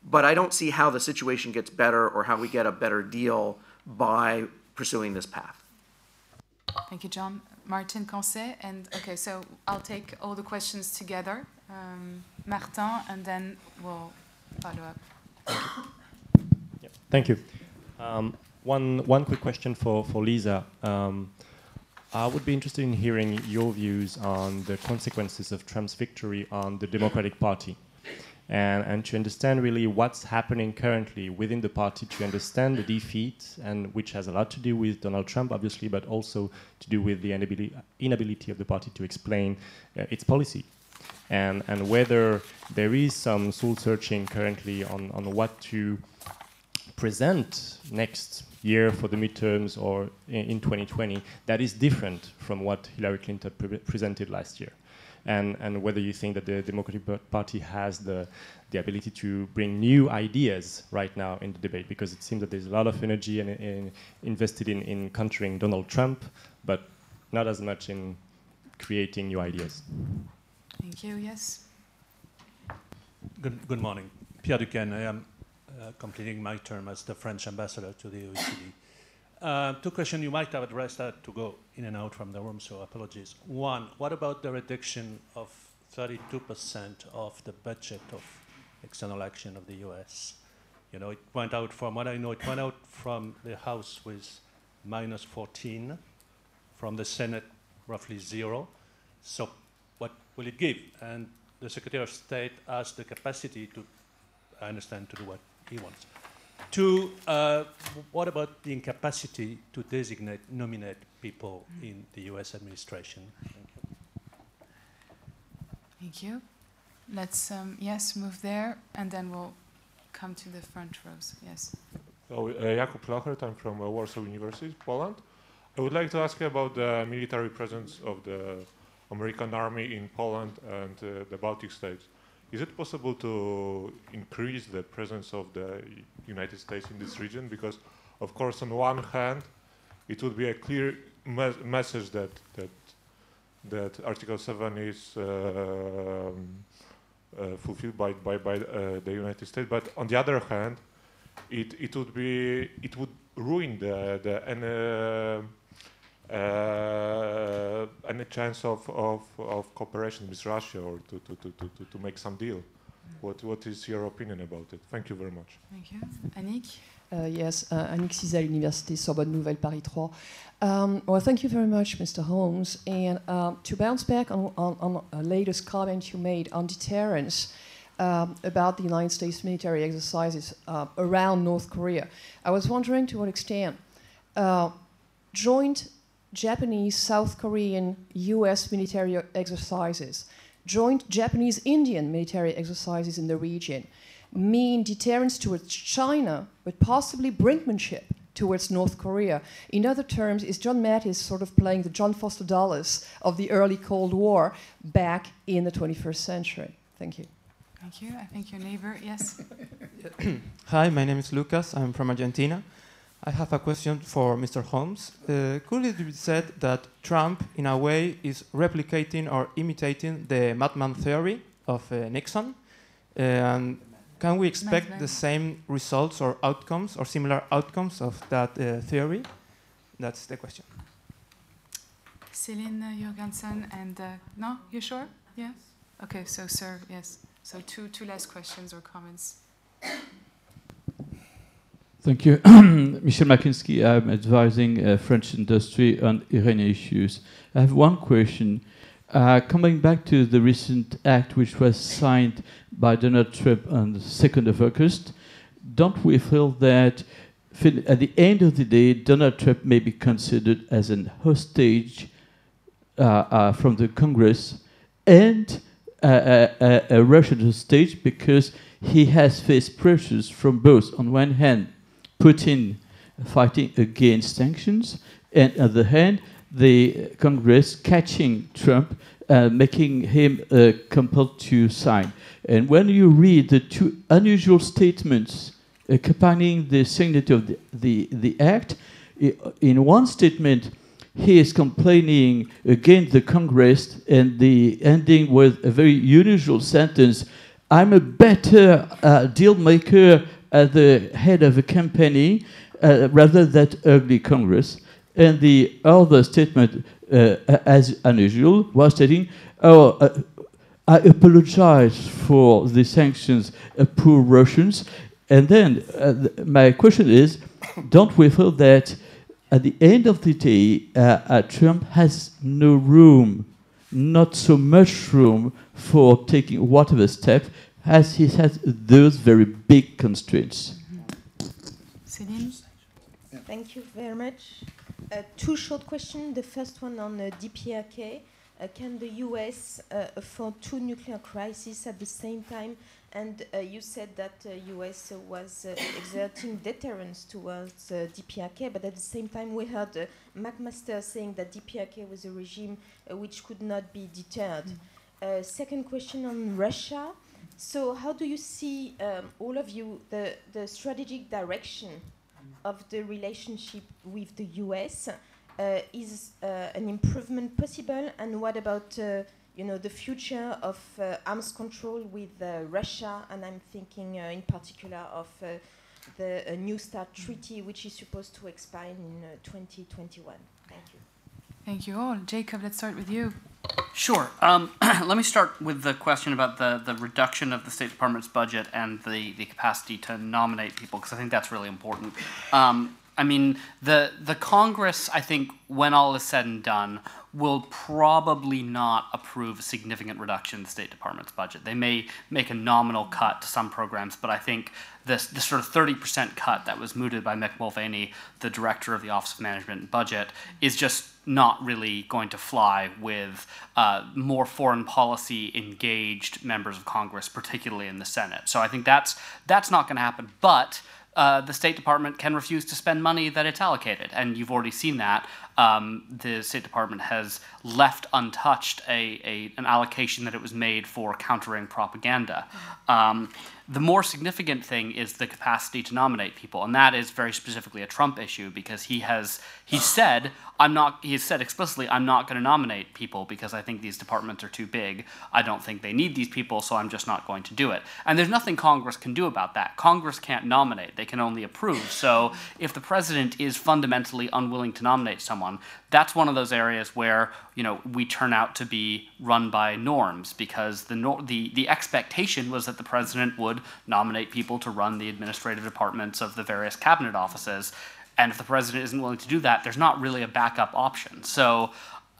but I don't see how the situation gets better or how we get a better deal by pursuing this path. Thank you, Jon. Martin Cancet, and okay, so I'll take all the questions together. Um, Martin, and then we'll follow up. Yep. Thank you. Um, one, one quick question for, for Lisa. Um, I would be interested in hearing your views on the consequences of Trump's victory on the Democratic Party. And, and to understand really what's happening currently within the party to understand the defeat, and which has a lot to do with Donald Trump, obviously, but also to do with the inability, inability of the party to explain uh, its policy. And, and whether there is some soul searching currently on, on what to present next year for the midterms or in, in 2020 that is different from what Hillary Clinton pre presented last year. And, and whether you think that the Democratic Party has the, the ability to bring new ideas right now in the debate, because it seems that there's a lot of energy in, in invested in, in countering Donald Trump, but not as much in creating new ideas. Thank you. Yes. Good, good morning. Pierre Duquesne. I am uh, completing my term as the French ambassador to the OECD. Uh, two questions you might have addressed that to go in and out from the room, so apologies. One, what about the reduction of 32% of the budget of external action of the US? You know, it went out from what I know, it went out from the House with minus 14, from the Senate roughly zero. So what will it give? And the Secretary of State has the capacity to, I understand, to do what he wants. Two, uh, what about the incapacity to designate, nominate people in the US administration? Thank you. Thank you. Let's, um, yes, move there, and then we'll come to the front rows. Yes. So, uh, Jakub Lachert, I'm from uh, Warsaw University, Poland. I would like to ask you about the military presence of the American army in Poland and uh, the Baltic states. Is it possible to increase the presence of the United States in this region? Because, of course, on one hand, it would be a clear me message that that that Article 7 is uh, uh, fulfilled by by, by uh, the United States. But on the other hand, it it would be it would ruin the the uh, any chance of, of, of cooperation with Russia or to, to, to, to, to make some deal? What, what is your opinion about it? Thank you very much. Thank you. Annick? Uh, yes, uh, Annick Cizel, Université Sorbonne Nouvelle Paris 3. Um, well, thank you very much, Mr. Holmes. And um, to bounce back on, on, on, a latest comment you made on deterrence um, about the United States military exercises uh, around North Korea, I was wondering to what extent uh, joint Japanese, South Korean, US military exercises, joint Japanese Indian military exercises in the region mean deterrence towards China, but possibly brinkmanship towards North Korea. In other terms, is John Mattis sort of playing the John Foster Dulles of the early Cold War back in the 21st century? Thank you. Thank you. I think your neighbor, yes. Hi, my name is Lucas. I'm from Argentina. I have a question for Mr. Holmes. Uh, could it be said that Trump, in a way, is replicating or imitating the madman theory of uh, Nixon? and can we expect madman. the same results or outcomes or similar outcomes of that uh, theory? That's the question. Celine Jurgensen and uh, no, you sure? Yes. Okay, so sir, yes. So two two last questions or comments. Thank you. Michel Makinsky, I'm advising uh, French industry on Iranian issues. I have one question. Uh, coming back to the recent act which was signed by Donald Trump on the 2nd of August, don't we feel that at the end of the day, Donald Trump may be considered as an hostage uh, uh from the Congress and a, a Russian hostage because he has faced pressures from both, on one hand, Putin fighting against sanctions, and on the hand, the Congress catching Trump, uh, making him uh, compelled to sign. And when you read the two unusual statements accompanying the signature of the, the, the act, in one statement, he is complaining against the Congress, and the ending with a very unusual sentence I'm a better uh, deal maker at the head of a company uh, rather than ugly Congress. And the other statement, uh, as unusual, was stating, oh, uh, I apologize for the sanctions, uh, poor Russians. And then uh, th my question is, don't we feel that at the end of the day, uh, Trump has no room, not so much room for taking whatever step, as he has those very big constraints. Céline? Thank you very much. Uh, two short questions. The first one on uh, DPRK. Uh, can the US uh, afford two nuclear crises at the same time? And uh, you said that the US was uh, exerting deterrence towards DPRK, but at the same time, we heard McMaster saying that DPRK was a regime which could not be deterred. Mm. second question on Russia. So, how do you see, um, all of you, the, the strategic direction of the relationship with the US? Uh, is uh, an improvement possible? And what about uh, you know the future of arms control with Russia? And I'm thinking in particular of the New START treaty, which is supposed to expire in 2021. Thank you. Thank you all. Jacob, let's start with you. Sure. Um, let me start with the question about the, the reduction of the State Department's budget and the, the capacity to nominate people, because I think that's really important. Um, I mean, the the Congress, I think, when all is said and done, will probably not approve a significant reduction in the State Department's budget. They may make a nominal cut to some programs, but I think this, this sort of 30% cut that was mooted by Mick Mulvaney, the director of the Office of Management and Budget, is just not really going to fly with uh, more foreign policy engaged members of Congress, particularly in the Senate. So I think that's that's not going to happen. But uh, the State Department can refuse to spend money that it's allocated. And you've already seen that. Um, the State Department has left untouched a, a, an allocation that it was made for countering propaganda. Um, the more significant thing is the capacity to nominate people, and that is very specifically a Trump issue because he has he said I'm not he has said explicitly I'm not going to nominate people because I think these departments are too big. I don't think they need these people, so I'm just not going to do it. And there's nothing Congress can do about that. Congress can't nominate; they can only approve. So if the president is fundamentally unwilling to nominate someone, that's one of those areas where you know we turn out to be run by norms because the nor- the the expectation was that the president would nominate people to run the administrative departments of the various cabinet offices. And if the president isn't willing to do that there's not really a backup option. So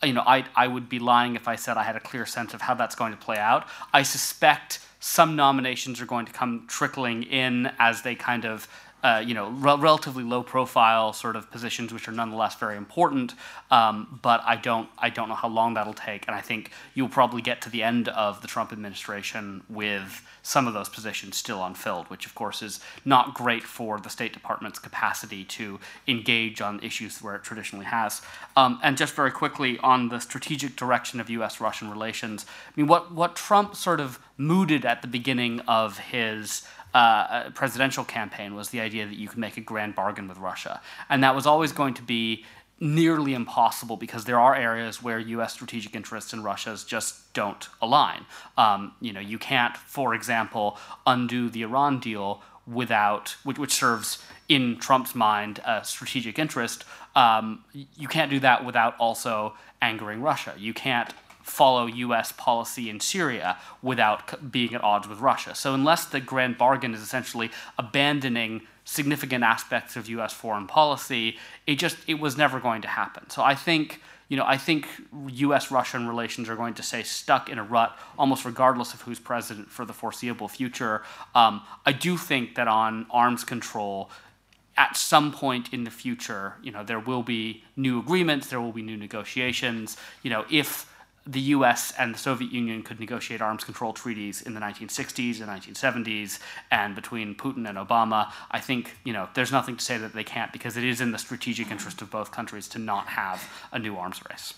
you know I I would be lying if I said I had a clear sense of how that's going to play out. I suspect some nominations are going to come trickling in as they kind of uh, you know, re- relatively low profile sort of positions, which are nonetheless very important. Um, but I don't, I don't know how long that'll take, and I think you'll probably get to the end of the Trump administration with some of those positions still unfilled, which of course is not great for the State Department's capacity to engage on issues where it traditionally has. Um, and just very quickly on the strategic direction of U.S.-Russian relations, I mean, what what Trump sort of mooted at the beginning of his uh, presidential campaign was the idea that you could make a grand bargain with Russia. And that was always going to be nearly impossible because there are areas where U.S. strategic interests and Russia's just don't align. Um, you know, you can't, for example, undo the Iran deal without, which, which serves in Trump's mind a strategic interest. Um, you can't do that without also angering Russia. You can't follow US policy in Syria without being at odds with Russia. So, unless the grand bargain is essentially abandoning significant aspects of US foreign policy, it just it was never going to happen. So, I think you know, I think U.S. Russian relations are going to stay stuck in a rut almost regardless of who's president for the foreseeable future. Um, I do think that on arms control, at some point in the future, you know, there will be new agreements, there will be new negotiations. You know, if the US and the Soviet Union could negotiate arms control treaties in the 1960s and 1970s, and between Putin and Obama, I think you know there's nothing to say that they can't because it is in the strategic interest of both countries to not have a new arms race.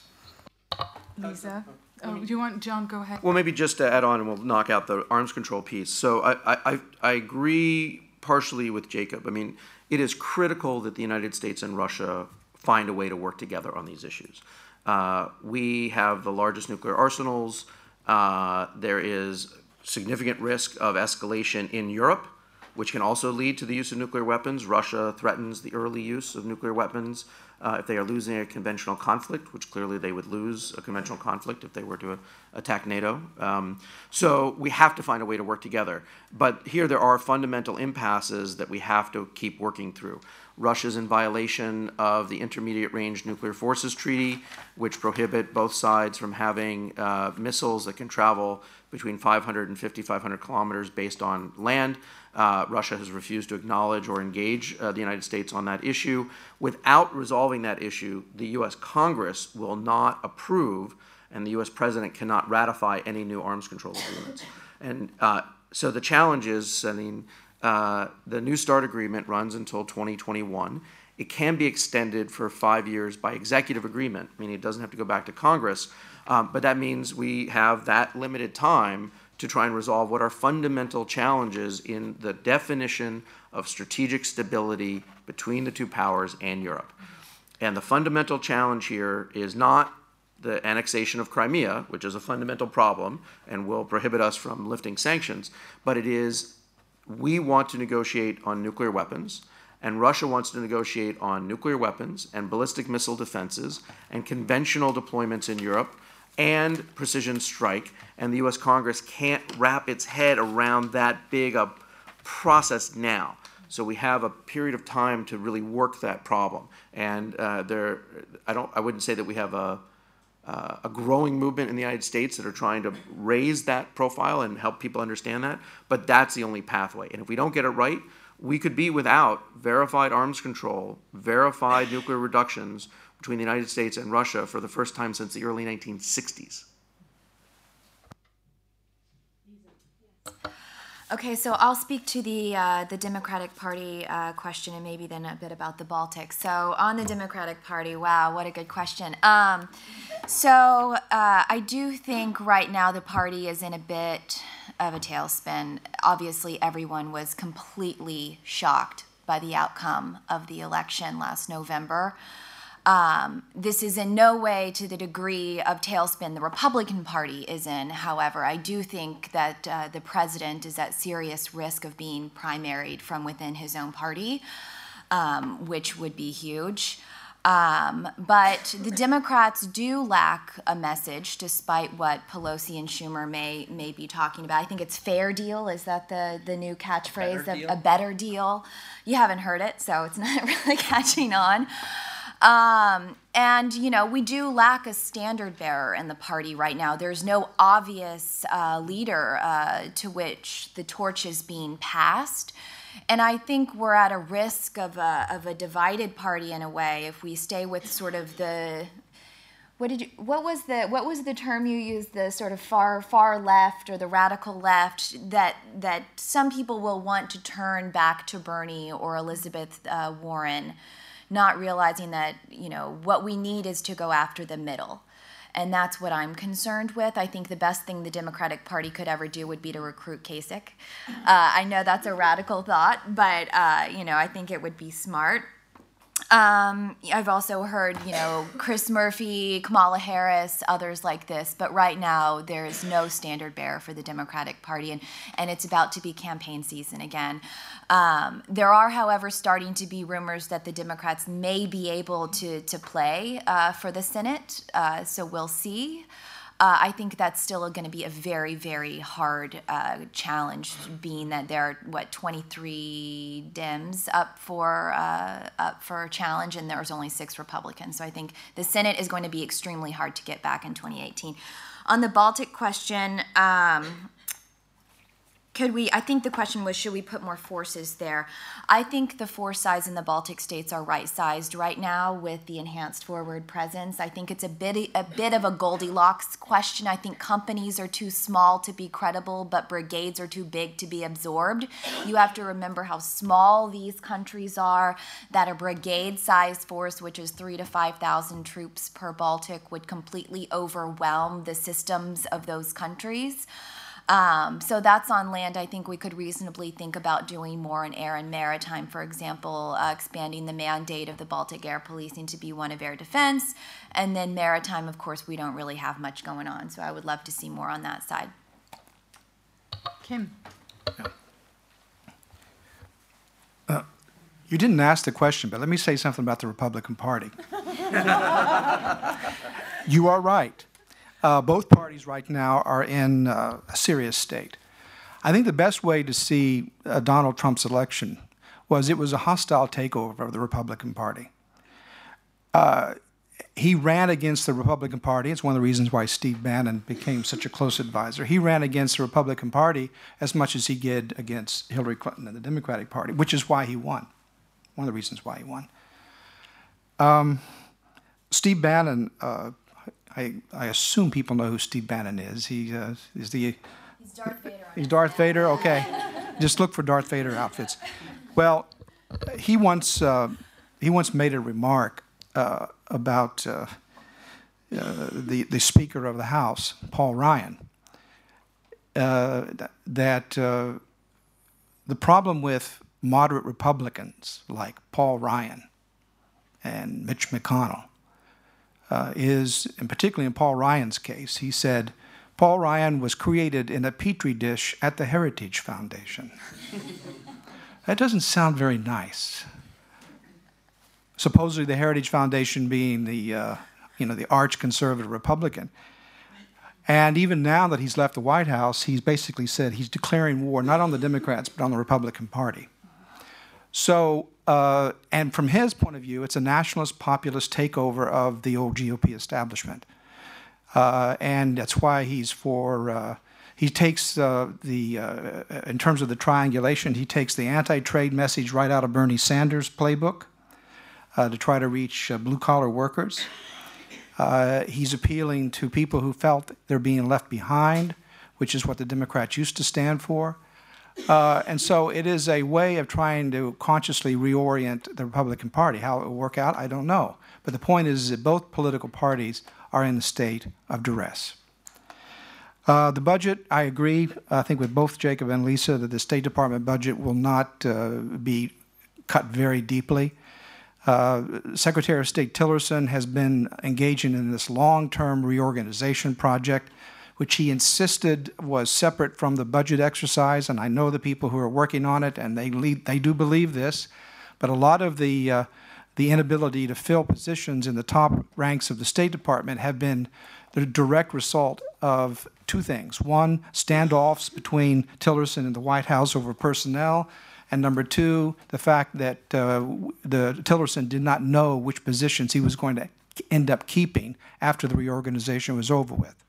Lisa, oh, do you want Jon? Go ahead. Well, maybe just to add on, and we'll knock out the arms control piece. So I I, I agree partially with Jacob. I mean, it is critical that the United States and Russia find a way to work together on these issues. Uh, we have the largest nuclear arsenals. Uh, there is significant risk of escalation in Europe, which can also lead to the use of nuclear weapons. Russia threatens the early use of nuclear weapons uh, if they are losing a conventional conflict, which clearly they would lose a conventional conflict if they were to attack NATO. Um, so we have to find a way to work together. But here there are fundamental impasses that we have to keep working through. Russia's in violation of the Intermediate Range Nuclear Forces Treaty, which prohibit both sides from having uh, missiles that can travel between 500 and 5,500 kilometers based on land. Uh, Russia has refused to acknowledge or engage uh, the United States on that issue. Without resolving that issue, the U.S. Congress will not approve, and the U.S. President cannot ratify any new arms control agreements. And uh, so the challenge is, I mean, uh, the New START agreement runs until 2021. It can be extended for five years by executive agreement, meaning it doesn't have to go back to Congress. Um, but that means we have that limited time to try and resolve what are fundamental challenges in the definition of strategic stability between the two powers and Europe. And the fundamental challenge here is not the annexation of Crimea, which is a fundamental problem and will prohibit us from lifting sanctions, but it is we want to negotiate on nuclear weapons, and Russia wants to negotiate on nuclear weapons and ballistic missile defenses and conventional deployments in Europe and precision strike, and the U.S. Congress can't wrap its head around that big a process now. So we have a period of time to really work that problem. And uh, there, I don't, I wouldn't say that we have a, uh, a growing movement in the United States that are trying to raise that profile and help people understand that. But that's the only pathway. And if we don't get it right, we could be without verified arms control, verified nuclear reductions between the United States and Russia for the first time since the early 1960s. Okay, so I'll speak to the uh, the Democratic Party uh, question and maybe then a bit about the Baltics. So on the Democratic Party, wow, what a good question. Um, so uh, I do think right now the party is in a bit of a tailspin. Obviously, everyone was completely shocked by the outcome of the election last November. Um, this is in no way to the degree of tailspin the Republican Party is in. However, I do think that uh, the president is at serious risk of being primaried from within his own party, um, which would be huge. Um, but the Democrats do lack a message, despite what Pelosi and Schumer may may be talking about. I think it's fair deal. Is that the the new catchphrase? Better A, a better deal. You haven't heard it, so it's not really catching on. Um, and, you know, we do lack a standard bearer in the party right now. There's no obvious uh, leader uh, to which the torch is being passed. And I think we're at a risk of a, of a divided party in a way if we stay with sort of the what did you what was the what was the term you used the sort of far far left or the radical left that that some people will want to turn back to Bernie or Elizabeth uh, Warren not realizing that you know what we need is to go after the middle and that's what I'm concerned with. I think the best thing the Democratic Party could ever do would be to recruit Kasich. Uh, I know that's a radical thought, but uh, you know I think it would be smart. Um, I've also heard, you know, Chris Murphy, Kamala Harris, others like this, but right now there is no standard bearer for the Democratic Party, and, and it's about to be campaign season again. Um, there are, however, starting to be rumors that the Democrats may be able to, to play uh, for the Senate, uh, so we'll see. Uh, I think that's still going to be a very, very hard uh, challenge, being that there are what 23 Dems up for uh, up for a challenge, and there's only six Republicans. So I think the Senate is going to be extremely hard to get back in 2018. On the Baltic question. Um, could we i think the question was should we put more forces there? I think the force size in the baltic states are right sized right now with the enhanced forward presence. I think it's a bit a bit of a goldilocks question. I think companies are too small to be credible but brigades are too big to be absorbed. You have to remember how small these countries are that a brigade size force which is 3 to 5000 troops per baltic would completely overwhelm the systems of those countries um, so that's on land. I think we could reasonably think about doing more in air and maritime, for example, uh, expanding the mandate of the Baltic Air Policing to be one of air defense. And then maritime, of course, we don't really have much going on. So I would love to see more on that side. Kim. Uh, You didn't ask the question, but let me say something about the Republican Party. you are right. Uh, both parties right now are in uh, a serious state. I think the best way to see uh, Donald Trump's election was it was a hostile takeover of the Republican Party. Uh, he ran against the Republican Party. It's one of the reasons why Steve Bannon became such a close advisor. He ran against the Republican Party as much as he did against Hillary Clinton and the Democratic Party, which is why he won. One of the reasons why he won. Um, Steve Bannon, uh, I, I, assume people know who Steve Bannon is. He uh, is the. He's Darth Vader. He's Darth Vader. Okay, just look for Darth Vader outfits. Well, he once uh, he once made a remark uh, about uh, uh, the, the Speaker of the House, Paul Ryan, uh, that the problem with moderate Republicans like Paul Ryan and Mitch McConnell uh, is, and particularly in Paul Ryan's case, he said, Paul Ryan was created in a petri dish at the Heritage Foundation. that doesn't sound very nice supposedly the Heritage Foundation being the, uh, you know, the arch conservative Republican. And even now that he's left the White House, he's basically said he's declaring war not on the Democrats but on the Republican Party. So, uh, and from his point of view, it's a nationalist populist takeover of the old GOP establishment. Uh, and that's why he's for, uh, he takes uh, the, uh, in terms of the triangulation, he takes the anti trade message right out of Bernie Sanders' playbook uh, to try to reach blue collar workers. He's appealing to people who felt they're being left behind, which is what the Democrats used to stand for. Uh, and so it is a way of trying to consciously reorient the Republican Party. How it will work out, I don't know. But the point is that both political parties are in a state of duress. Uh, the budget, I agree, I think with both Jacob and Lisa, that the State Department budget will not uh, be cut very deeply. Uh, Secretary of State Tillerson has been engaging in this long-term reorganization project, which he insisted was separate from the budget exercise, and I know the people who are working on it, and they lead, they do believe this. But a lot of the uh, the inability to fill positions in the top ranks of the State Department have been the direct result of two things: one, standoffs between Tillerson and the White House over personnel, and number two, the fact that uh, the Tillerson did not know which positions he was going to end up keeping after the reorganization was over with.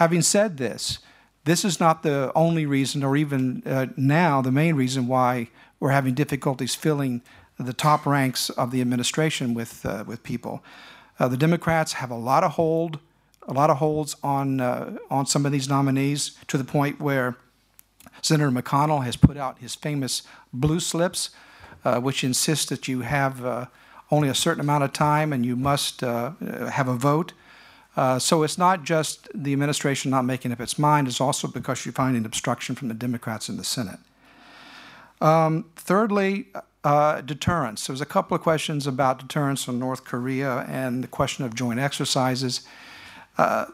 Having said this, this is not the only reason, or even uh, now the main reason why we're having difficulties filling the top ranks of the administration with uh, with people. Uh, the Democrats have a lot of hold, a lot of holds on uh, on some of these nominees to the point where Senator McConnell has put out his famous blue slips, uh, which insist that you have uh, only a certain amount of time and you must have a vote. Uh, so it's not just the administration not making up its mind, it's also because you're finding obstruction from the Democrats in the Senate. Um, thirdly, uh, deterrence. There was a couple of questions about deterrence on North Korea and the question of joint exercises. Uh,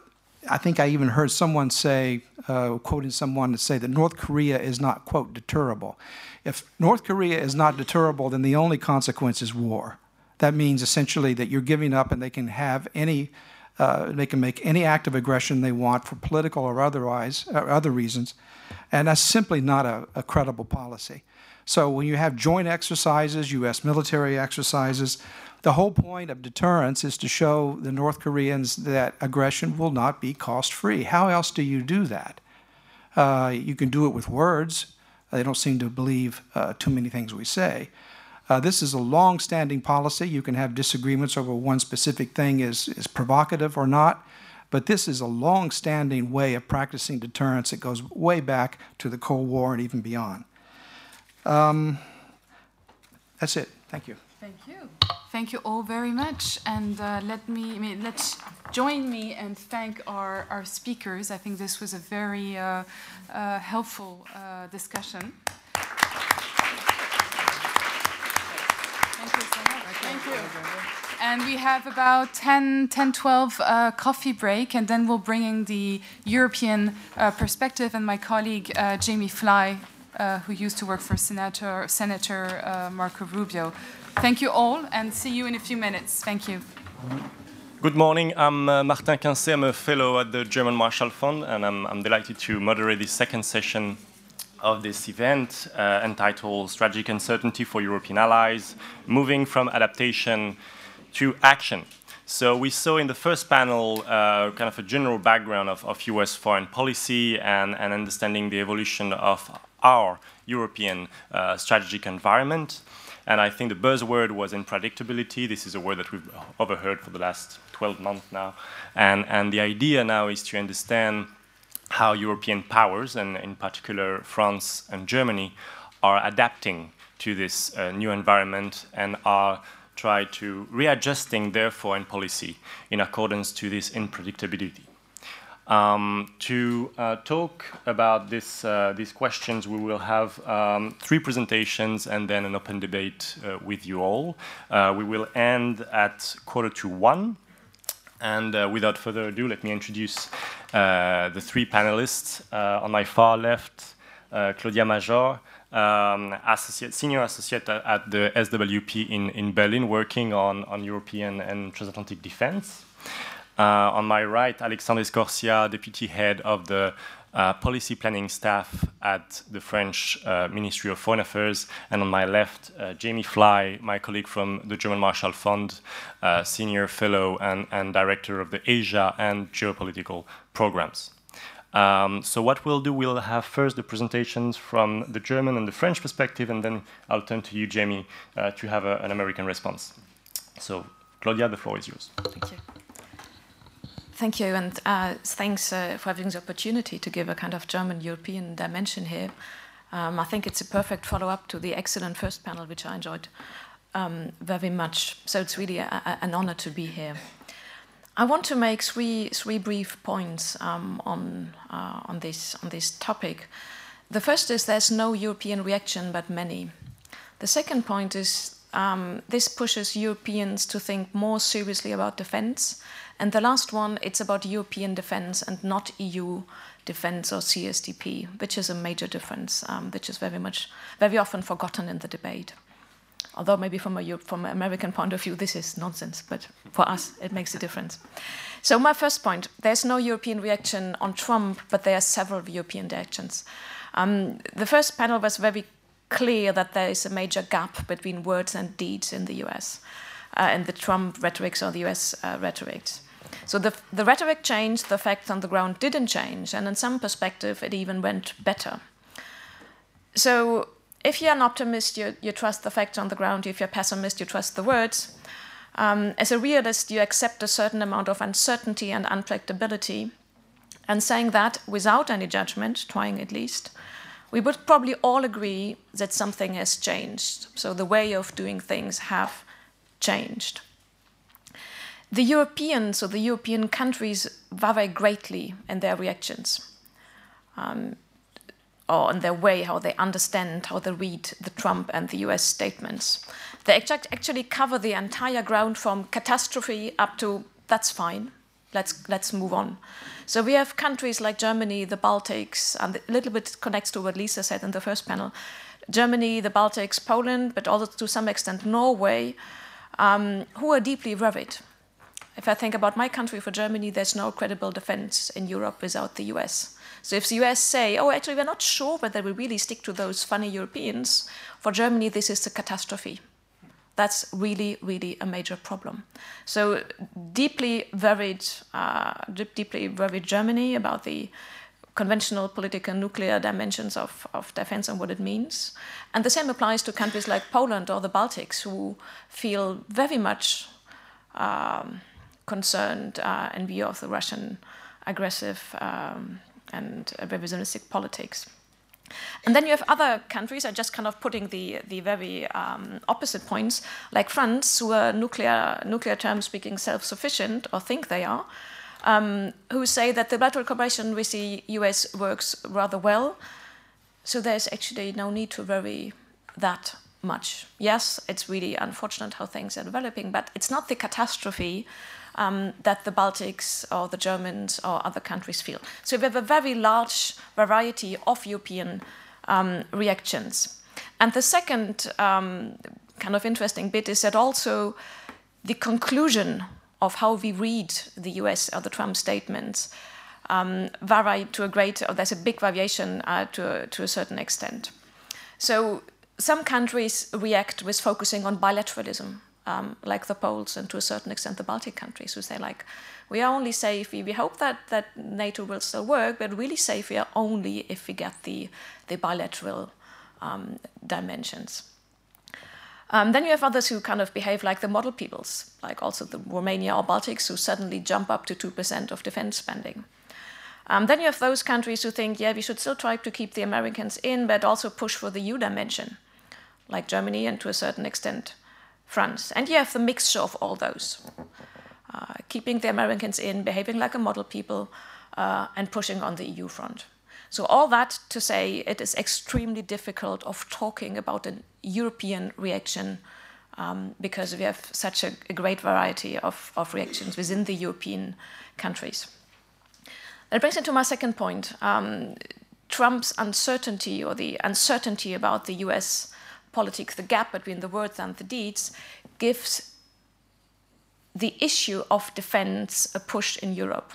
I think I even heard someone say, uh, quoting someone to say that North Korea is not, quote, deterrable. If North Korea is not deterrable, then the only consequence is war. That means essentially that you're giving up and they can have any, uh, they can make any act of aggression they want for political or otherwise, or other reasons. And that's simply not a, a credible policy. So when you have joint exercises, U.S. military exercises, the whole point of deterrence is to show the North Koreans that aggression will not be cost free. How else do you do that? Uh, you can do it with words. They don't seem to believe uh, too many things we say. Uh, this is a long standing policy. You can have disagreements over one specific thing is, is provocative or not, but this is a long standing way of practicing deterrence that goes way back to the Cold War and even beyond. Um, that's it. Thank you. Thank you. Thank you all very much. And uh, let me, I mean, let's join me and thank our, our speakers. I think this was a very uh, uh, helpful uh, discussion. Thank you so much. Thank you. And we have about 10, 10 12 uh, coffee break, and then we'll bring in the European uh, perspective, and my colleague Jamie Fly uh, who used to work for Senator, Senator uh, Marco Rubio. Thank you all, and see you in a few minutes. Thank you. Good morning. I'm uh, Martin Quencez. I'm a fellow at the German Marshall Fund, and I'm, I'm delighted to moderate the second session of this event uh, entitled Strategic Uncertainty for European Allies Moving from Adaptation to Action. So, we saw in the first panel uh, kind of a general background of, of US foreign policy and, and, understanding the evolution of our European uh, strategic environment. And I think the buzzword was unpredictability. This is a word that we've overheard for the last 12 months now. And, and the idea now is to understand how European powers, and in particular France and Germany, are adapting to this uh, new environment and are try to readjusting their foreign policy in accordance to this unpredictability. Um, to uh, talk about this, uh, these questions, we will have um, three presentations and then an open debate uh, with you all. Uh, we will end at quarter to one. And uh, without further ado, let me introduce uh, the three panelists. Uh, on my far left, uh, Claudia Major, um, associate, senior associate at the SWP in, in Berlin, working on, on European and transatlantic defense. Uh, on my right, Alexandre Escorcia, deputy head of the uh, policy planning staff at the French uh, Ministry of Foreign Affairs, and on my left, uh, Jamie Fly, my colleague from the German Marshall Fund, uh, senior fellow and, and director of the Asia and geopolitical programs. Um, so what we'll do, we'll have first the presentations from the German and the French perspective, and then I'll turn to you, Jamie, uh, to have a, an American response. So, Claudia, the floor is yours. Thank you. Thank you, and uh, thanks uh, for having the opportunity to give a kind of German-European dimension here. Um, I think it's a perfect follow-up to the excellent first panel, which I enjoyed um, very much. So it's really a, a, an honor to be here. I want to make three, three brief points um, on, uh, on, this, on this topic. The first is there's no European reaction, but many. The second point is um, this pushes Europeans to think more seriously about defense and the last one, it's about European defense and not EU defense or CSDP, which is a major difference, um, which is very much, very often forgotten in the debate. Although maybe from a from an American point of view, this is nonsense, but for us, it makes a difference. So my first point, there's no European reaction on Trump, but there are several European reactions. Um, the first panel was very clear that there is a major gap between words and deeds in the US, uh, and the Trump rhetorics or the US uh, rhetorics. So the, the rhetoric changed, the facts on the ground didn't change, and in some perspective, it even went better. So if you're an optimist, you, you trust the facts on the ground. If you're a pessimist, you trust the words. Um, as a realist, you accept a certain amount of uncertainty and unpredictability. And saying that without any judgment, trying at least, we would probably all agree that something has changed. So the way of doing things have changed. The Europeans or the European countries vary greatly in their reactions. Um, or in their way, how they understand, how they read the Trump and the US statements. They actually cover the entire ground from catastrophe up to that's fine, let's, let's move on. So we have countries like Germany, the Baltics, and a little bit connects to what Lisa said in the first panel. Germany, the Baltics, Poland, but also to some extent Norway, um, who are deeply worried if I think about my country, for Germany, there's no credible defense in Europe without the US. So if the US say, oh, actually, we're not sure whether we really stick to those funny Europeans, for Germany, this is a catastrophe. That's really, really a major problem. So deeply worried, uh, deeply worried Germany about the conventional political nuclear dimensions of, of defense and what it means. And the same applies to countries like Poland or the Baltics, who feel very much um, concerned uh, in view of the Russian aggressive um, and revisionistic politics. And then you have other countries, are just kind of putting the, the very um, opposite points, like France, who are nuclear, nuclear terms speaking self sufficient, or think they are, um, who say that the bilateral cooperation with the US works rather well. So there's actually no need to worry that much. Yes, it's really unfortunate how things are developing, but it's not the catastrophe um, that the Baltics or the Germans or other countries feel. So we have a very large variety of European um, reactions. And the second um, kind of interesting bit is that also the conclusion of how we read the US or the Trump statements um, vary to a great, or there's a big variation uh, to, a, to a certain extent. So some countries react with focusing on bilateralism, um, like the Poles and to a certain extent the Baltic countries, who say like, we are only safe, we, we hope that, that NATO will still work, but really safe we are only if we get the, the bilateral um, dimensions. Um, then you have others who kind of behave like the model peoples, like also the Romania or Baltics, who suddenly jump up to 2% of defense spending. Um, then you have those countries who think, yeah, we should still try to keep the Americans in, but also push for the U dimension, like Germany and to a certain extent France. And you have the mixture of all those, uh, keeping the Americans in, behaving like a model people, uh, and pushing on the EU front. So all that to say it is extremely difficult of talking about a European reaction um, because we have such a, a great variety of, of, reactions within the European countries. That brings me to my second point. Um, Trump's uncertainty or the uncertainty about the US politics, the gap between the words and the deeds, gives the issue of defense a push in Europe.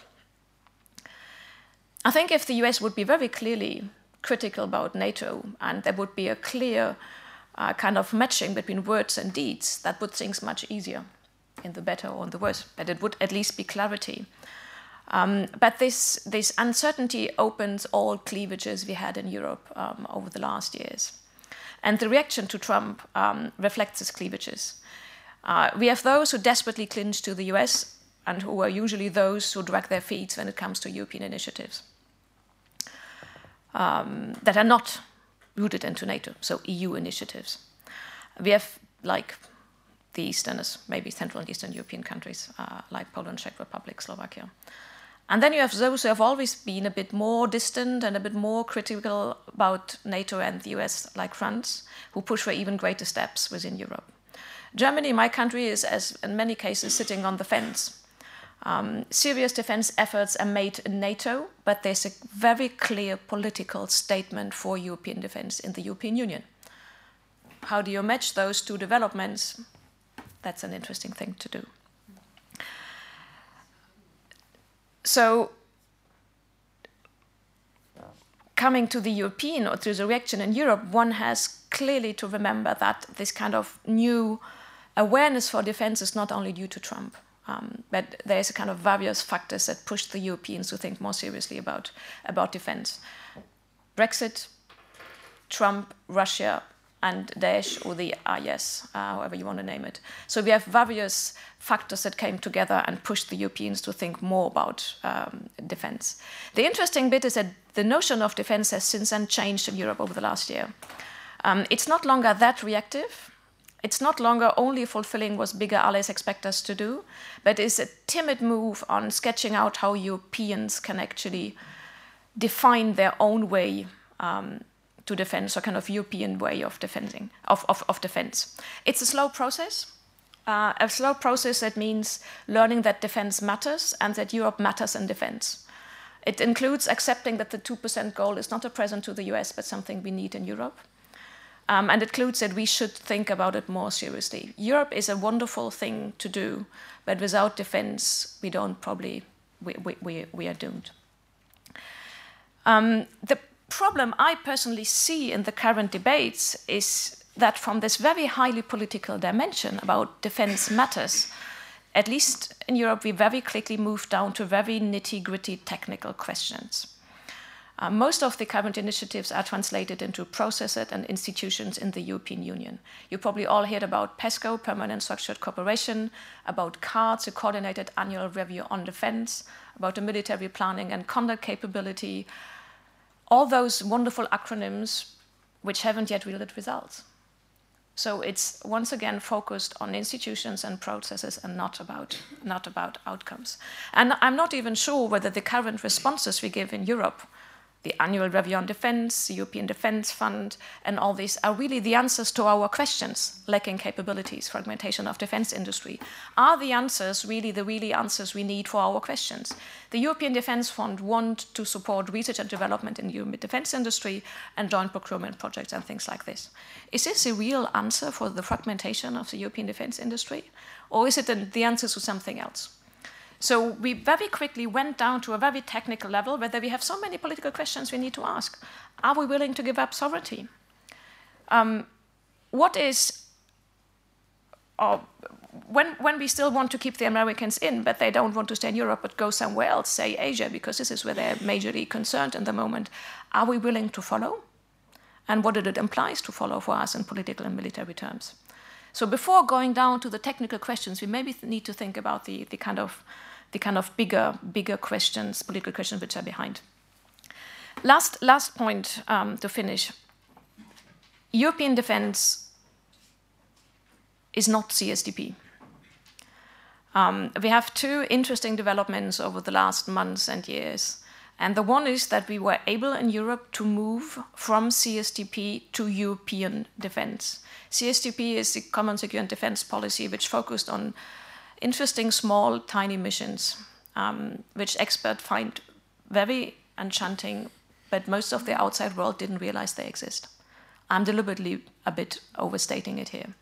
I think if the US would be very clearly critical about NATO and there would be a clear uh, kind of matching between words and deeds, that would things much easier in the better or in the worse, but it would at least be clarity. Um, but this, this uncertainty opens all cleavages we had in Europe um, over the last years. And the reaction to Trump um, reflects these cleavages. Uh, we have those who desperately cling to the US and who are usually those who drag their feet when it comes to European initiatives um, that are not rooted into NATO, so EU initiatives. We have like the Easterners, maybe Central and Eastern European countries uh, like Poland, Czech Republic, Slovakia. And then you have those who have always been a bit more distant and a bit more critical about NATO and the US, like France, who push for even greater steps within Europe. Germany, my country, is, as in many cases, sitting on the fence um, serious defense efforts are made in NATO, but there's a very clear political statement for European defense in the European Union. How do you match those two developments? That's an interesting thing to do. So, coming to the European or to the reaction in Europe, one has clearly to remember that this kind of new awareness for defense is not only due to Trump. Um, but there's a kind of various factors that push the Europeans to think more seriously about, about defense. Brexit, Trump, Russia, and Daesh, or the IS, uh, however you want to name it. So we have various factors that came together and pushed the Europeans to think more about um, defense. The interesting bit is that the notion of defense has since then changed in Europe over the last year. Um, it's not longer that reactive it's not longer only fulfilling what bigger allies expect us to do, but is a timid move on sketching out how Europeans can actually define their own way um, to defend, so kind of European way of defending of, of, of defense. It's a slow process. Uh, a slow process that means learning that defense matters and that Europe matters in defense. It includes accepting that the 2% goal is not a present to the US, but something we need in Europe. Um, and it includes that we should think about it more seriously. Europe is a wonderful thing to do, but without defense, we don't probably, we, we, we, are doomed. Um, the problem I personally see in the current debates is that from this very highly political dimension about defense matters, at least in Europe, we very quickly move down to very nitty gritty technical questions. Uh, most of the current initiatives are translated into processes and institutions in the European Union. You probably all heard about PESCO, Permanent Structured Cooperation, about CARDS, a coordinated annual review on defense, about the military planning and conduct capability, all those wonderful acronyms which haven't yet yielded results. So it's once again focused on institutions and processes and not about, not about outcomes. And I'm not even sure whether the current responses we give in Europe the annual review on defense, European Defense Fund, and all these are really the answers to our questions, lacking capabilities, fragmentation of defense industry. Are the answers really the really answers we need for our questions? The European Defense Fund want to support research and development in the defense industry and joint procurement projects and things like this. Is this a real answer for the fragmentation of the European defense industry? Or is it the answer to something else? So we very quickly went down to a very technical level whether we have so many political questions we need to ask. Are we willing to give up sovereignty? Um, what is, uh, when, when we still want to keep the Americans in, but they don't want to stay in Europe but go somewhere else, say Asia, because this is where they're majorly concerned in the moment, are we willing to follow? And what it implies to follow for us in political and military terms. So before going down to the technical questions, we maybe need to think about the, the kind of the kind of bigger, bigger questions, political questions which are behind. Last, last point um, to finish. European defense is not CSDP. Um, we have two interesting developments over the last months and years. And the one is that we were able in Europe to move from CSDP to European defense. CSDP is the Common Security and Defense Policy, which focused on interesting, small, tiny missions, um, which experts find very enchanting, but most of the outside world didn't realize they exist. I'm deliberately a bit overstating it here.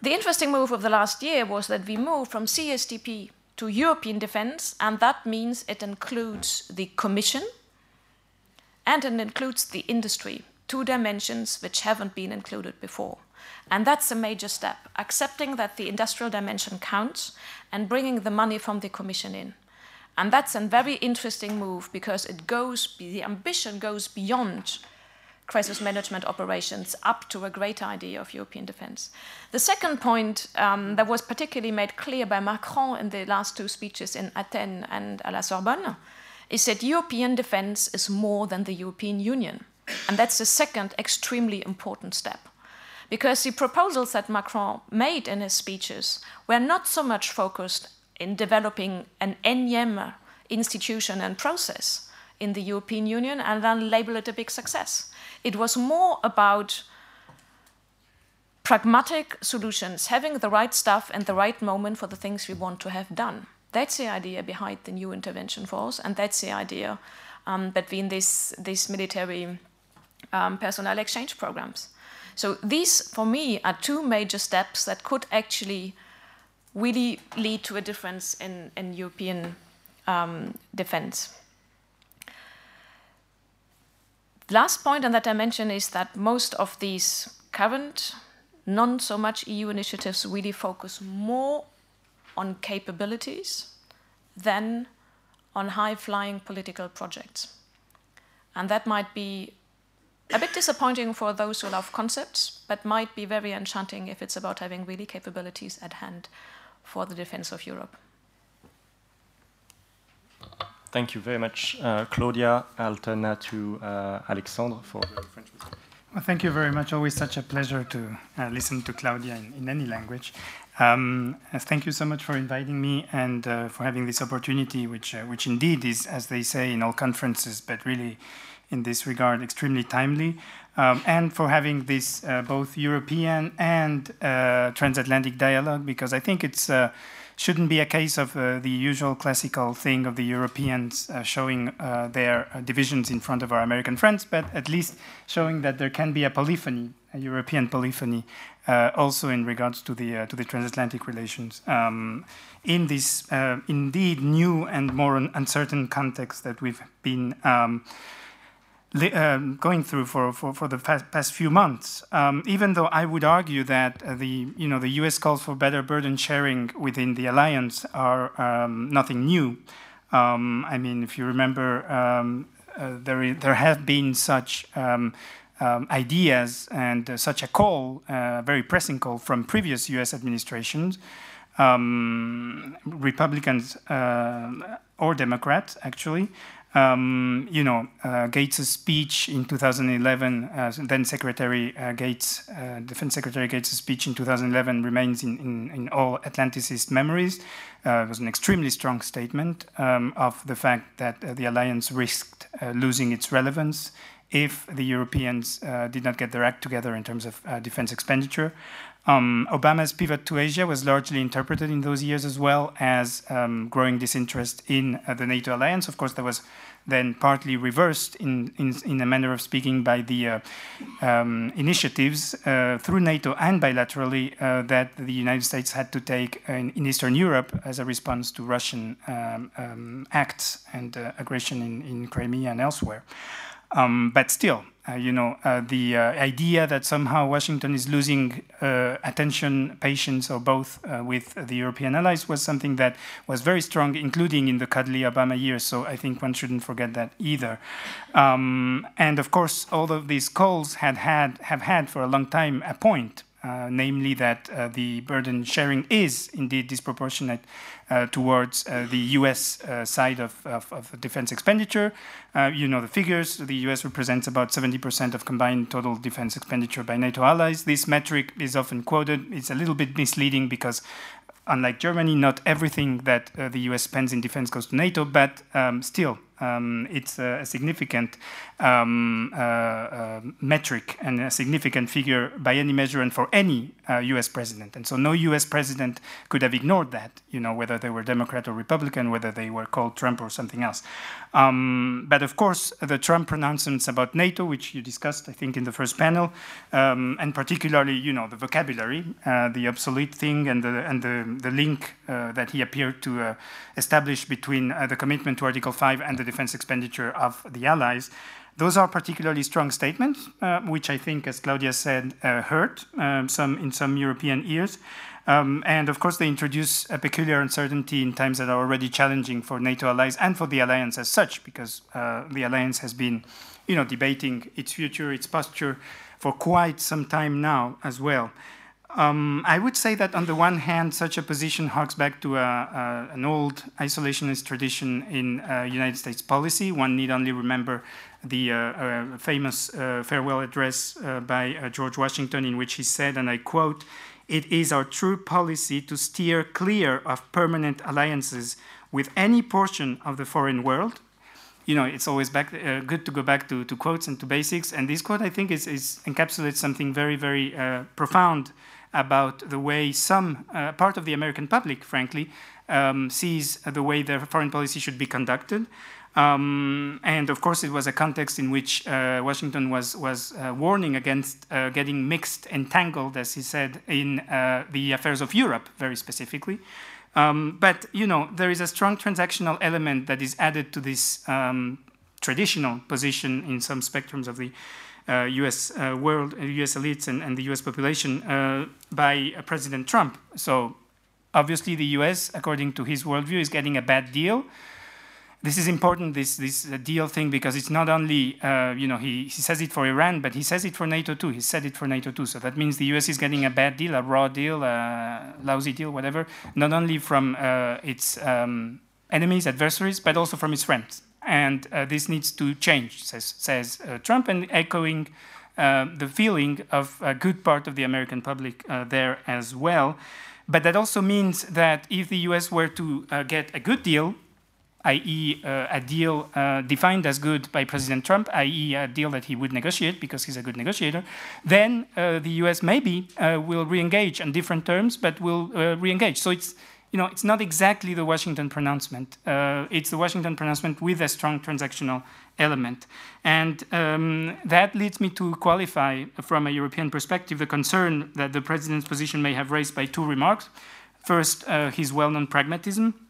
The interesting move of the last year was that we moved from CSDP to European defense, and that means it includes the Commission and it includes the industry, two dimensions which haven't been included before. And that's a major step, accepting that the industrial dimension counts and bringing the money from the Commission in. And that's a very interesting move because it goes, the ambition goes beyond crisis management operations up to a great idea of European defense. The second point um, that was particularly made clear by Macron in the last two speeches in Athens and à la Sorbonne is that European defense is more than the European Union. And that's the second extremely important step because the proposals that Macron made in his speeches were not so much focused in developing an ENIEM institution and process in the European Union and then label it a big success. It was more about pragmatic solutions, having the right stuff and the right moment for the things we want to have done. That's the idea behind the new intervention force, and that's the idea um, between these, these military um, personnel exchange programs. So these, for me, are two major steps that could actually really lead to a difference in, in European um, defense. Last point on that dimension is that most of these current, non so much EU initiatives really focus more on capabilities than on high flying political projects. And that might be a bit disappointing for those who love concepts, but might be very enchanting if it's about having really capabilities at hand for the defense of Europe. Thank you very much, uh, Claudia. I'll turn now to uh, Alexandre for the French Well, thank you very much. Always such a pleasure to uh, listen to Claudia in, in any language. Um, thank you so much for inviting me and uh, for having this opportunity, which, uh, which indeed is, as they say in all conferences, but really in this regard extremely timely, um, and for having this uh, both European and uh, transatlantic dialogue, because I think it's uh, shouldn't be a case of uh, the usual classical thing of the Europeans uh, showing uh, their divisions in front of our American friends, but at least showing that there can be a polyphony, a European polyphony, also in regards to the to the transatlantic relations. Um, in this indeed new and more uncertain context that we've been um, um, going through for, for, for the past, past few months. Um, even though I would argue that uh, the, you know, the US calls for better burden sharing within the alliance are um, nothing new. Um, I mean, if you remember, um, uh, there, there have been such um, ideas and uh, such a call, a uh, very pressing call from previous US administrations. Republicans uh, or Democrats, actually, Um, you know, uh, Gates' speech in 2011, uh, then Secretary uh, Gates, uh, Defense Secretary Gates' speech in 2011 remains in, in, in all Atlanticist memories. Uh, it was an extremely strong statement um, of the fact that uh, the alliance risked losing its relevance if the Europeans did not get their act together in terms of defense expenditure. Um, Obama's pivot to Asia was largely interpreted in those years as well as um, growing disinterest in uh, the NATO alliance. Of course, that was then partly reversed in, in, in a manner of speaking by the uh, um, initiatives uh, through NATO and bilaterally uh, that the United States had to take in, in, Eastern Europe as a response to Russian um, um, acts and uh, aggression in, in Crimea and elsewhere. Um, but still, uh, you know, uh, the uh, idea that somehow Washington is losing uh, attention, patience, or both uh, with the European allies was something that was very strong, including in the cuddly Obama years. So I think one shouldn't forget that either. Um, and of course, all of these calls had had have had for a long time a point. Uh, namely, that the burden sharing is indeed disproportionate uh, towards uh, the US uh, side of, of, of, defense expenditure. you know the figures. The US represents about 70% of combined total defense expenditure by NATO allies. This metric is often quoted. It's a little bit misleading because unlike Germany, not everything that uh, the US spends in defense goes to NATO, but um, still, um, it's a significant um, uh, uh, metric and a significant figure by any measure and for any US uh, president. And so no US president could have ignored that, you know, whether they were Democrat or Republican, whether they were called Trump or something else. Um, but of course, the Trump pronouncements about NATO, which you discussed, I think, in the first panel, um, and particularly, you know, the vocabulary, uh, the obsolete thing, and the and the, the link that he appeared to establish between the commitment to Article 5 and the defense expenditure of the allies. Those are particularly strong statements, uh, which I think, as Claudia said, uh, hurt um, some in some European ears. Um, and of course, they introduce a peculiar uncertainty in times that are already challenging for NATO allies and for the alliance as such, because uh, the alliance has been, you know, debating its future, its posture for quite some time now as well. Um, I would say that on the one hand, such a position harks back to a, a, an old isolationist tradition in uh, United States policy. One need only remember the uh, uh, famous uh, farewell address uh, by uh, George Washington, in which he said, and I quote, it is our true policy to steer clear of permanent alliances with any portion of the foreign world. You know, it's always back, uh, good to go back to, to, quotes and to basics. And this quote, I think, is, is encapsulates something very, very profound about the way some part of the American public, frankly, um, sees the way their foreign policy should be conducted. Um, and of course, it was a context in which uh, Washington was, was uh, warning against uh, getting mixed, entangled, as he said, in uh, the affairs of Europe, very specifically. Um, but, you know, there is a strong transactional element that is added to this um, traditional position in some spectrums of the US uh, uh, world, US elites, and, and, the US population by President Trump. So, obviously, the US, according to his worldview, is getting a bad deal this is important, this, this uh, deal thing, because it's not only, uh, you know, he, he says it for Iran, but he says it for NATO too. He said it for NATO too. So that means the US is getting a bad deal, a raw deal, a lousy deal, whatever, not only from uh, its um, enemies, adversaries, but also from its friends. And uh, this needs to change, says, says uh, Trump, and echoing uh, the feeling of a good part of the American public there as well. But that also means that if the US were to get a good deal, i.e., uh, a deal uh, defined as good by President Trump, i.e., a deal that he would negotiate because he's a good negotiator, then uh, the U.S. maybe uh, will re-engage on different terms, but will uh, re-engage. So it's you know it's not exactly the Washington pronouncement. Uh, it's the Washington pronouncement with a strong transactional element, and um, that leads me to qualify from a European perspective the concern that the president's position may have raised by two remarks. First, his well-known pragmatism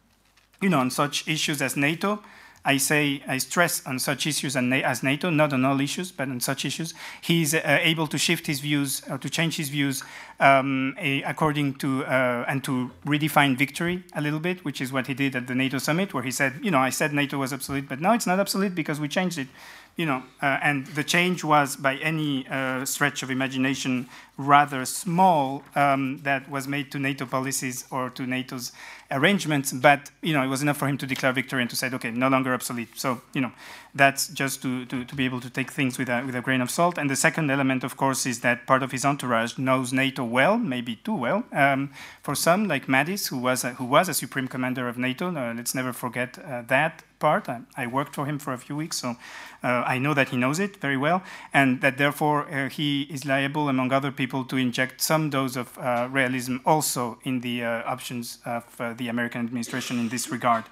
you know, on such issues as NATO. I say, I stress on such issues as NATO, not on all issues, but on such issues. He's uh, able to shift his views, or to change his views um, a, according to, uh, and to redefine victory a little bit, which is what he did at the NATO summit, where he said, you know, I said NATO was obsolete, but now it's not obsolete because we changed it you know, uh, and the change was by any uh, stretch of imagination rather small um, that was made to NATO policies or to NATO's arrangements, but you know, it was enough for him to declare victory and to say, okay, no longer obsolete. So, you know, that's just to, to, to be able to take things with a, with a grain of salt. And the second element, of course, is that part of his entourage knows NATO well, maybe too well. Um, for some, like Mattis, who was a, who was a supreme commander of NATO, uh, let's never forget uh, that part. I, I, worked for him for a few weeks, so uh, I know that he knows it very well, and that therefore uh, he is liable, among other people, to inject some dose of uh, realism also in the uh, options of uh, the American administration in this regard.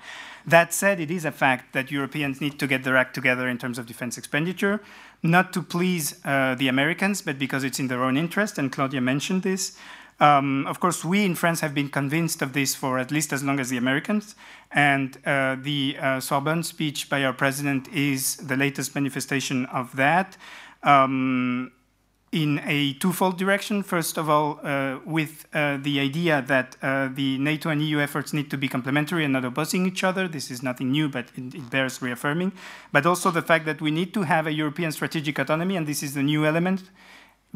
That said, it is a fact that Europeans need to get their act together in terms of defense expenditure, not to please uh, the Americans, but because it's in their own interest, and Claudia mentioned this. Um, of course, we in France have been convinced of this for at least as long as the Americans, and uh, the uh, Sorbonne speech by our president is the latest manifestation of that. Um, in a twofold direction. First of all, uh, with uh, the idea that uh, the NATO and EU efforts need to be complementary and not opposing each other. This is nothing new, but it, it, bears reaffirming. But also the fact that we need to have a European strategic autonomy, and this is the new element,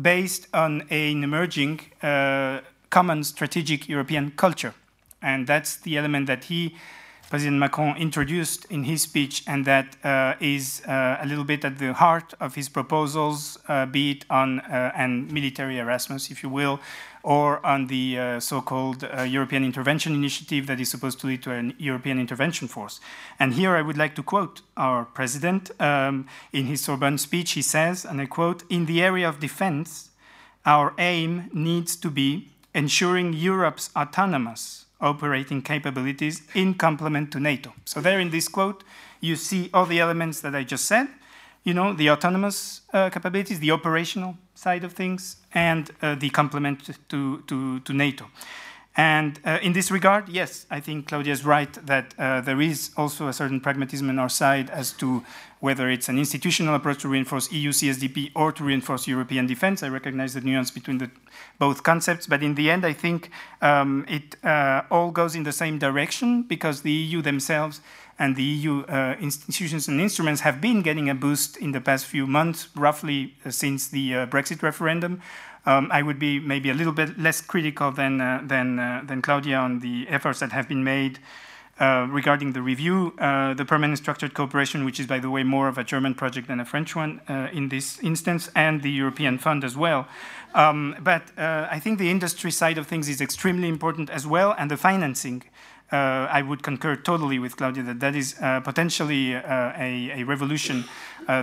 based on an emerging uh, common strategic European culture. And that's the element that he President Macron introduced in his speech, and that uh, is uh, a little bit at the heart of his proposals, uh, be it on uh, and military Erasmus, if you will, or on the uh, so-called uh, European Intervention Initiative that is supposed to lead to a European intervention force. And here I would like to quote our president um, in his Sorbonne speech. He says, and I quote, "In the area of defense, our aim needs to be ensuring Europe's autonomous." Operating capabilities in complement to NATO. So there in this quote, you see all the elements that I just said, you know, the autonomous uh, capabilities, the operational side of things, and uh, the complement to, to, to NATO. And uh, in this regard, yes, I think Claudia is right that uh, there is also a certain pragmatism on our side as to whether it's an institutional approach to reinforce EU CSDP or to reinforce European defense. I recognize the nuance between the both concepts, but in the end, I think um, it uh, all goes in the same direction because the EU themselves and the EU uh, institutions and instruments have been getting a boost in the past few months, roughly uh, since the uh, Brexit referendum. Um, I would be maybe a little bit less critical than, uh, than, uh, than Claudia on the efforts that have been made uh, regarding the review, uh, the permanent structured cooperation, which is, by the way, more of a German project than a French one uh, in this instance, and the European Fund as well. Um, but uh, I think the industry side of things is extremely important as well, and the financing. I would concur totally with Claudia that that is potentially a, a, revolution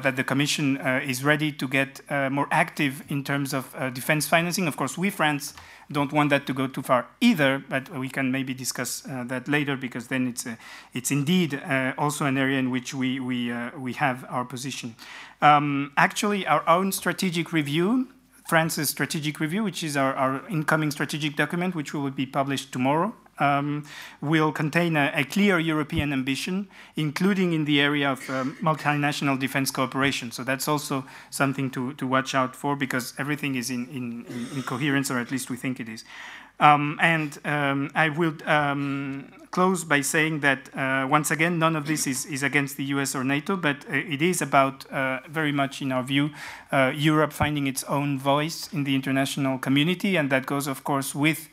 that the Commission is ready to get more active in terms of defense financing. Of course, we, France, don't want that to go too far either, but we can maybe discuss uh, that later because then it's, uh, it's indeed uh, also an area in which we, we, uh, we have our position. Um, actually, our own strategic review, France's strategic review, which is our, our incoming strategic document, which will be published tomorrow, um, will contain a, a, clear European ambition, including in the area of um, multinational defense cooperation. So that's also something to, to watch out for because everything is in, in, in coherence, or at least we think it is. Um, and um, I will um, close by saying that uh, once again, none of this is, is, against the US or NATO, but uh, it is about, uh, very much in our view, uh, Europe finding its own voice in the international community, and that goes, of course, with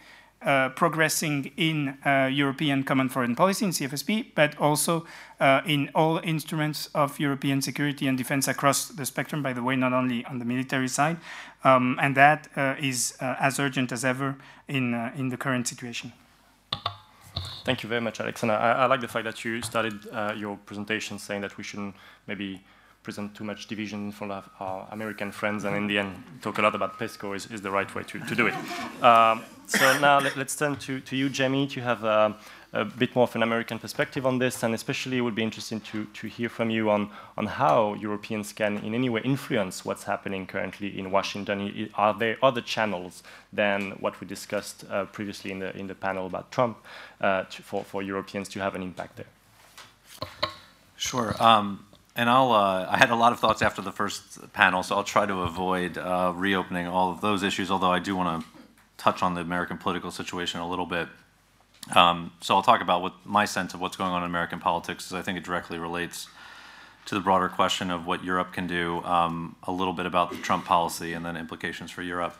uh, progressing in uh, European common foreign policy, in CFSP, but also uh, in all instruments of European security and defense across the spectrum, by the way, not only on the military side. Um, and that uh, is uh, as urgent as ever in, in the current situation. Thank you very much, Alex. And I, I like the fact that you started your presentation saying that we shouldn't maybe present too much division in front of our American friends, and in the end, talk a lot about PESCO is, is the right way to, to do it. Um, so now let, us turn to, to you, Jamie, to have uh, a bit more of an American perspective on this, and especially it would be interesting to, to hear from you on, on how Europeans can in any way influence what's happening currently in Washington. Are there other channels than what we discussed uh, previously in the, in the panel about Trump uh, to, for, for Europeans to have an impact there? Sure. Um, and I'll, uh, I had a lot of thoughts after the first panel, so I'll try to avoid uh, reopening all of those issues, although I do want to touch on the American political situation a little bit. Um, so I'll talk about what my sense of what's going on in American politics, because I think it directly relates to the broader question of what Europe can do, um, a little bit about the Trump policy and then implications for Europe.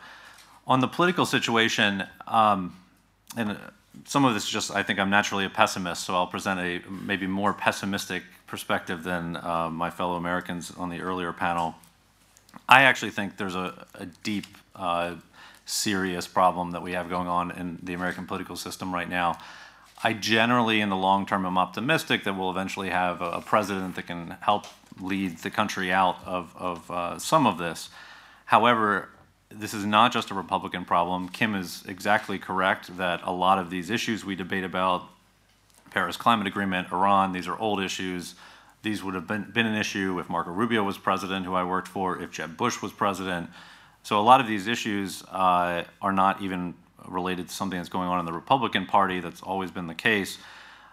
On the political situation, um, and some of this is just, I think I'm naturally a pessimist, so I'll present a maybe more pessimistic perspective than uh, my fellow Americans on the earlier panel. I actually think there's a, a deep, uh, serious problem that we have going on in the American political system right now. I generally, in the long term, am optimistic that we'll eventually have a, a president that can help lead the country out of, of uh, some of this. However, this is not just a Republican problem. Kim is exactly correct that a lot of these issues we debate about, Paris Climate Agreement, Iran, these are old issues. These would have been, been an issue if Marco Rubio was president, who I worked for, if Jeb Bush was president. So a lot of these issues uh, are not even related to something that's going on in the Republican Party. That's always been the case.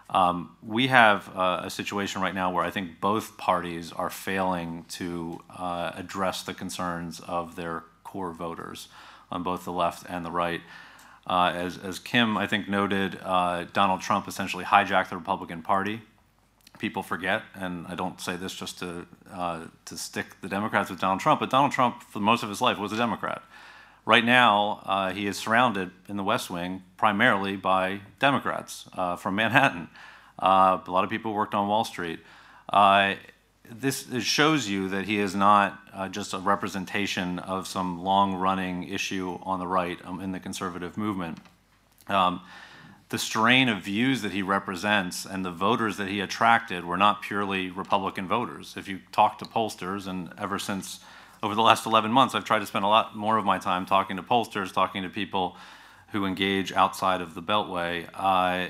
Um, we have uh, a situation right now where I think both parties are failing to uh, address the concerns of their core voters on both the left and the right. Uh, as, as Kim, I think, noted, uh, Donald Trump essentially hijacked the Republican Party. People forget, and I don't say this just to, uh, to stick the Democrats with Donald Trump, but Donald Trump, for most of his life, was a Democrat. Right now, uh, he is surrounded in the West Wing primarily by Democrats uh, from Manhattan. Uh, a lot of people worked on Wall Street this shows you that he is not uh, just a representation of some long-running issue on the right um, in the conservative movement. Um, the strain of views that he represents and the voters that he attracted were not purely Republican voters. If you talk to pollsters, and ever since over the last 11 months, I've tried to spend a lot more of my time talking to pollsters, talking to people who engage outside of the Beltway. Uh,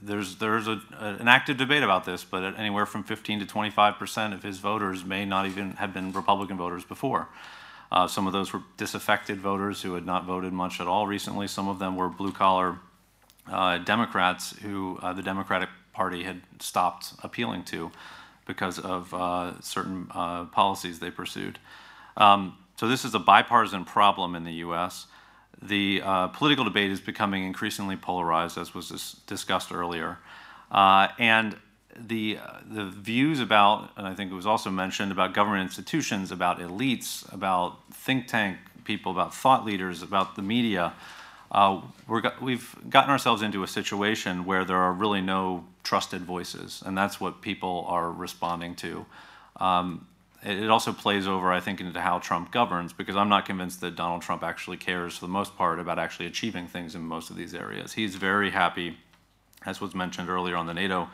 there's there's a, an active debate about this, but anywhere from 15 to 25 percent of his voters may not even have been Republican voters before. Uh, some of those were disaffected voters who had not voted much at all recently. Some of them were blue collar uh, Democrats who uh, the Democratic Party had stopped appealing to because of uh, certain uh, policies they pursued. Um, so this is a bipartisan problem in the U.S the uh, political debate is becoming increasingly polarized, as was dis discussed earlier. Uh, and the, the views about, and I think it was also mentioned, about government institutions, about elites, about think tank people, about thought leaders, about the media, uh, we have gotten ourselves into a situation where there are really no trusted voices, and that's what people are responding to. Um, it also plays over, I think, into how Trump governs, because I'm not convinced that Donald Trump actually cares, for the most part, about actually achieving things in most of these areas. He's very happy, as was mentioned earlier on the NATO,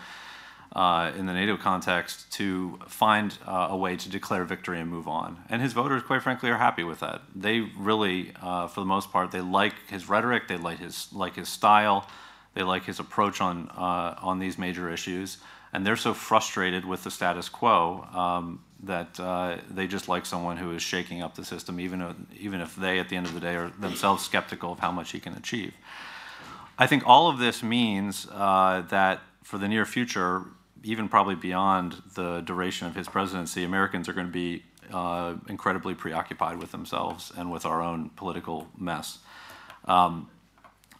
uh, in the NATO context, to find uh, a way to declare victory and move on. And his voters, quite frankly, are happy with that. They really, uh, for the most part, they like his rhetoric, they like his like his style, they like his approach on uh, on these major issues, and they're so frustrated with the status quo. Um, that uh, they just like someone who is shaking up the system, even if, even if they, at the end of the day, are themselves skeptical of how much he can achieve. I think all of this means uh, that for the near future, even probably beyond the duration of his presidency, Americans are going to be uh, incredibly preoccupied with themselves and with our own political mess. Um,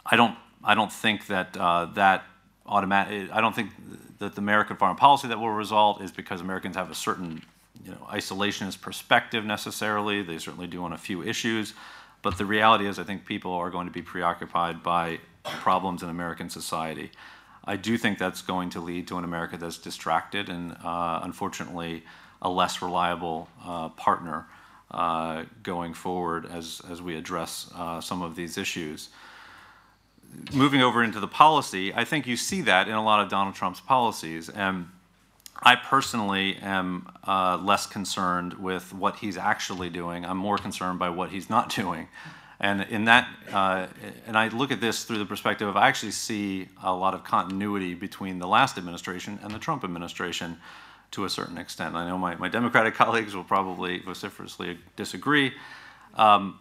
I don't. I don't think that uh, that automatic. I don't think that the American foreign policy that will result is because Americans have a certain you know, isolationist perspective necessarily. They certainly do on a few issues. But the reality is, I think people are going to be preoccupied by problems in American society. I do think that's going to lead to an America that's distracted and, uh, unfortunately, a less reliable uh, partner uh, going forward as, as we address uh, some of these issues. Moving over into the policy, I think you see that in a lot of Donald Trump's policies. And I personally am uh, less concerned with what he's actually doing. I'm more concerned by what he's not doing. And in that, uh, and I look at this through the perspective of I actually see a lot of continuity between the last administration and the Trump administration to a certain extent. I know my, my Democratic colleagues will probably vociferously disagree. Um,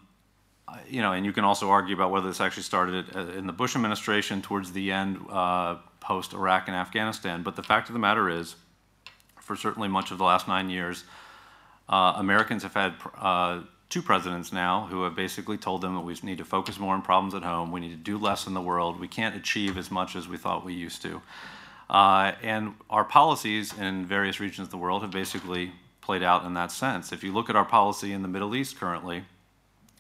you know, and you can also argue about whether this actually started uh, in the Bush administration towards the end, uh, post Iraq and Afghanistan. But the fact of the matter is, for certainly much of the last nine years. Uh, Americans have had uh, two presidents now who have basically told them that we need to focus more on problems at home. We need to do less in the world. We can't achieve as much as we thought we used to. Uh, and our policies in various regions of the world have basically played out in that sense. If you look at our policy in the Middle East currently,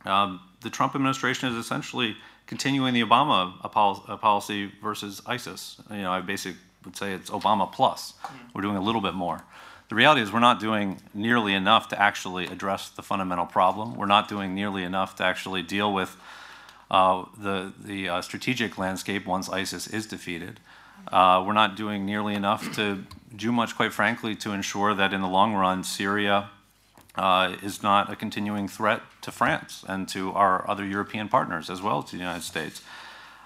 um, the Trump administration is essentially continuing the Obama policy versus ISIS. You know, I basically would say it's Obama plus. We're doing a little bit more. The reality is we're not doing nearly enough to actually address the fundamental problem. We're not doing nearly enough to actually deal with uh, the, the uh, strategic landscape once ISIS is defeated. Uh, we're not doing nearly enough to do much, quite frankly, to ensure that in the long run, Syria uh, is not a continuing threat to France and to our other European partners as well as to the United States.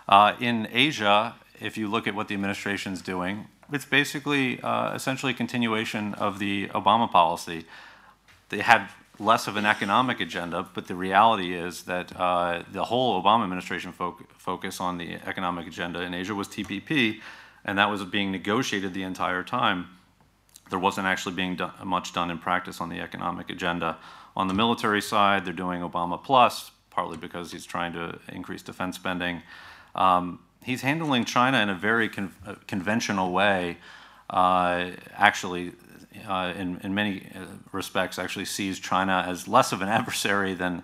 Uh, in Asia, if you look at what the administration is doing, it's basically uh, essentially a continuation of the Obama policy. They had less of an economic agenda, but the reality is that uh, the whole Obama administration fo focus on the economic agenda in Asia was TPP, and that was being negotiated the entire time. There wasn't actually being done, much done in practice on the economic agenda. On the military side, they're doing Obama Plus, partly because he's trying to increase defense spending. Um, he's handling China in a very con uh, conventional way. Uh, actually, uh, in, in many uh, respects, actually sees China as less of an adversary than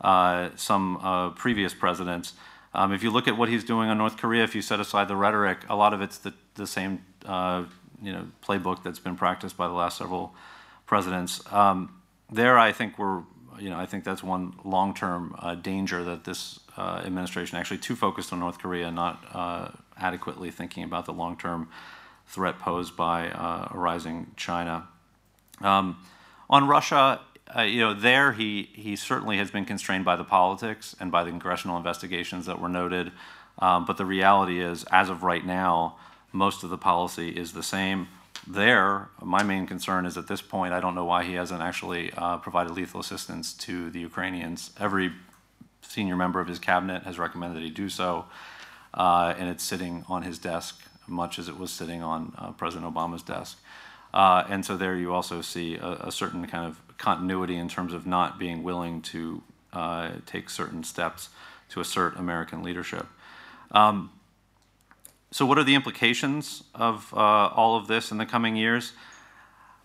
uh, some previous presidents. Um, if you look at what he's doing on North Korea, if you set aside the rhetoric, a lot of it's the, the same you know, playbook that's been practiced by the last several presidents. Um, there, I think we're, you know, I think that's one long-term danger that this uh, administration actually too focused on North Korea, not uh, adequately thinking about the long-term threat posed by uh, a rising China. Um, on Russia, uh, you know, there he he certainly has been constrained by the politics and by the congressional investigations that were noted. Um, but the reality is, as of right now, most of the policy is the same. There, my main concern is at this point, I don't know why he hasn't actually uh, provided lethal assistance to the Ukrainians. Every senior member of his cabinet has recommended that he do so, uh, and it's sitting on his desk, much as it was sitting on uh, President Obama's desk. Uh, and so there you also see a, a, certain kind of continuity in terms of not being willing to uh, take certain steps to assert American leadership. Um, so what are the implications of uh, all of this in the coming years?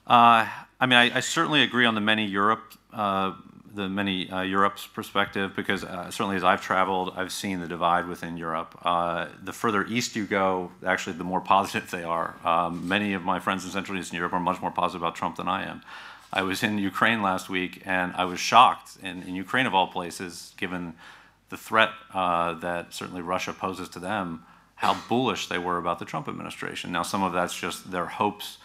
Uh, I mean, I, I, certainly agree on the many Europe the many uh, Europe's perspective because uh, certainly as I've traveled, I've seen the divide within Europe. Uh, the further east you go, actually, the more positive they are. Um, many of my friends in Central Eastern Europe are much more positive about Trump than I am. I was in Ukraine last week, and I was shocked in, in Ukraine of all places, given the threat uh, that certainly Russia poses to them, how bullish they were about the Trump administration. Now, some of that's just their hopes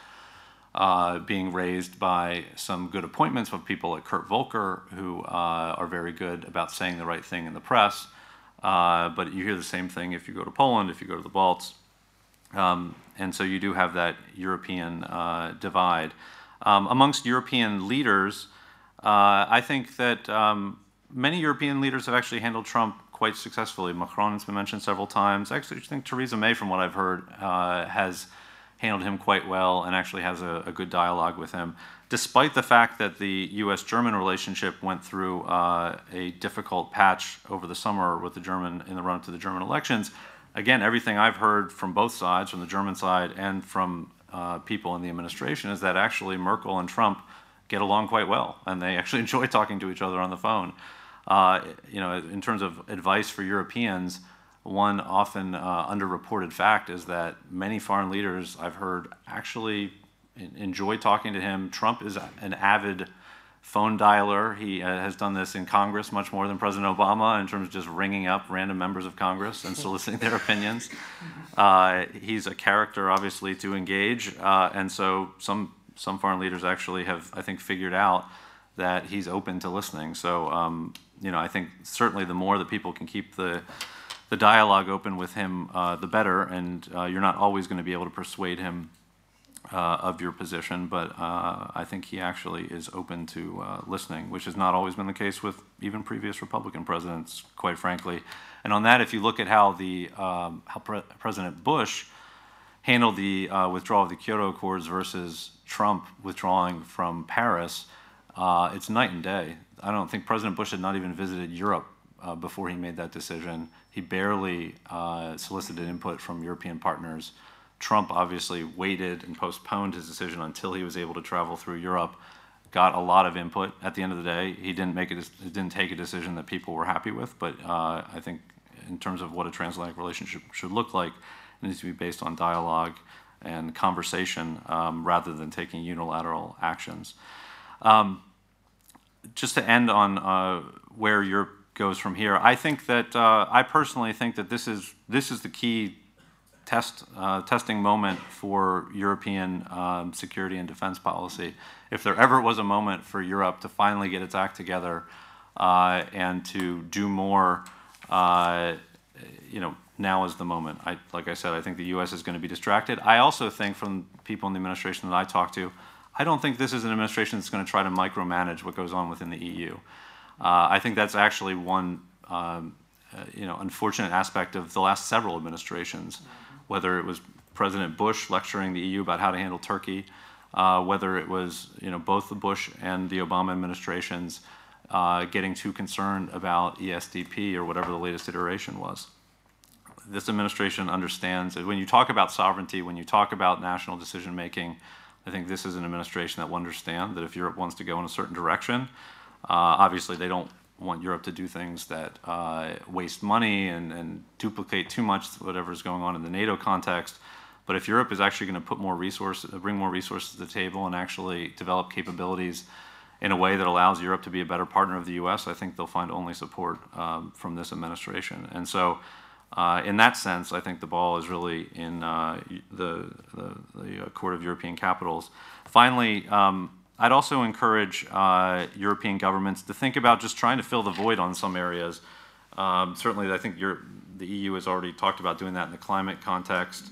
uh, being raised by some good appointments of people like Kurt Volker, who uh, are very good about saying the right thing in the press. Uh, but you hear the same thing if you go to Poland, if you go to the Balts. Um, and so you do have that European uh, divide. Um, amongst European leaders, uh, I think that um, many European leaders have actually handled Trump quite successfully. Macron has been mentioned several times. Actually, I think Theresa May, from what I've heard, has handled him quite well and actually has a, a good dialogue with him. Despite the fact that the U.S. German relationship went through uh, a difficult patch over the summer with the German in the run up to the German elections, again, everything I've heard from both sides, from the German side and from uh, people in the administration, is that actually Merkel and Trump get along quite well, and they actually enjoy talking to each other on the phone. Uh, you know, in terms of advice for Europeans, one often uh, underreported fact is that many foreign leaders I've heard actually enjoy talking to him. Trump is an avid phone dialer. He uh, has done this in Congress much more than President Obama in terms of just ringing up random members of Congress and soliciting their opinions. Uh, he's a character, obviously, to engage, uh, and so some some foreign leaders actually have, I think, figured out that he's open to listening. So, um, you know, I think certainly the more that people can keep the the dialogue open with him, uh, the better. And uh, you're not always going to be able to persuade him uh, of your position, but uh, I think he actually is open to uh, listening, which has not always been the case with even previous Republican presidents, quite frankly. And on that, if you look at how the um, how Pre President Bush handled the uh, withdrawal of the Kyoto Accords versus Trump withdrawing from Paris, it's night and day. I don't think President Bush had not even visited Europe before he made that decision. He barely uh, solicited input from European partners Trump obviously waited and postponed his decision until he was able to travel through Europe. Got a lot of input. At the end of the day, he didn't make it. Didn't take a decision that people were happy with. But uh, I think, in terms of what a transatlantic relationship should look like, it needs to be based on dialogue and conversation um, rather than taking unilateral actions. Um, just to end on uh, where Europe goes from here, I think that uh, I personally think that this is this is the key test uh, testing moment for European um, security and defense policy. If there ever was a moment for Europe to finally get its act together uh, and to do more, uh, you know, now is the moment. I, like I said, I think the U.S. is going to be distracted. I also think from people in the administration that I talk to, I don't think this is an administration that's going to try to micromanage what goes on within the EU. Uh, I think that's actually one, um, uh, you know, unfortunate aspect of the last several administrations whether it was President Bush lecturing the EU about how to handle Turkey, uh, whether it was you know both the Bush and the Obama administrations uh, getting too concerned about ESDP or whatever the latest iteration was. This administration understands that when you talk about sovereignty, when you talk about national decision making, I think this is an administration that will understand that if Europe wants to go in a certain direction, obviously they don't want Europe to do things that uh, waste money and, and duplicate too much whatever is going on in the NATO context. But if Europe is actually going to put more resources, bring more resources to the table, and actually develop capabilities in a way that allows Europe to be a better partner of the U.S., I think they'll find only support um, from this administration. And so, uh, in that sense, I think the ball is really in uh, the, the, the, uh, Court of European Capitals. Finally, um, I'd also encourage uh, European governments to think about just trying to fill the void on some areas. Um, certainly, I think the EU has already talked about doing that in the climate context.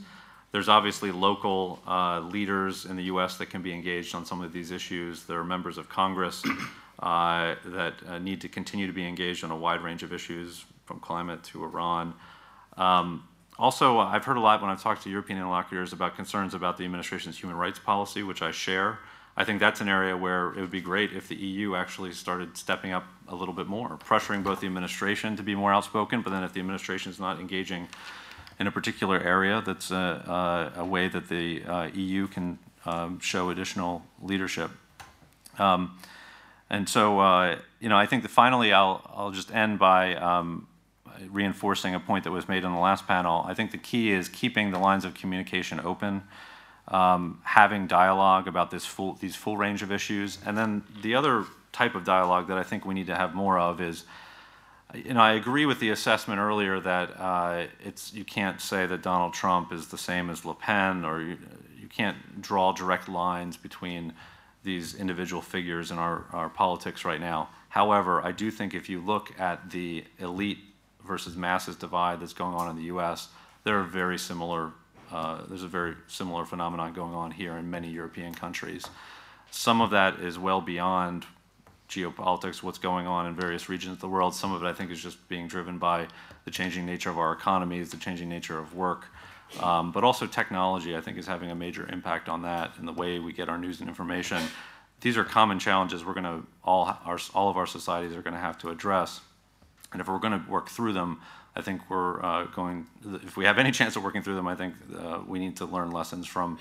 There's obviously local uh, leaders in the U.S. that can be engaged on some of these issues. There are members of Congress uh, that uh, need to continue to be engaged on a wide range of issues, from climate to Iran. Um, also, I've heard a lot when I've talked to European interlocutors about concerns about the administration's human rights policy, which I share. I think that's an area where it would be great if the EU actually started stepping up a little bit more, pressuring both the administration to be more outspoken, but then if the administration is not engaging in a particular area, that's a, a, a way that the uh, EU can um, show additional leadership. Um, and so, uh, you know, I think that finally I'll, I'll just end by um, reinforcing a point that was made on the last panel. I think the key is keeping the lines of communication open um, having dialogue about this full, these full range of issues. And then the other type of dialogue that I think we need to have more of is, you know, I agree with the assessment earlier that uh, it's you can't say that Donald Trump is the same as Le Pen, or you, you can't draw direct lines between these individual figures in our, our politics right now. However, I do think if you look at the elite versus masses divide that's going on in the U.S., there are very similar uh, there's a very similar phenomenon going on here in many European countries. Some of that is well beyond geopolitics, what's going on in various regions of the world. Some of it, I think, is just being driven by the changing nature of our economies, the changing nature of work. Um, but also technology, I think, is having a major impact on that and the way we get our news and information. These are common challenges we're going to all, our, all of our societies are going to have to address. And if we're going to work through them, I think we're uh, going, if we have any chance of working through them, I think uh, we need to learn lessons from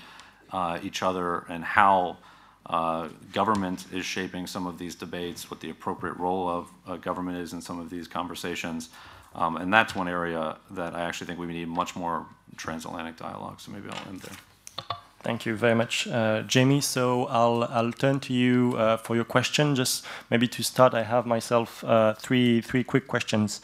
uh, each other and how uh, government is shaping some of these debates, what the appropriate role of uh, government is in some of these conversations. Um, and that's one area that I actually think we need much more transatlantic dialogue. So maybe I'll end there. Thank you very much, uh, Jamie. So I'll, I'll turn to you uh, for your question. Just maybe to start, I have myself uh, three, three quick questions.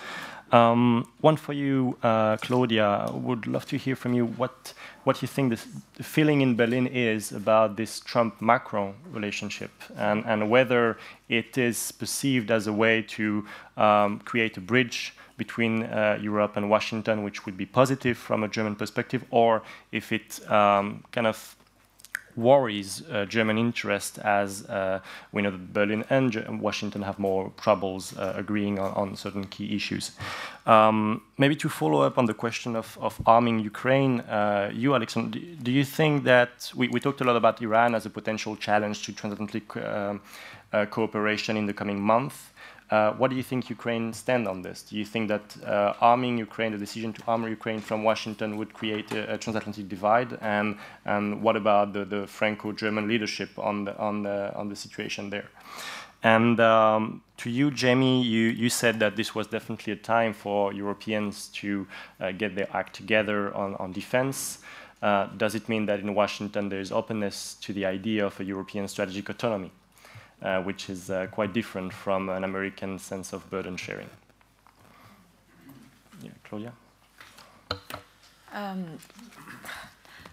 Um, one for you, uh, Claudia. Would love to hear from you what what you think this, the feeling in Berlin is about this Trump-Macron relationship, and, and whether it is perceived as a way to um, create a bridge between uh, Europe and Washington, which would be positive from a German perspective, or if it um, kind of worries uh, German interest as uh, we know that Berlin and Washington have more troubles uh, agreeing on, on, certain key issues. Um, maybe to follow up on the question of, of arming Ukraine, uh, you, Alexander, do you think that we, we, talked a lot about Iran as a potential challenge to transatlantic um, uh, cooperation in the coming month? Uh, what do you think Ukraine stand on this? Do you think that uh, arming Ukraine, the decision to arm Ukraine from Washington, would create a, a transatlantic divide? And, and what about the, the Franco-German leadership on the, on, the, on the situation there? And um, to you, Jamie, you, you said that this was definitely a time for Europeans to uh, get their act together on, on defense. Uh, does it mean that in Washington there is openness to the idea of a European strategic autonomy? Uh, which is uh, quite different from an American sense of burden sharing. Yeah, Claudia? Um,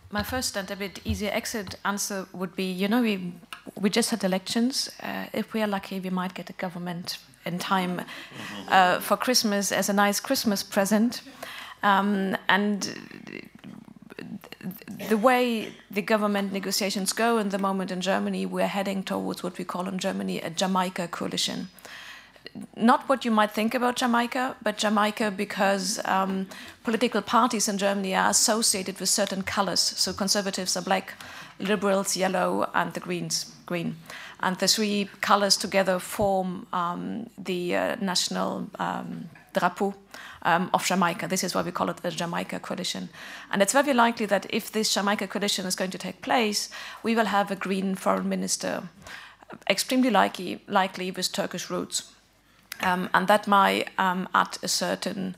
my first and a bit easier exit answer would be you know, we, we just had elections. Uh, if we are lucky, we might get a government in time uh, for Christmas as a nice Christmas present. Um, and the way the government negotiations go in the moment in Germany, we're heading towards what we call in Germany a Jamaica coalition. Not what you might think about Jamaica, but Jamaica because um, political parties in Germany are associated with certain colors. So conservatives are black, liberals yellow, and the Greens green. And the three colors together form um, the uh, national um, drapeau um, of Jamaica. This is why we call it the Jamaica Coalition. And it's very likely that if this Jamaica Coalition is going to take place, we will have a Green foreign minister, extremely likely, likely with Turkish roots. Um, and that might um, add a certain,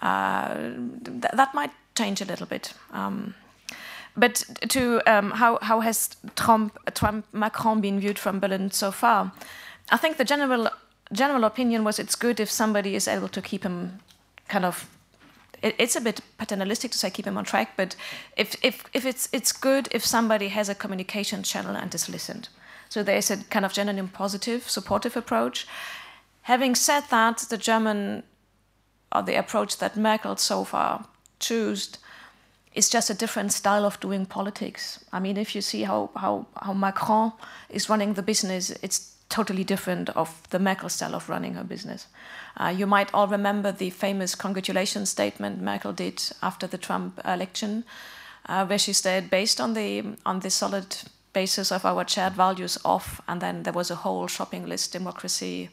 uh, th that might change a little bit. But to um, how, how has Trump, Trump Macron been viewed from Berlin so far? I think the general general opinion was it's good if somebody is able to keep him kind of it, it's a bit paternalistic to say keep him on track, but if, if, if it's, it's good if somebody has a communication channel and is listened. So there's a kind of genuine positive, supportive approach. Having said that, the German, or the approach that Merkel so far chose, is just a different style of doing politics. I mean, if you see how, how, how Macron is running the business, it's totally different of the Merkel style of running her business. Uh, you might all remember the famous congratulations statement Merkel did after the Trump election, uh, where she said, based on the, on the solid basis of our shared values off, and then there was a whole shopping list, democracy,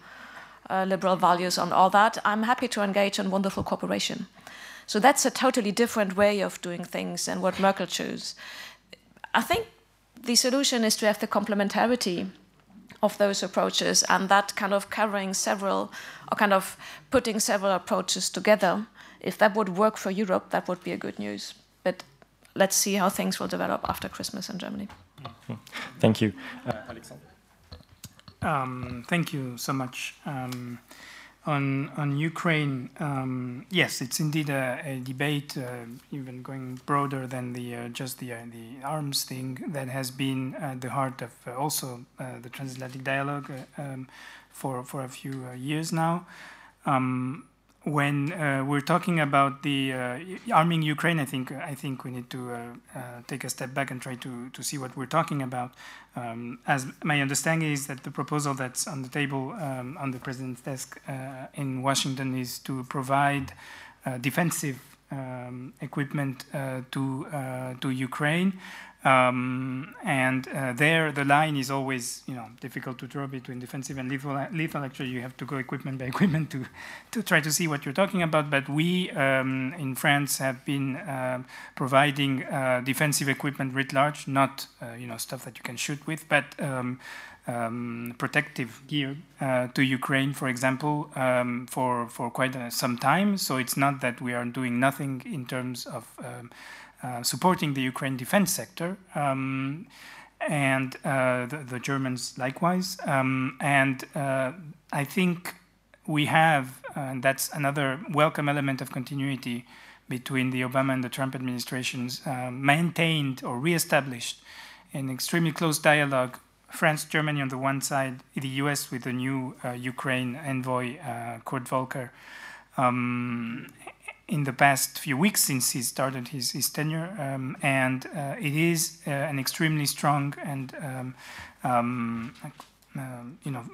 uh, liberal values on all that, I'm happy to engage in wonderful cooperation. So that's a totally different way of doing things than what Merkel chose. I think the solution is to have the complementarity of those approaches and that kind of covering several or kind of putting several approaches together. If that would work for europe that would be a good news. But let's see how things will develop after christmas in germany. Thank you. Uh, alexander um, thank you so much. Um, on, on Ukraine, um, yes, it's indeed a, a debate, uh, even going broader than the uh, just the uh, the arms thing, that has been at the heart of uh, also uh, the transatlantic dialogue uh, um, for for a few years now. Um, when uh, we're talking about the uh, arming Ukraine, I think I think we need to uh, uh, take a step back and try to to see what we're talking about. Um, as my understanding is that the proposal that's on the table um, on the president's desk uh, in Washington is to provide uh, defensive um, equipment to to Ukraine. Um, and uh, there, the line is always, you know, difficult to draw between defensive and lethal. Lethal, actually, you have to go equipment by equipment to, to try to see what you're talking about. But we um, in France have been uh, providing uh, defensive equipment writ large, not, uh, you know, stuff that you can shoot with, but um, um protective gear uh, to Ukraine, for example, um, for for quite uh, some time. So it's not that we are doing nothing in terms of um, uh, supporting the Ukraine defense sector, um, and uh, the, the, Germans likewise. Um, and uh, I think we have, and that's another welcome element of continuity between the Obama and the Trump administrations, maintained or reestablished an extremely close dialogue France, Germany on the one side, the US with the new uh, Ukraine envoy, uh, Kurt Volker, um, in the past few weeks since he started his, his tenure, um, and uh, it is uh, an extremely strong and um, um, uh, you know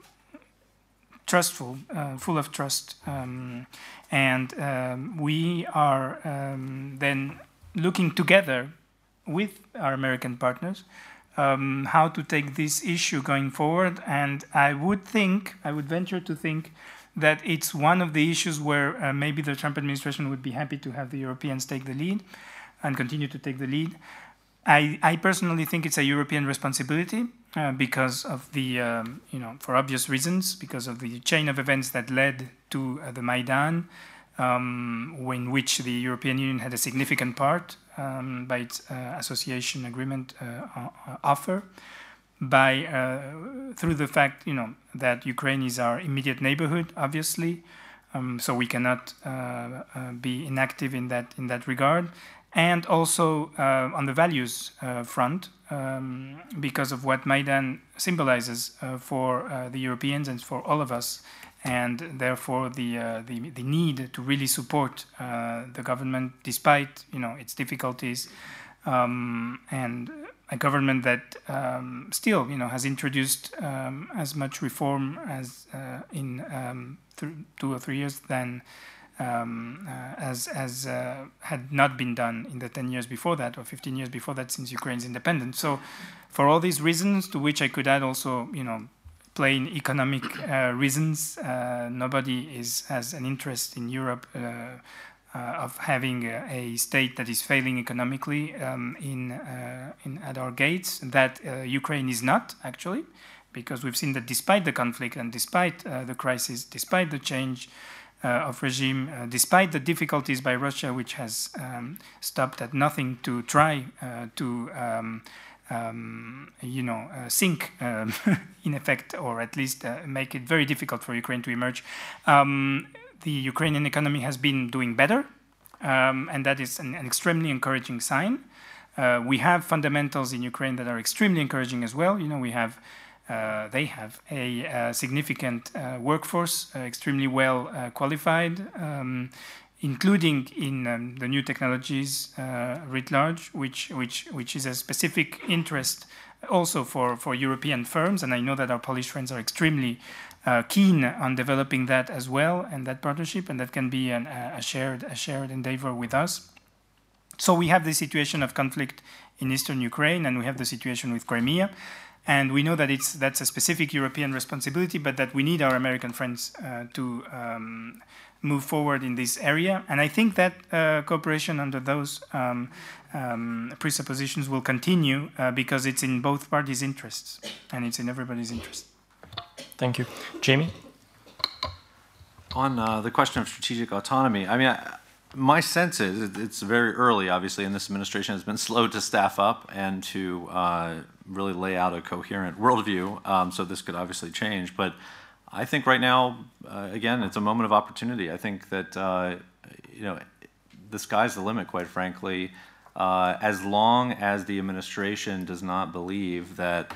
trustful, uh, full of trust, um, and um, we are um, then looking together with our American partners how to take this issue going forward. And I would think, I would venture to think that it's one of the issues where uh, maybe the Trump administration would be happy to have the Europeans take the lead and continue to take the lead. I, I personally think it's a European responsibility uh, because of the, um, you know, for obvious reasons, because of the chain of events that led to uh, the Maidan, um, in which the European Union had a significant part um, by its uh, association agreement uh, offer by uh, through the fact you know that Ukraine is our immediate neighborhood, obviously, um, so we cannot uh, uh, be inactive in that in that regard, and also uh, on the values uh, front um, because of what Maidan symbolizes uh, for the Europeans and for all of us. And therefore, the, the, the need to really support the government, despite you know its difficulties, um, and a government that um, still, you know, has introduced um, as much reform as uh, in um, two or three years than um, uh, as as uh, had not been done in the ten years before that or fifteen years before that since Ukraine's independence. So, for all these reasons, to which I could add also, you know, plain economic uh, reasons, uh, nobody is has an interest in Europe uh, of having a, state that is failing economically um, in, uh, in, at our gates. That uh, Ukraine is not actually, because we've seen that despite the conflict and despite the crisis, despite the change. Uh, of regime, uh, despite the difficulties by Russia, which has um, stopped at nothing to try uh, to, um, um, you know, sink um, in effect, or at least make it very difficult for Ukraine to emerge. The Ukrainian economy has been doing better, um, and that is an, an extremely encouraging sign. Uh, we have fundamentals in Ukraine that are extremely encouraging as well. You know, we have uh, they have a, a significant uh, workforce, uh, extremely well uh, qualified, um, including in um, the new technologies uh, writ large, which which which is a specific interest also for for European firms. And I know that our Polish friends are extremely uh, keen on developing that as well and that partnership, and that can be an, a shared a shared endeavor with us. So we have the situation of conflict in eastern Ukraine, and we have the situation with Crimea, and we know that it's that's a specific European responsibility, but that we need our American friends uh, to. Um, move forward in this area. And I think that uh, cooperation under those um, um, presuppositions will continue uh, because it's in both parties' interests and it's in everybody's interest. Thank you. Jamie? On uh, the question of strategic autonomy, I mean, I, my sense is it's very early, obviously, and this administration has been slow to staff up and to uh, really lay out a coherent worldview. Um, so this could obviously change. But I think right now, uh, again, it's a moment of opportunity. I think that, uh, you know, the sky's the limit, quite frankly. Uh, as long as the administration does not believe that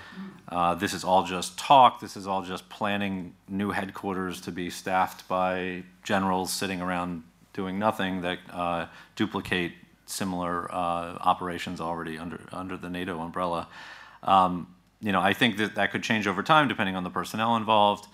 uh, this is all just talk, this is all just planning new headquarters to be staffed by generals sitting around doing nothing that uh, duplicate similar uh, operations already under under the NATO umbrella. Um, you know, I think that that could change over time depending on the personnel involved.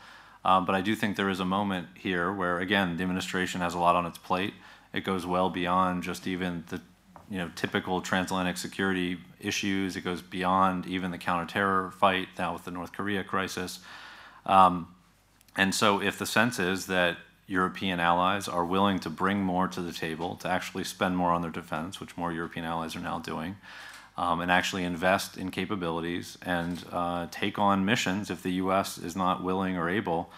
Um, but I do think there is a moment here where, again, the administration has a lot on its plate. It goes well beyond just even the you know, typical transatlantic security issues. It goes beyond even the counterterror fight now with the North Korea crisis. Um, and so, if the sense is that European allies are willing to bring more to the table, to actually spend more on their defense, which more European allies are now doing, um, and actually invest in capabilities and uh, take on missions if the U.S. is not willing or able,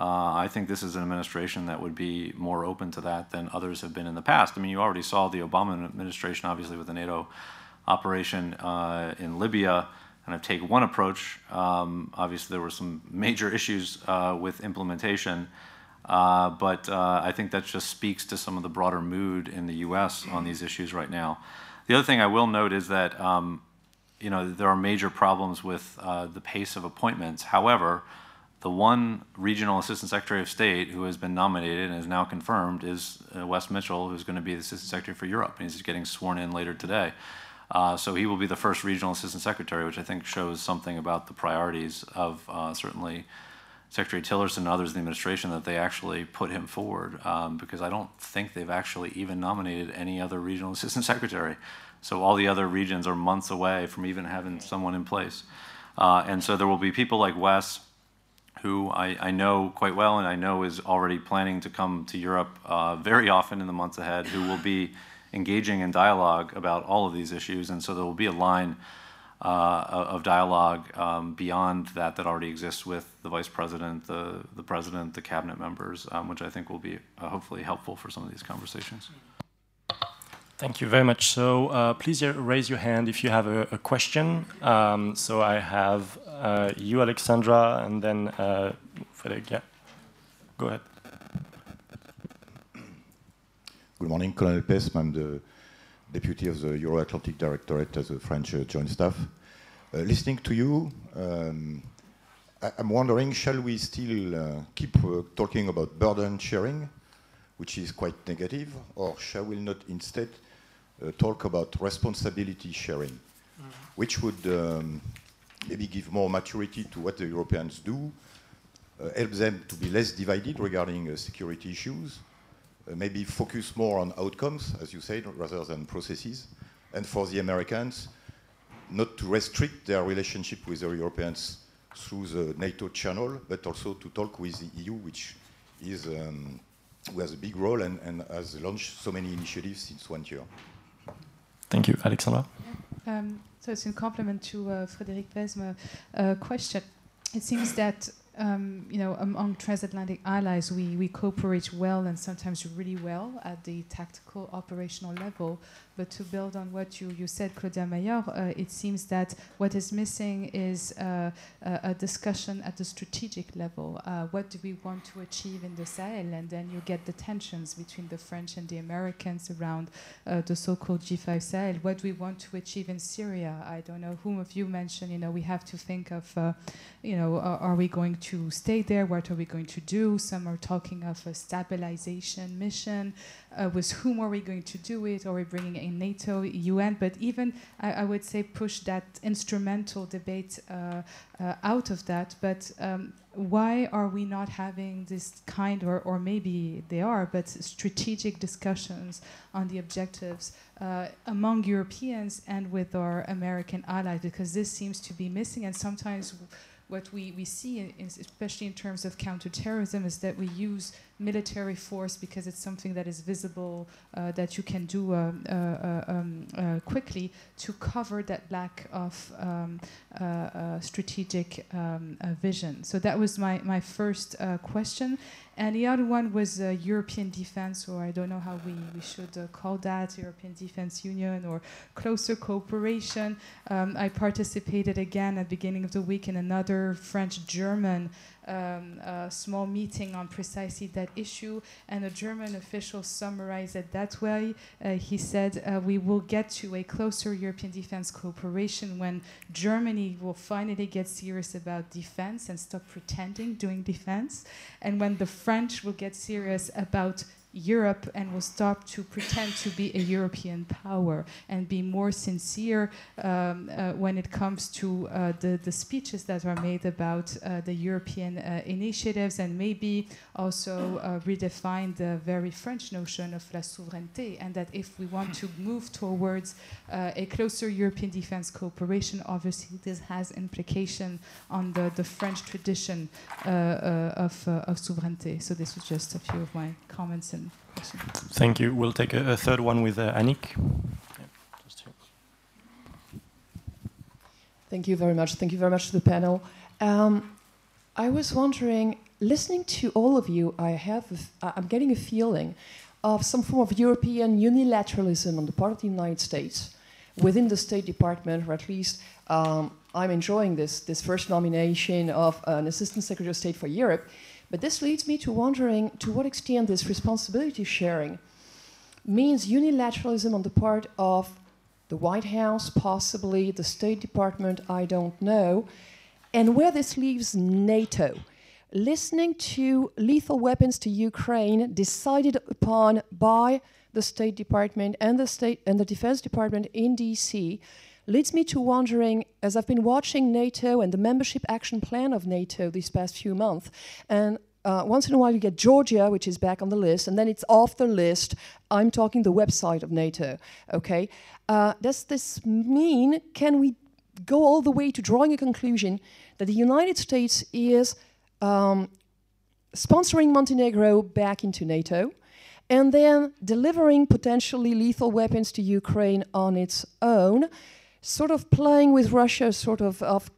uh, I think this is an administration that would be more open to that than others have been in the past. I mean, you already saw the Obama administration, obviously, with the NATO operation uh, in Libya, kind of take one approach. Um, obviously, there were some major issues uh, with implementation. Uh, but uh, I think that just speaks to some of the broader mood in the U.S. on these issues right now. The other thing I will note is that um, you know there are major problems with uh, the pace of appointments. However, the one regional assistant secretary of state who has been nominated and is now confirmed is uh, Wess Mitchell, who's going to be the assistant secretary for Europe. And he's getting sworn in later today. Uh, so he will be the first regional assistant secretary, which I think shows something about the priorities of uh, certainly Secretary Tillerson and others in the administration that they actually put him forward, um, because I don't think they've actually even nominated any other regional assistant secretary. So all the other regions are months away from even having someone in place. Uh, and so there will be people like Wess who I, I, know quite well and I know is already planning to come to Europe uh, very often in the months ahead, who will be engaging in dialogue about all of these issues. And so there will be a line uh, of dialogue um, beyond that that already exists with the vice president, the, the president, the cabinet members, um, which I think will be uh, hopefully helpful for some of these conversations. Thank you very much. So uh, please raise your hand if you have a, a question. Um, so I have uh, you, Alexandra, and then uh, Frederic. Yeah, go ahead. Good morning, Colonel Pesme. I'm the deputy of the Euro-Atlantic Directorate as the French uh, Joint Staff. Uh, listening to you, um, I am wondering, shall we still uh, keep talking about burden sharing, which is quite negative, or shall we not instead uh, talk about responsibility sharing, mm which would um, maybe give more maturity to what the Europeans do, uh, help them to be less divided regarding uh, security issues, maybe focus more on outcomes, as you said, rather than processes, and for the Americans, not to restrict their relationship with the Europeans through the NATO channel, but also to talk with the EU, which is um, who has a big role and, and has launched so many initiatives since one year. Thank you, Alexandra. Um, so it's in complement to uh, Frédéric Pesme's uh, question. It seems that um, you know, among transatlantic allies, we, we cooperate well and sometimes really well at the tactical operational level. But to build on what you, you said, Claudia Major, uh, it seems that what is missing is uh, a, discussion at the strategic level. Uh, what do we want to achieve in the Sahel? And then you get the tensions between the French and the Americans around uh, the so-called G5 Sahel. What we want to achieve in Syria? I don't know whom of you mentioned. You know, we have to think of, uh, you know, are we going to stay there? What are we going to do? Some are talking of a stabilization mission uh, with whom are we going to do it? Are we bringing in NATO, UN? But even, I, I would say, push that instrumental debate uh, uh, out of that. But um, why are we not having this kind, or, or maybe they are, but strategic discussions on the objectives uh, among Europeans and with our American allies? Because this seems to be missing, and sometimes what we, we see, in, especially in terms of counterterrorism, is that we use military force because it's something that is visible, uh, that you can do uh, uh, uh um, uh, quickly to cover that lack of um, uh, strategic um, vision. So that was my, my first question. And the other one was European defense, or I don't know how we, we should call that, European Defense Union, or closer cooperation. Um, I participated again at the beginning of the week in another French-German um, a small meeting on precisely that issue, and a German official summarized it that way. Uh, he said, uh, We will get to a closer European defense cooperation when Germany will finally get serious about defense and stop pretending doing defense, and when the French will get serious about Europe and will stop to pretend to be a European power and be more sincere um, uh, when it comes to uh, the, the speeches that are made about uh, the European uh, initiatives and maybe also uh, redefine the very French notion of la souveraineté and that if we want to move towards uh, a closer European defense cooperation, obviously this has implication on the, the French tradition of, of souveraineté. So this was just a few of my comments and questions. Thank you. We'll take a, a third one with uh, Annick. Thank you very much. Thank you very much to the panel. Um, I was wondering, listening to all of you, I have, I'm getting a feeling of some form of European unilateralism on the part of the United States within the State Department, or at least um, I'm enjoying this, this first nomination of an Assistant Secretary of State for Europe. But this leads me to wondering to what extent this responsibility sharing means unilateralism on the part of the White House, possibly the State Department, I don't know, and where this leaves NATO. Listening to lethal weapons to Ukraine decided upon by the State Department and the State and the Defense Department in DC leads me to wondering, as I've been watching NATO and the membership action plan of NATO these past few months, and uh, once in a while you get Georgia, which is back on the list, and then it's off the list. I'm talking the website of NATO. Okay, uh, does this mean can we go all the way to drawing a conclusion that the United States is um, sponsoring Montenegro back into NATO, and then delivering potentially lethal weapons to Ukraine on its own, sort of playing with Russia, sort of of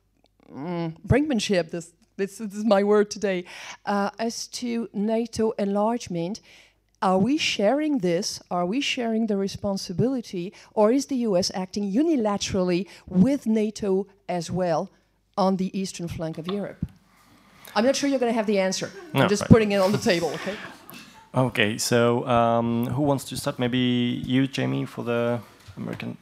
mm, brinkmanship. This, this, this is my word today, uh, as to NATO enlargement. Are we sharing this? Are we sharing the responsibility? Or is the US acting unilaterally with NATO as well on the eastern flank of Europe? I'm not sure you're going to have the answer. No, I'm just right. putting it on the table, okay? Okay, so um, who wants to start? Maybe you, Jamie, for the American.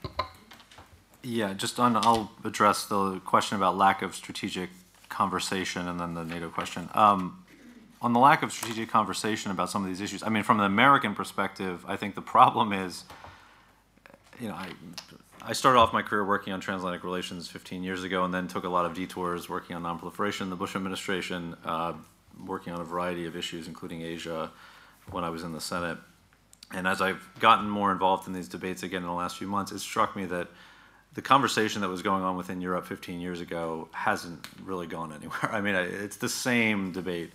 Yeah, just on, I'll address the question about lack of strategic conversation and then the NATO question. Um, on the lack of strategic conversation about some of these issues, I mean, from an American perspective, I think the problem is, you know, I, I started off my career working on transatlantic relations 15 years ago and then took a lot of detours working on nonproliferation the Bush administration, uh, working on a variety of issues, including Asia, when I was in the Senate. And as I've gotten more involved in these debates again in the last few months, it struck me that the conversation that was going on within Europe 15 years ago hasn't really gone anywhere. I mean, it's the same debate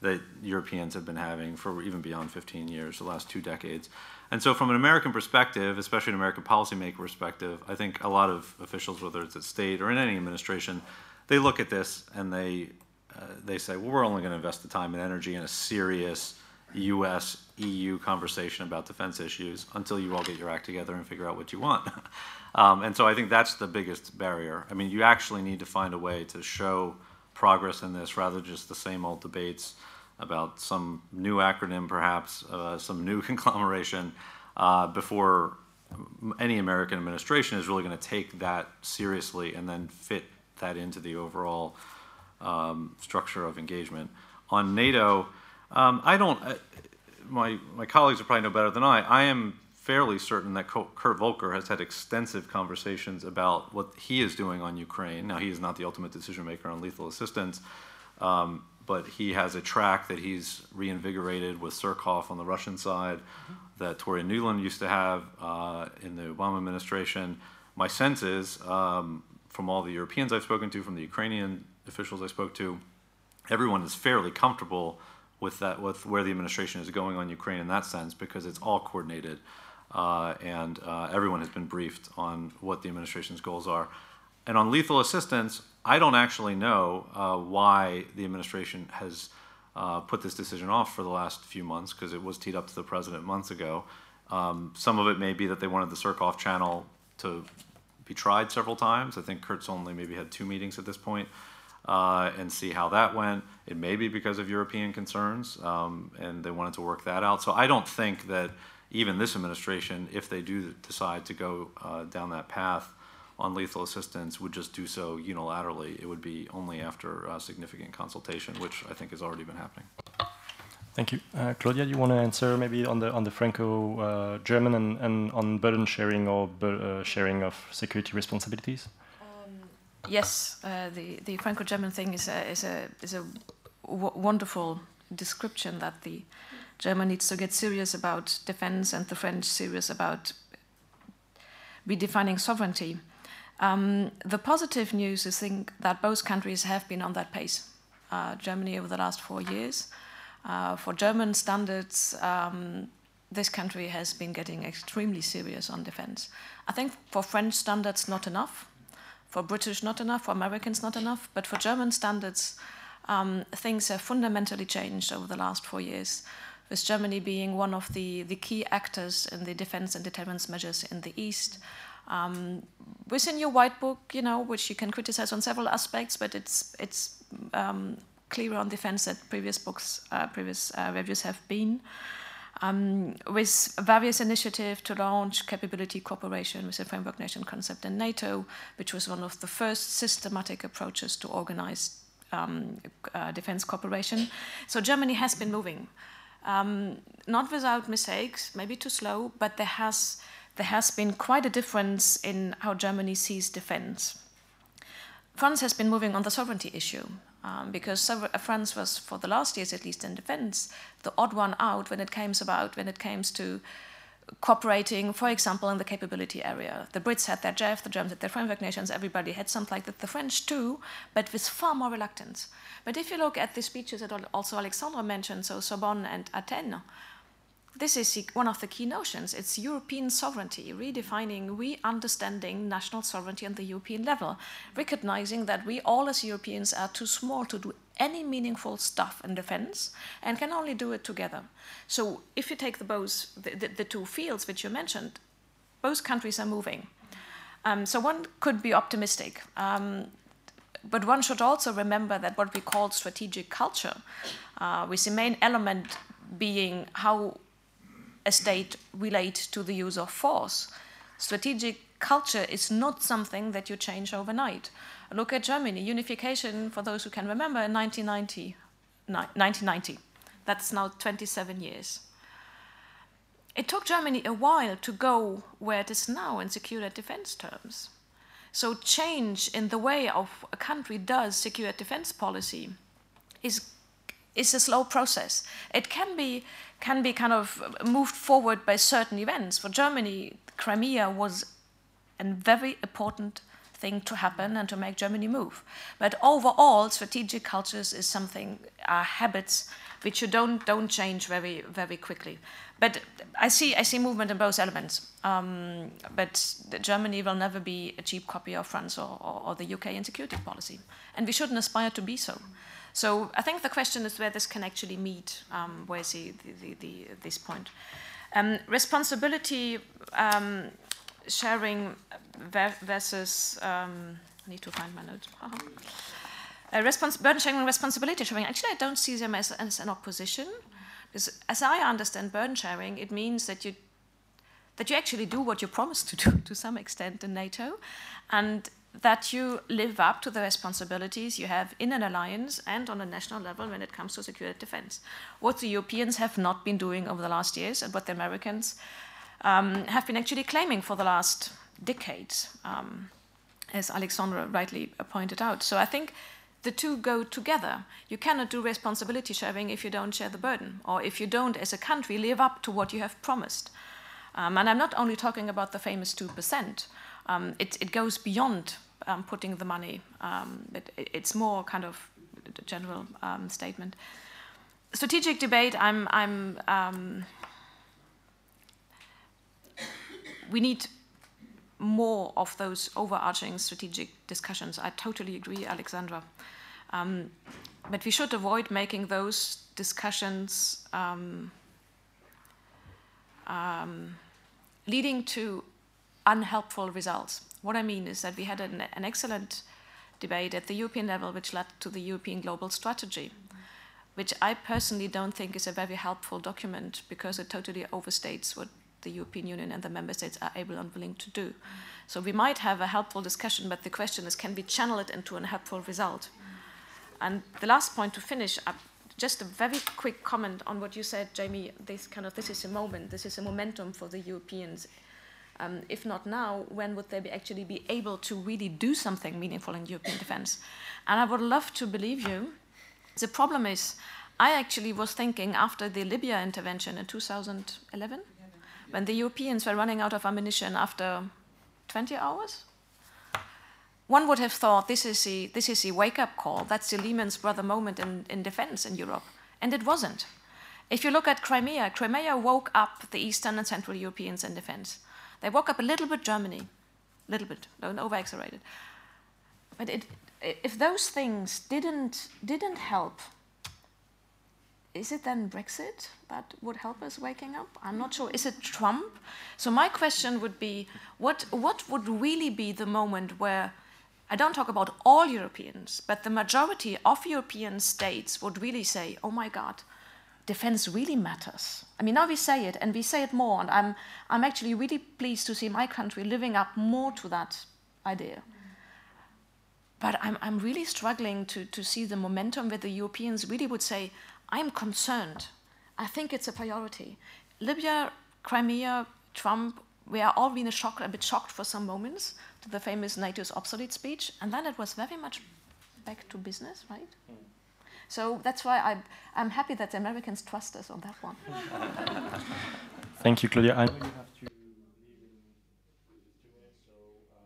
that Europeans have been having for even beyond 15 years, the last two decades. And so, from an American perspective, especially an American policymaker perspective, I think a lot of officials, whether it's at state or in any administration, they look at this and they uh, they say, well, we're only going to invest the time and energy in a serious U.S. EU conversation about defense issues until you all get your act together and figure out what you want. um, and so I think that's the biggest barrier. I mean, you actually need to find a way to show progress in this rather than just the same old debates about some new acronym, perhaps, uh, some new conglomeration, uh, before any American administration is really going to take that seriously and then fit that into the overall um, structure of engagement. On NATO, um, I don't. Uh, my my colleagues are probably know better than I. I am fairly certain that Kurt Volker has had extensive conversations about what he is doing on Ukraine. Now, he is not the ultimate decision maker on lethal assistance, um, but he has a track that he's reinvigorated with Surkov on the Russian side, that Toria Nuland used to have uh, in the Obama administration. My sense is, um, from all the Europeans I've spoken to, from the Ukrainian officials I spoke to, everyone is fairly comfortable with that, with where the administration is going on Ukraine in that sense, because it's all coordinated, uh, and uh, everyone has been briefed on what the administration's goals are. And on lethal assistance, I don't actually know uh, why the administration has uh, put this decision off for the last few months, because it was teed up to the president months ago. Um, some of it may be that they wanted the Surkov channel to be tried several times. I think Kurt's only maybe had two meetings at this point uh, and see how that went. It may be because of European concerns, um, and they wanted to work that out. So I don't think that even this administration, if they do decide to go uh, down that path on lethal assistance, would just do so unilaterally. It would be only after uh, significant consultation, which I think has already been happening. Thank you. Uh, Claudia, you want to answer maybe on the on the Franco-German and, and on burden sharing or bur- uh, sharing of security responsibilities? Yes, uh, the the Franco-German thing is a is a is a w- wonderful description that the German needs to get serious about defense and the French serious about redefining sovereignty. Um, the positive news is think that both countries have been on that pace. Uh, Germany over the last four years. Uh, for German standards, um, this country has been getting extremely serious on defense. I think for French standards, not enough. For British, not enough. For Americans, not enough. But for German standards, um, things have fundamentally changed over the last four years, with Germany being one of the, the key actors in the defense and deterrence measures in the East. Um, within your white book, you know, which you can criticize on several aspects, but it's it's um, clearer on defense that previous books, uh, previous uh, reviews have been. Um, with various initiatives to launch capability cooperation with the framework nation concept in NATO, which was one of the first systematic approaches to organize um, uh, defense cooperation. So Germany has been moving, um, not without mistakes, maybe too slow, but there has there has been quite a difference in how Germany sees defense. France has been moving on the sovereignty issue um, because uh, France was, for the last years at least, in defense, the odd one out when it came about when it came to cooperating, for example, in the capability area. The Brits had their JEF, the Germans had their framework nations, everybody had something like that, the French too, but with far more reluctance. But if you look at the speeches that also Alexandra mentioned, so Sorbonne and Athens, this is one of the key notions. It's European sovereignty, redefining, re-understanding national sovereignty on the European level, recognizing that we all as Europeans are too small to do any meaningful stuff in defense and can only do it together. So if you take the both, the, the, the two fields which you mentioned, both countries are moving. Um, so one could be optimistic. Um, but one should also remember that what we call strategic culture, uh, with the main element being how state relate to the use of force. Strategic culture is not something that you change overnight. Look at Germany, unification, for those who can remember, in 1990. 1990. That's now 27 years. It took Germany a while to go where it is now in security defense terms. So, change in the way of a country does security defense policy is, is a slow process. It can be can be kind of moved forward by certain events. For Germany, Crimea was a very important thing to happen and to make Germany move. But overall, strategic cultures is something, are habits which you don't don't change very very quickly. But I see I see movement in both elements. Um, but Germany will never be a cheap copy of France or, or, or, the UK in security policy, and we shouldn't aspire to be so. So I think the question is where this can actually meet. Um, where's the, the, the, this point? Um, responsibility um, sharing versus. Um, I need to find my notes. Uh-huh. Uh, respons- burden sharing and responsibility sharing. Actually, I don't see them as, as an opposition, because as I understand burden sharing, it means that you that you actually do what you promised to do to some extent in NATO, and that you live up to the responsibilities you have in an alliance and on a national level when it comes to security defense. What the Europeans have not been doing over the last years and what the Americans um, have been actually claiming for the last decades, um, as Alexandra rightly pointed out. So I think the two go together. You cannot do responsibility sharing if you don't share the burden, or if you don't, as a country, live up to what you have promised. Um, and I'm not only talking about the famous 2%. Um, it, it, goes beyond um, putting the money. Um, it, it's more kind of a general um, statement. Strategic debate. I'm. I'm. Um, we need more of those overarching strategic discussions. I totally agree, Alexandra. Um, but we should avoid making those discussions um, leading to unhelpful results. What I mean is that we had an, an excellent debate at the European level, which led to the European Global Strategy, which I personally don't think is a very helpful document because it totally overstates what the European Union and the member states are able and willing to do. So we might have a helpful discussion, but the question is can we channel it into a helpful result? And the last point to finish, uh, just a very quick comment on what you said, Jamie. This kind of this is a moment, this is a momentum for the Europeans um, if not now, when would they be actually be able to really do something meaningful in European defense? And I would love to believe you. The problem is, I actually was thinking after the Libya intervention in 2011, when the Europeans were running out of ammunition after 20 hours, one would have thought this is a, this is a wake up call. That's the Lehman's brother moment in, in defense in Europe. And it wasn't. If you look at Crimea, Crimea woke up the Eastern and Central Europeans in defense. They woke up a little bit Germany, a little bit, don't over exaggerate it. But it, if those things didn't, didn't help, is it then Brexit that would help us waking up? I'm not sure. Is it Trump? So my question would be, what, what would really be the moment where, I don't talk about all Europeans, but the majority of European states would really say, oh my God, defense really matters. I mean, now we say it and we say it more, and I'm, I'm actually really pleased to see my country living up more to that idea. But I'm, I'm really struggling to, to see the momentum where the Europeans really would say, I'm concerned. I think it's a priority. Libya, Crimea, Trump, we are all being shocked, a bit shocked for some moments to the famous NATO's obsolete speech, and then it was very much back to business, right? Mm. So that's why I, I'm happy that the Americans trust us on that one. Thank you, Claudia. I know you have to leave in two minutes, so uh,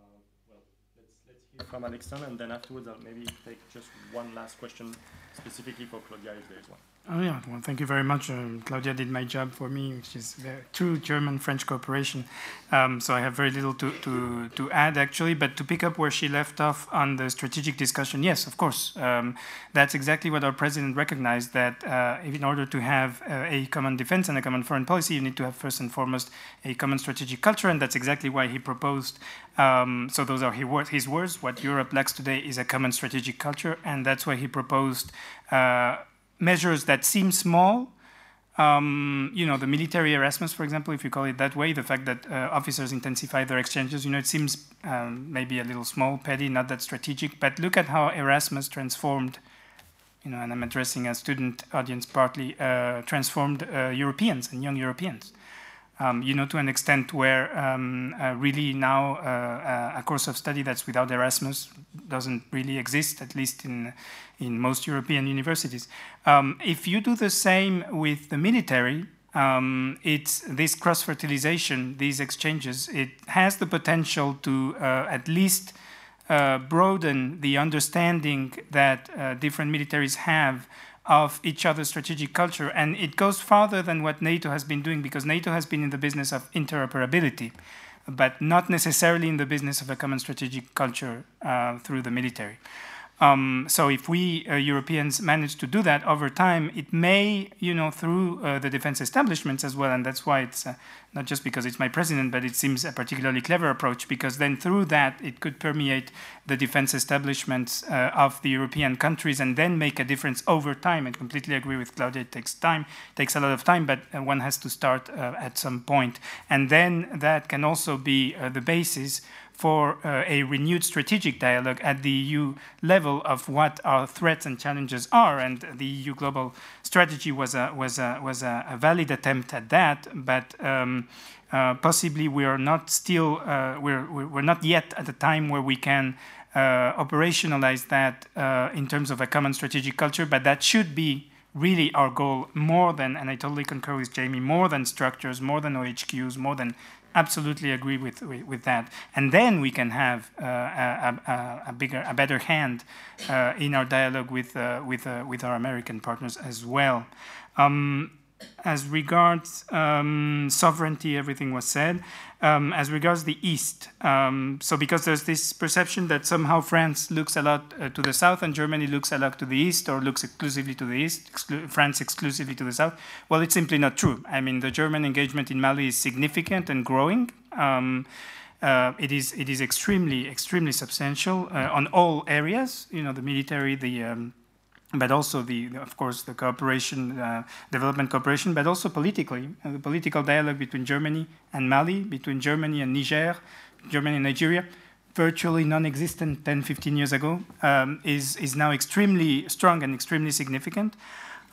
well, let's, let's hear from Alexander, and then afterwards I'll maybe take just one last question specifically for Claudia if there is one. Oh yeah, well, thank you very much. Um, Claudia did my job for me, which is true German-French cooperation. Um, so I have very little to, to, to add, actually. But to pick up where she left off on the strategic discussion, yes, of course. Um, that's exactly what our president recognized, that uh, in order to have uh, a common defense and a common foreign policy, you need to have first and foremost a common strategic culture, and that's exactly why he proposed um, so those are his words. What Europe lacks today is a common strategic culture, and that's why he proposed uh, measures that seem small. Um, you know, the military Erasmus, for example, if you call it that way, the fact that uh, officers intensify their exchanges, you know, it seems um, maybe a little small, petty, not that strategic. But look at how Erasmus transformed, you know, and I'm addressing a student audience partly, uh, transformed uh, Europeans and young Europeans um, you know, to an extent where um, uh, really now uh, uh, a course of study that's without Erasmus doesn't really exist, at least in in most European universities. Um, if you do the same with the military, um, it's this cross-fertilization, these exchanges, it has the potential to uh, at least uh, broaden the understanding that uh, different militaries have of each other's strategic culture. And it goes farther than what NATO has been doing because NATO has been in the business of interoperability, but not necessarily in the business of a common strategic culture uh, through the military. Um, so if we uh, Europeans manage to do that over time, it may, you know, through uh, the defense establishments as well, and that's why it's uh, not just because it's my president, but it seems a particularly clever approach because then through that it could permeate the defense establishments uh, of the European countries and then make a difference over time. I completely agree with Claudia. It takes time, it takes a lot of time, but uh, one has to start uh, at some point, and then that can also be the basis for uh, a renewed strategic dialogue at the EU level of what our threats and challenges are. And the EU global strategy was a, was a, was a, valid attempt at that, but um, uh, possibly we are not still, uh, we're, we're not yet at a time where we can uh, operationalize that uh, in terms of a common strategic culture, but that should be really our goal more than, and I totally concur with Jamie, more than structures, more than OHQs, more than absolutely agree with, with, with, that. And then we can have uh, a, a, a, bigger, a better hand uh, in our dialogue with, uh, with, uh, with our American partners as well. Um, as regards um, sovereignty, everything was said. Um, as regards the East, um, so because there's this perception that somehow France looks a lot uh, to the south and Germany looks a lot to the east, or looks exclusively to the east, exclu France exclusively to the south. Well, it's simply not true. I mean, the German engagement in Mali is significant and growing. Um, uh, it is it is extremely extremely substantial uh, on all areas. You know, the military, the um, but also the, of course, the cooperation, uh, development cooperation, but also politically, uh, the political dialogue between Germany and Mali, between Germany and Niger, Germany and Nigeria, virtually non-existent 10, 15 years ago, um, is, is now extremely strong and extremely significant.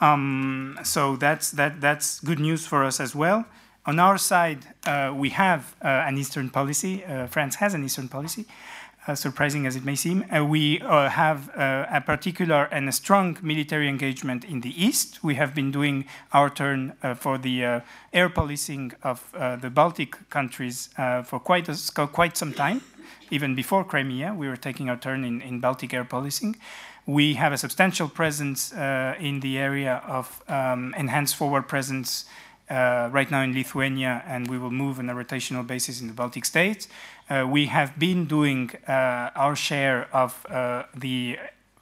Um, so that's, that, that's good news for us as well. On our side, uh, we have uh, an Eastern policy. Uh, France has an Eastern policy surprising as it may seem, uh, we uh, have a particular and a strong military engagement in the east. We have been doing our turn for the air policing of the Baltic countries for quite, a, quite some time. Even before Crimea, we were taking our turn in, in Baltic air policing. We have a substantial presence in the area of um, enhanced forward presence uh, right now in Lithuania, and we will move on a rotational basis in the Baltic states. Uh, we have been doing uh, our share of uh, the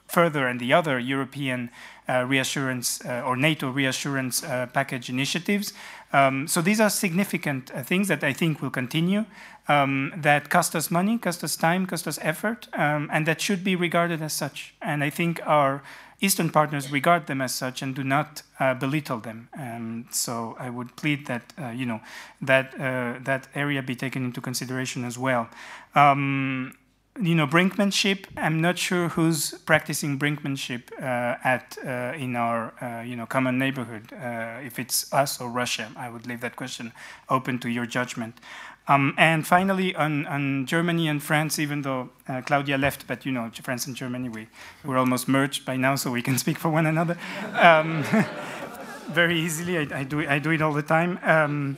further and the other European reassurance or NATO reassurance package initiatives. Um, so these are significant things that I think will continue. Um, that cost us money, cost us time, cost us effort, um, and that should be regarded as such. And I think our Eastern partners regard them as such and do not uh, belittle them. Um, so I would plead that uh, you know that uh, that area be taken into consideration as well. Um, you know, brinkmanship. I'm not sure who's practicing brinkmanship uh, at uh, in our uh, you know common neighborhood. if it's us or Russia, I would leave that question open to your judgment. Um, and finally, on, on, Germany and France, even though uh, Claudia left, but you know, France and Germany, we, we're almost merged by now, so we can speak for one another um, very easily. I, I, do, I do it all the time. Um,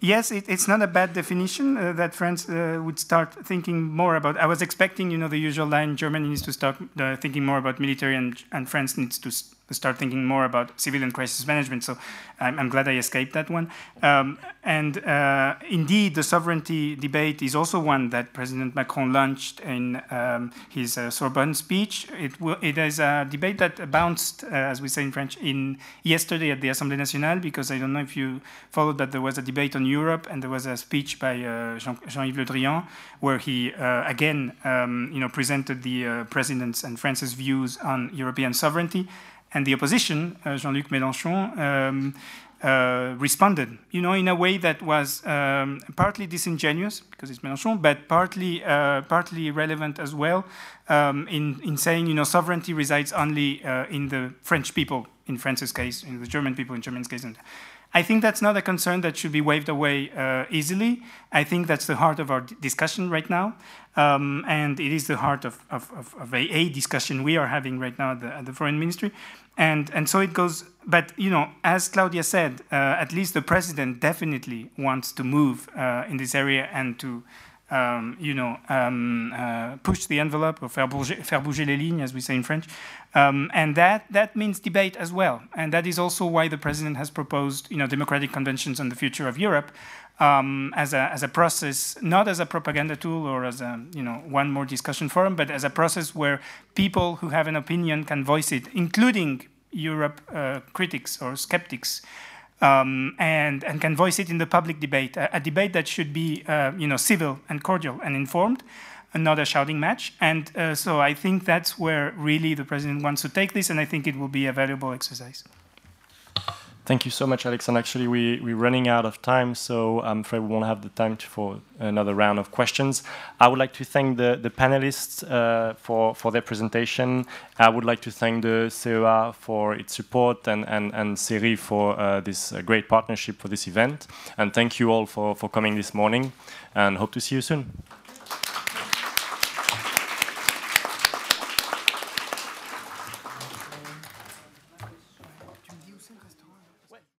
yes, it, it's not a bad definition uh, that France uh, would start thinking more about. I was expecting, you know, the usual line: Germany needs to start uh, thinking more about military, and, and France needs to start thinking more about civilian crisis management. So I'm, I'm glad I escaped that one. Um, and uh, indeed, the sovereignty debate is also one that President Macron launched in um, his uh, Sorbonne speech. It, it is a debate that bounced, uh, as we say in French, in yesterday at the Assemblée Nationale, because I don't know if you followed that there was a debate on Europe and there was a speech by uh, Jean-Yves Le Drian where he uh, again, um, you know, presented the uh, president's and France's views on European sovereignty and the opposition, uh, Jean-Luc Mélenchon, um, uh, responded, you know, in a way that was um, partly disingenuous because it's Mélenchon, but partly uh, partly relevant as well um, in in saying, you know, sovereignty resides only uh, in the French people in France's case, in the German people in Germany's case. And I think that's not a concern that should be waved away uh, easily. I think that's the heart of our discussion right now. Um, and it is the heart of, of, of, of a, a, discussion we are having right now at the, at the, Foreign Ministry. And, and so it goes, but you know, as Claudia said, uh, at least the president definitely wants to move uh, in this area and to um, you know, um, uh, push the envelope or faire bouger, faire bouger les lignes, as we say in French. Um, and that, that means debate as well. And that is also why the president has proposed, you know, democratic conventions on the future of Europe um, as, a, as a process, not as a propaganda tool or as a, you know, one more discussion forum, but as a process where people who have an opinion can voice it, including Europe uh, critics or skeptics um, and, and can voice it in the public debate, a, a debate that should be uh, you know, civil and cordial and informed, and not a shouting match. And uh, so I think that's where really the president wants to take this, and I think it will be a valuable exercise. Thank you so much, Alex. And actually, we, we're running out of time, so I'm afraid we won't have the time to, for another round of questions. I would like to thank the, the panelists uh, for, for their presentation. I would like to thank the CEA for its support and, and, and CERI for uh, this uh, great partnership for this event. And thank you all for, for coming this morning, and hope to see you soon.